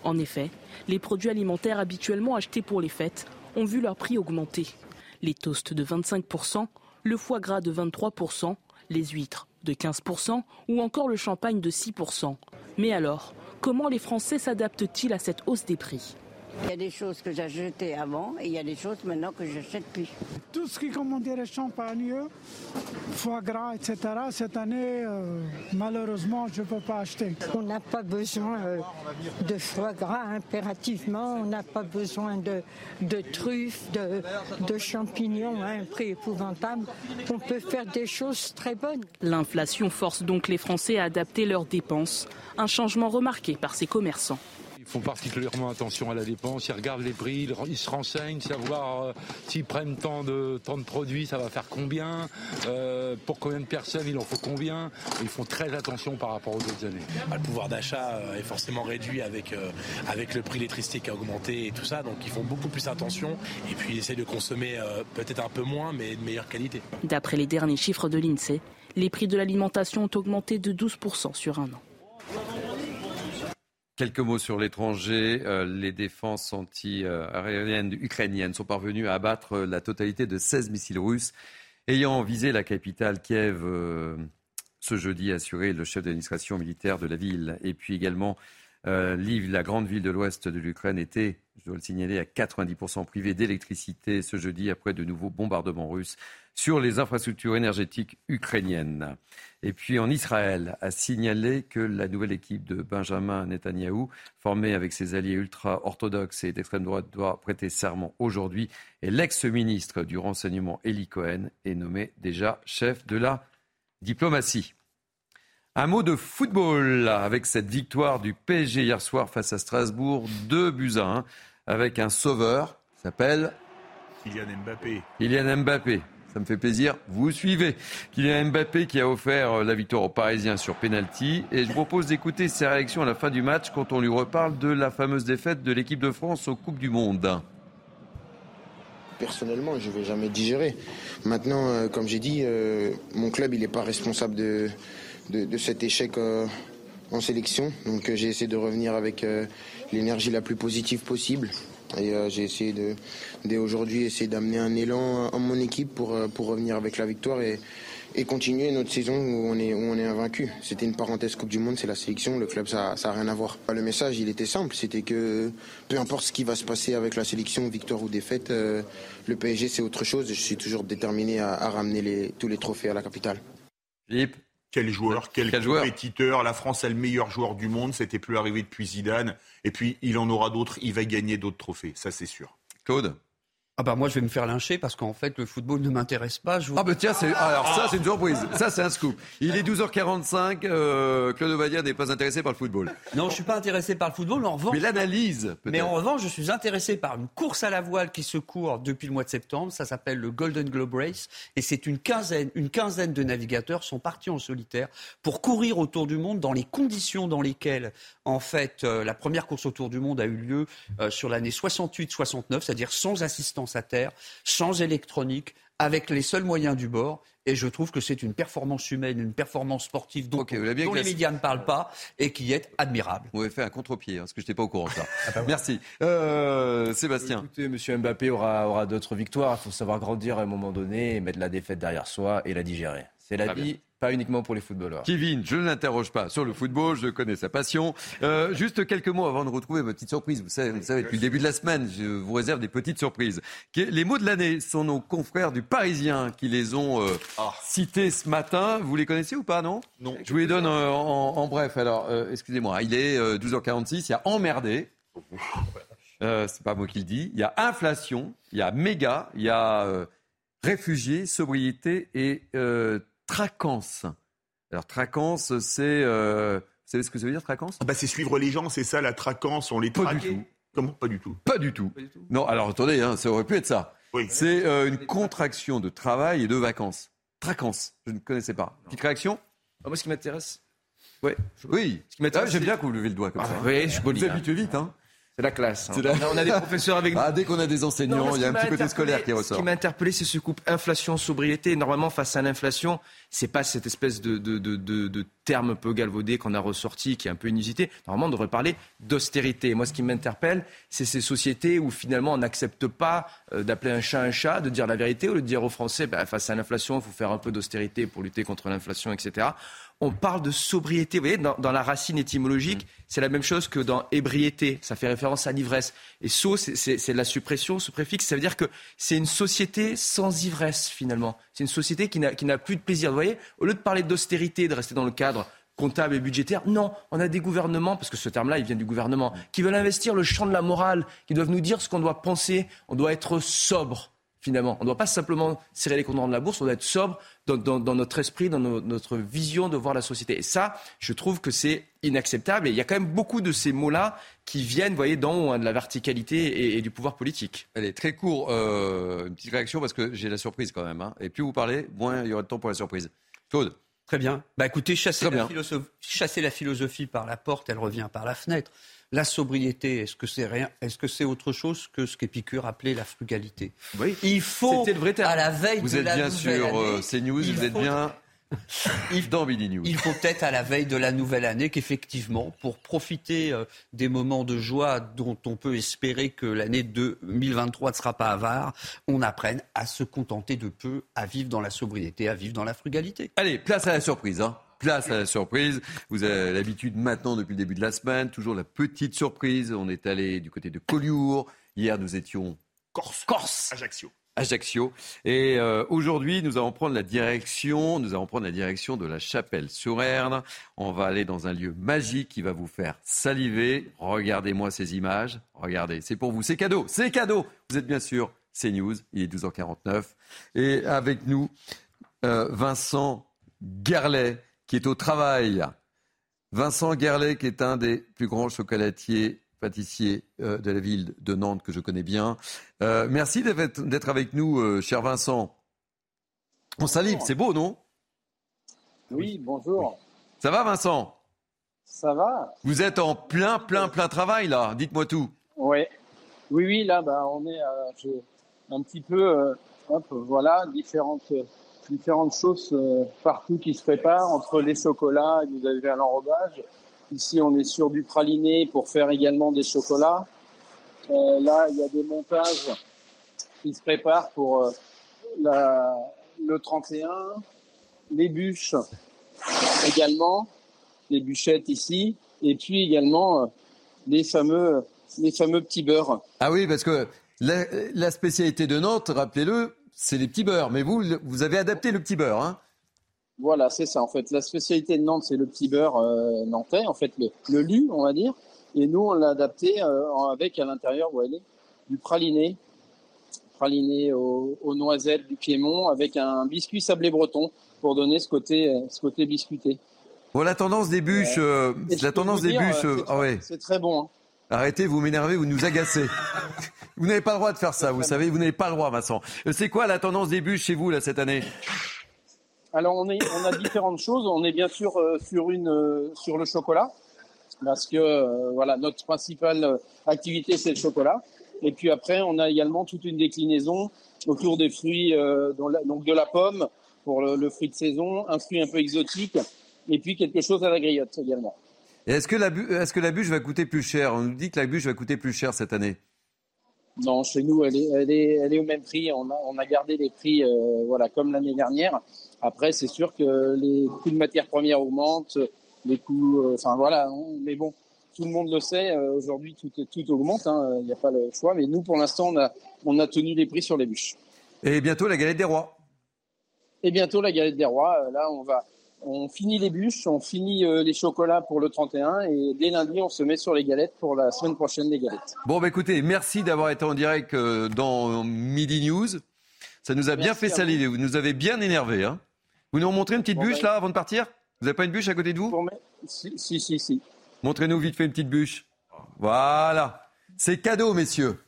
Speaker 52: En effet, les produits alimentaires habituellement achetés pour les fêtes ont vu leur prix augmenter. Les toasts de 25%, le foie gras de 23%, les huîtres de 15% ou encore le champagne de 6%. Mais alors, comment les Français s'adaptent-ils à cette hausse des prix?
Speaker 53: Il y a des choses que j'achetais avant et il y a des choses maintenant que je n'achète plus.
Speaker 54: Tout ce qui, dire, champagne, foie gras, etc., cette année, euh, malheureusement, je ne peux pas acheter.
Speaker 55: On n'a pas besoin euh, de foie gras impérativement, on n'a pas besoin de, de truffes, de, de champignons à un prix épouvantable. On peut faire des choses très bonnes.
Speaker 52: L'inflation force donc les Français à adapter leurs dépenses, un changement remarqué par ces commerçants
Speaker 56: font particulièrement attention à la dépense. Ils regardent les prix, ils se renseignent, savoir euh, s'ils prennent tant de, tant de produits, ça va faire combien, euh, pour combien de personnes il en faut combien. Ils font très attention par rapport aux autres années.
Speaker 57: Bah, le pouvoir d'achat euh, est forcément réduit avec, avec le prix de l'électricité qui a augmenté et tout ça, donc ils font beaucoup plus attention et puis ils essaient de consommer peut-être un peu moins mais de meilleure qualité.
Speaker 52: D'après les derniers chiffres de l'INSEE, les prix de l'alimentation ont augmenté de 12% sur un an.
Speaker 4: Quelques mots sur l'étranger. Euh, les défenses anti-aériennes ukrainiennes sont parvenues à abattre la totalité de 16 missiles russes ayant visé la capitale Kiev euh, ce jeudi, assuré le chef d'administration militaire de la ville. Et puis également, euh, la grande ville de l'ouest de l'Ukraine, était, je dois le signaler, à 90% privée d'électricité ce jeudi après de nouveaux bombardements russes sur les infrastructures énergétiques ukrainiennes. Et puis en Israël, a signalé que la nouvelle équipe de Benjamin Netanyahou, formée avec ses alliés ultra-orthodoxes et d'extrême droite, doit prêter serment aujourd'hui. Et l'ex-ministre du renseignement Eli Cohen est nommé déjà chef de la diplomatie. Un mot de football avec cette victoire du PSG hier soir face à Strasbourg, 2 buts à 1, avec un sauveur, s'appelle
Speaker 6: Kylian Mbappé.
Speaker 4: Kylian Mbappé ça me fait plaisir. Vous suivez. Kylian Mbappé qui a offert euh, la victoire aux Parisiens sur penalty. Et je propose d'écouter ses réactions à la fin du match quand on lui reparle de la fameuse défaite de l'équipe de France aux Coupes du Monde.
Speaker 58: Personnellement, je ne vais jamais digérer. Maintenant, euh, comme j'ai dit, euh, mon club, il n'est pas responsable de, de, cet échec en sélection. Donc j'ai essayé de revenir avec l'énergie la plus positive possible. Et euh, j'ai essayé de, dès aujourd'hui, essayer d'amener un élan en mon équipe pour, euh, pour revenir avec la victoire et, et continuer notre saison où on est, où on est invaincu. C'était une parenthèse Coupe du Monde, c'est la sélection, le club, ça n'a rien à voir. Le message, il était simple, c'était que peu importe ce qui va se passer avec la sélection, victoire ou défaite, euh, le PSG, c'est autre chose. Je suis toujours déterminé à, ramener les, tous les trophées à la capitale.
Speaker 4: Philippe
Speaker 6: quel joueur, quel, compétiteur. La France a le meilleur joueur du monde. C'était plus arrivé depuis Zidane. Et puis, il en aura d'autres. Il va gagner d'autres trophées. Ça, c'est sûr.
Speaker 4: Claude
Speaker 7: ah bah moi je vais me faire lyncher parce qu'en fait le football ne m'intéresse pas.
Speaker 4: Ah bah tiens, c'est... alors ça c'est une surprise, ça c'est un scoop. Il est 12h45, euh, Claude Ovadia n'est pas intéressé par le football.
Speaker 7: Non, je suis pas intéressé par le football, en revanche...
Speaker 4: Mais l'analyse
Speaker 7: peut-être. Mais en revanche, je suis intéressé par une course à la voile qui se court depuis le mois de septembre, ça s'appelle le Golden Globe Race, et c'est une quinzaine, une quinzaine de navigateurs sont partis en solitaire pour courir autour du monde dans les conditions dans lesquelles en fait euh, la première course autour du monde a eu lieu euh, sur l'année 68-69, c'est-à-dire sans assistance à terre sans électronique, avec les seuls moyens du bord. Et je trouve que c'est une performance humaine, une performance sportive dont,
Speaker 4: bien
Speaker 7: les médias ne parlent pas et qui est admirable.
Speaker 4: Vous avez fait un contre-pied, hein, parce que je n'étais pas au courant de ça. *laughs* Merci. Euh, Sébastien.
Speaker 13: Écoutez, M. Mbappé aura, aura d'autres victoires. Il faut savoir grandir à un moment donné, et mettre la défaite derrière soi et la digérer. C'est la
Speaker 4: Très
Speaker 13: vie,
Speaker 4: bien.
Speaker 13: Pas uniquement pour les footballeurs.
Speaker 4: Kevin, je ne l'interroge pas sur le football, je connais sa passion. Euh, juste quelques mots avant de retrouver votre petite surprise. Vous savez, vous savez, depuis le début de la semaine, je vous réserve des petites surprises. Les mots de l'année sont nos confrères du Parisien qui les ont euh, cités ce matin. Vous les connaissez ou pas, non?
Speaker 6: Non.
Speaker 4: Je vous les donne euh, en, en bref. Alors, euh, excusez-moi, il est euh, 12h46, il y a emmerdé. Euh, c'est pas moi qui le dis. Il y a inflation, il y a méga, il y a euh, réfugiés, sobriété et euh, traquance. Alors traquance, c'est euh, vous savez ce que ça veut dire traquance
Speaker 6: Ah bah, c'est suivre les gens, c'est ça la traquance, on les
Speaker 4: Pas
Speaker 6: traque.
Speaker 4: du tout.
Speaker 6: Comment? Pas du tout.
Speaker 4: Pas du tout. Non, alors attendez, hein, ça aurait pu être ça.
Speaker 6: Oui.
Speaker 4: C'est euh, une contraction de travail et de vacances. Traquance, je ne connaissais pas. Petite réaction?
Speaker 13: Ah, moi, ce qui m'intéresse,
Speaker 4: Ouais. Oui.
Speaker 13: ce qui m'intéresse,
Speaker 4: Ah, J'aime bien que vous levez le doigt comme
Speaker 13: Ah,
Speaker 4: ça.
Speaker 13: oui, je suis poli,
Speaker 4: vous
Speaker 13: hein.
Speaker 4: habituez vite, hein
Speaker 13: c'est la classe. hein.
Speaker 4: La-
Speaker 13: On, a, on a des professeurs avec nous.
Speaker 4: Ah, dès qu'on a des enseignants,
Speaker 13: ce
Speaker 4: il y a un petit côté scolaire qui
Speaker 13: Ce
Speaker 4: ressort.
Speaker 13: qui m'a interpellé, c'est ce couple inflation-sobriété. Normalement, face à l'inflation, c'est pas cette espèce de, de, de, de, de terme un peu galvaudé qu'on a ressorti, qui est un peu inusité. Normalement, on devrait parler d'austérité. Moi, ce qui m'interpelle, c'est ces sociétés où finalement on n'accepte pas euh, d'appeler un chat un chat, de dire la vérité, au lieu de dire aux Français, bah, face à l'inflation, il faut faire un peu d'austérité pour lutter contre l'inflation, etc. On parle de sobriété. Vous voyez, dans, dans la racine étymologique, c'est la même chose que dans ébriété. Ça fait référence à l'ivresse. Et so, c'est- la suppression, ce préfixe. Ça veut dire que c'est une société sans ivresse, finalement. C'est une société qui n'a qui n'a plus de plaisir. Vous voyez, au lieu de parler d'austérité, de rester dans le cadre comptable et budgétaire, non, on a des gouvernements, parce que ce terme-là, il vient du gouvernement, qui veulent investir le champ de la morale, qui doivent nous dire ce qu'on doit penser. On doit être sobre finalement. On ne doit pas simplement serrer les condamnants de la bourse, on doit être sobre dans, dans- dans notre esprit, dans notre vision de voir la société. Et ça, je trouve que c'est inacceptable. Et il y a quand même beaucoup de ces mots-là qui viennent, vous voyez, dans hein, de la verticalité et, et du pouvoir politique.
Speaker 4: Allez, très court, euh, une petite réaction parce que j'ai la surprise quand même. hein. Et plus vous parlez, moins il y aura de temps pour la surprise. Claude.
Speaker 7: Très bien. Bah écoutez, chasser
Speaker 4: Très
Speaker 7: la,
Speaker 4: bien.
Speaker 7: philosophe- chasser la philosophie par la porte, elle revient par la fenêtre. La sobriété, est-ce que c'est rien Est-ce que c'est autre chose que ce qu'Épicure appelait la frugalité
Speaker 13: Oui.
Speaker 7: Il faut,
Speaker 13: C'était le vrai terme.
Speaker 7: à la veille
Speaker 4: Vous
Speaker 7: de
Speaker 4: êtes
Speaker 7: la
Speaker 4: bien
Speaker 7: nouvelle
Speaker 4: sur
Speaker 7: année,
Speaker 4: CNews, vous êtes bien *laughs* dans Billy News.
Speaker 7: Il faut peut-être à la veille de la nouvelle année qu'effectivement, pour profiter euh, des moments de joie dont on peut espérer que l'année 2023 ne sera pas avare, on apprenne à se contenter de peu, à vivre dans la sobriété, à vivre dans la frugalité.
Speaker 4: Allez, place à la surprise. Hein. Place à la surprise. Vous avez l'habitude maintenant depuis le début de la semaine, toujours la petite surprise. On est allé du côté de Collioure. Hier, nous étions
Speaker 6: Corse.
Speaker 4: Corse.
Speaker 6: Ajaccio.
Speaker 4: Ajaccio. Et euh, aujourd'hui, nous allons prendre la direction, nous allons prendre la direction de la chapelle sur Erne. On va aller dans un lieu magique qui va vous faire saliver. Regardez-moi ces images. Regardez, c'est pour vous, c'est cadeau, c'est cadeau. Vous êtes bien sûr CNews, il est 12h49. Et avec nous, euh, Vincent Gerlet, qui est au travail. Vincent Gerlet, qui est un des plus grands chocolatiers pâtissiers euh, de la ville de Nantes que je connais bien. Euh, merci d'être avec nous, euh, cher Vincent. On salive, c'est beau, non?
Speaker 45: Oui, bonjour.
Speaker 4: Ça va, Vincent?
Speaker 45: Ça va?
Speaker 4: Vous êtes en plein, plein, plein travail, là. Dites-moi tout.
Speaker 45: Ouais. Oui, oui, là, bah, on est euh, un petit peu, hop, voilà, différentes, différentes choses euh, partout qui se préparent, entre les chocolats vous avez à l'enrobage. Ici, on est sur du praliné pour faire également des chocolats. Euh, là, il y a des montages qui se préparent pour euh, la, le 31, les bûches également, les bûchettes ici, et puis également euh, les fameux, les fameux petits beurres.
Speaker 4: Ah oui, parce que la, la spécialité de Nantes, rappelez-le, c'est les petits beurres. Mais vous, vous avez adapté le petit beurre, hein
Speaker 45: Voilà, c'est ça. En fait, la spécialité de Nantes, c'est le petit beurre euh, nantais, en fait, le, le lu, on va dire. Et nous, on l'a adapté euh, avec à l'intérieur, vous voyez, du praliné, praliné aux, aux noisettes du Piémont, avec un biscuit sablé breton pour donner ce côté, euh, ce côté biscuité.
Speaker 4: Bon, la tendance des bûches, la tendance des
Speaker 45: dire,
Speaker 4: bûches,
Speaker 45: c'est
Speaker 4: ah
Speaker 45: très-
Speaker 4: ouais.
Speaker 45: C'est très bon. hein.
Speaker 4: Arrêtez, vous m'énervez, vous nous agacez. *laughs* vous n'avez pas le droit de faire ça, vous savez, vous n'avez pas le droit, Vincent. Euh, C'est quoi la tendance des bûches chez vous, là, cette année?
Speaker 45: Alors on, est, on a différentes choses. On est bien sûr euh, sur une euh, sur le chocolat parce que euh, voilà notre principale euh, activité c'est le chocolat. Et puis après on a également toute une déclinaison autour des fruits, donc de la pomme pour le, fruit de saison, un fruit un peu exotique, et puis quelque chose à la griotte également.
Speaker 4: Est-ce que, la est que la bûche va coûter plus cher? On nous dit que la bûche va coûter plus cher cette année.
Speaker 45: Non, chez nous, elle est, elle est, elle est au même prix. On a, on a gardé les prix voilà, comme l'année dernière. Après, c'est sûr que les coûts de matières premières augmentent, les coûts, enfin voilà, mais bon, tout le monde le sait, aujourd'hui tout, tout augmente, hein, il n'y a pas le choix, mais nous pour l'instant on a, on a tenu les prix sur les bûches.
Speaker 4: Et bientôt la galette des rois
Speaker 45: et bientôt la galette des rois. Euh, là, on va, on finit les bûches, on finit euh, les chocolats pour le 31 et dès lundi, on se met sur les galettes pour la semaine prochaine des galettes.
Speaker 4: Bon, bah écoutez, merci d'avoir été en direct euh, dans Midi News. Ça nous a bien fait saliver, vous. nous avez bien énervé. Hein. Vous nous montrez une petite bûche bah, là avant de partir? Vous n'avez pas une bûche à côté de vous?
Speaker 45: Si, si, si, si.
Speaker 4: Montrez-nous vite fait une petite bûche. Voilà. C'est cadeau, messieurs.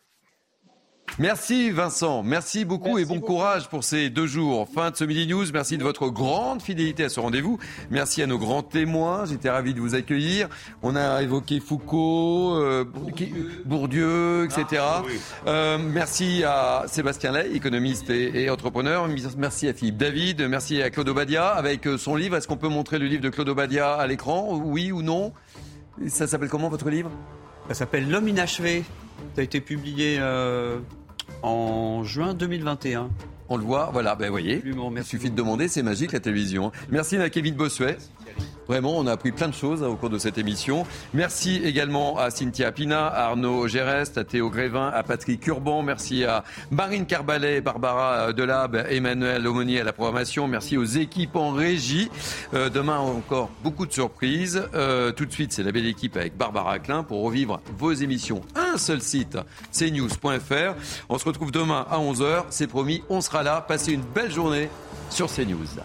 Speaker 4: Merci Vincent, merci beaucoup et bon courage pour ces deux jours. Fin de ce Midi News, merci de votre grande fidélité à ce rendez-vous. Merci à nos grands témoins, j'étais ravi de vous accueillir. On a évoqué Foucault, euh, Bourdieu, etc. Ah, euh, merci à Sébastien Lay, économiste et, entrepreneur. Merci à Philippe David, merci à Claude Obadia avec euh, son livre. Est-ce qu'on peut montrer le livre de Claude Obadia à l'écran? Oui ou non? Ça s'appelle comment votre livre?
Speaker 7: Ça s'appelle L'homme inachevé. Ça a été publié en juin 2021.
Speaker 4: On le voit, voilà, ben voyez, il suffit de demander, c'est magique la télévision. Merci à Kevin Bossuet. Vraiment, on a appris plein de choses hein, au cours de cette émission. Merci également à Cynthia Pina, à Arnaud Gérest, à Théo Grévin, à Patrick Urban. Merci à Marine Carbalet, Barbara Delab, Emmanuel Aumonier à la programmation. Merci aux équipes en régie. Euh, demain, encore beaucoup de surprises. Euh, tout de suite, c'est la belle équipe avec Barbara Klein pour revivre vos émissions. Un seul site, cnews.fr. On se retrouve demain à 11h. C'est promis, on sera là. Passez une belle journée sur CNews.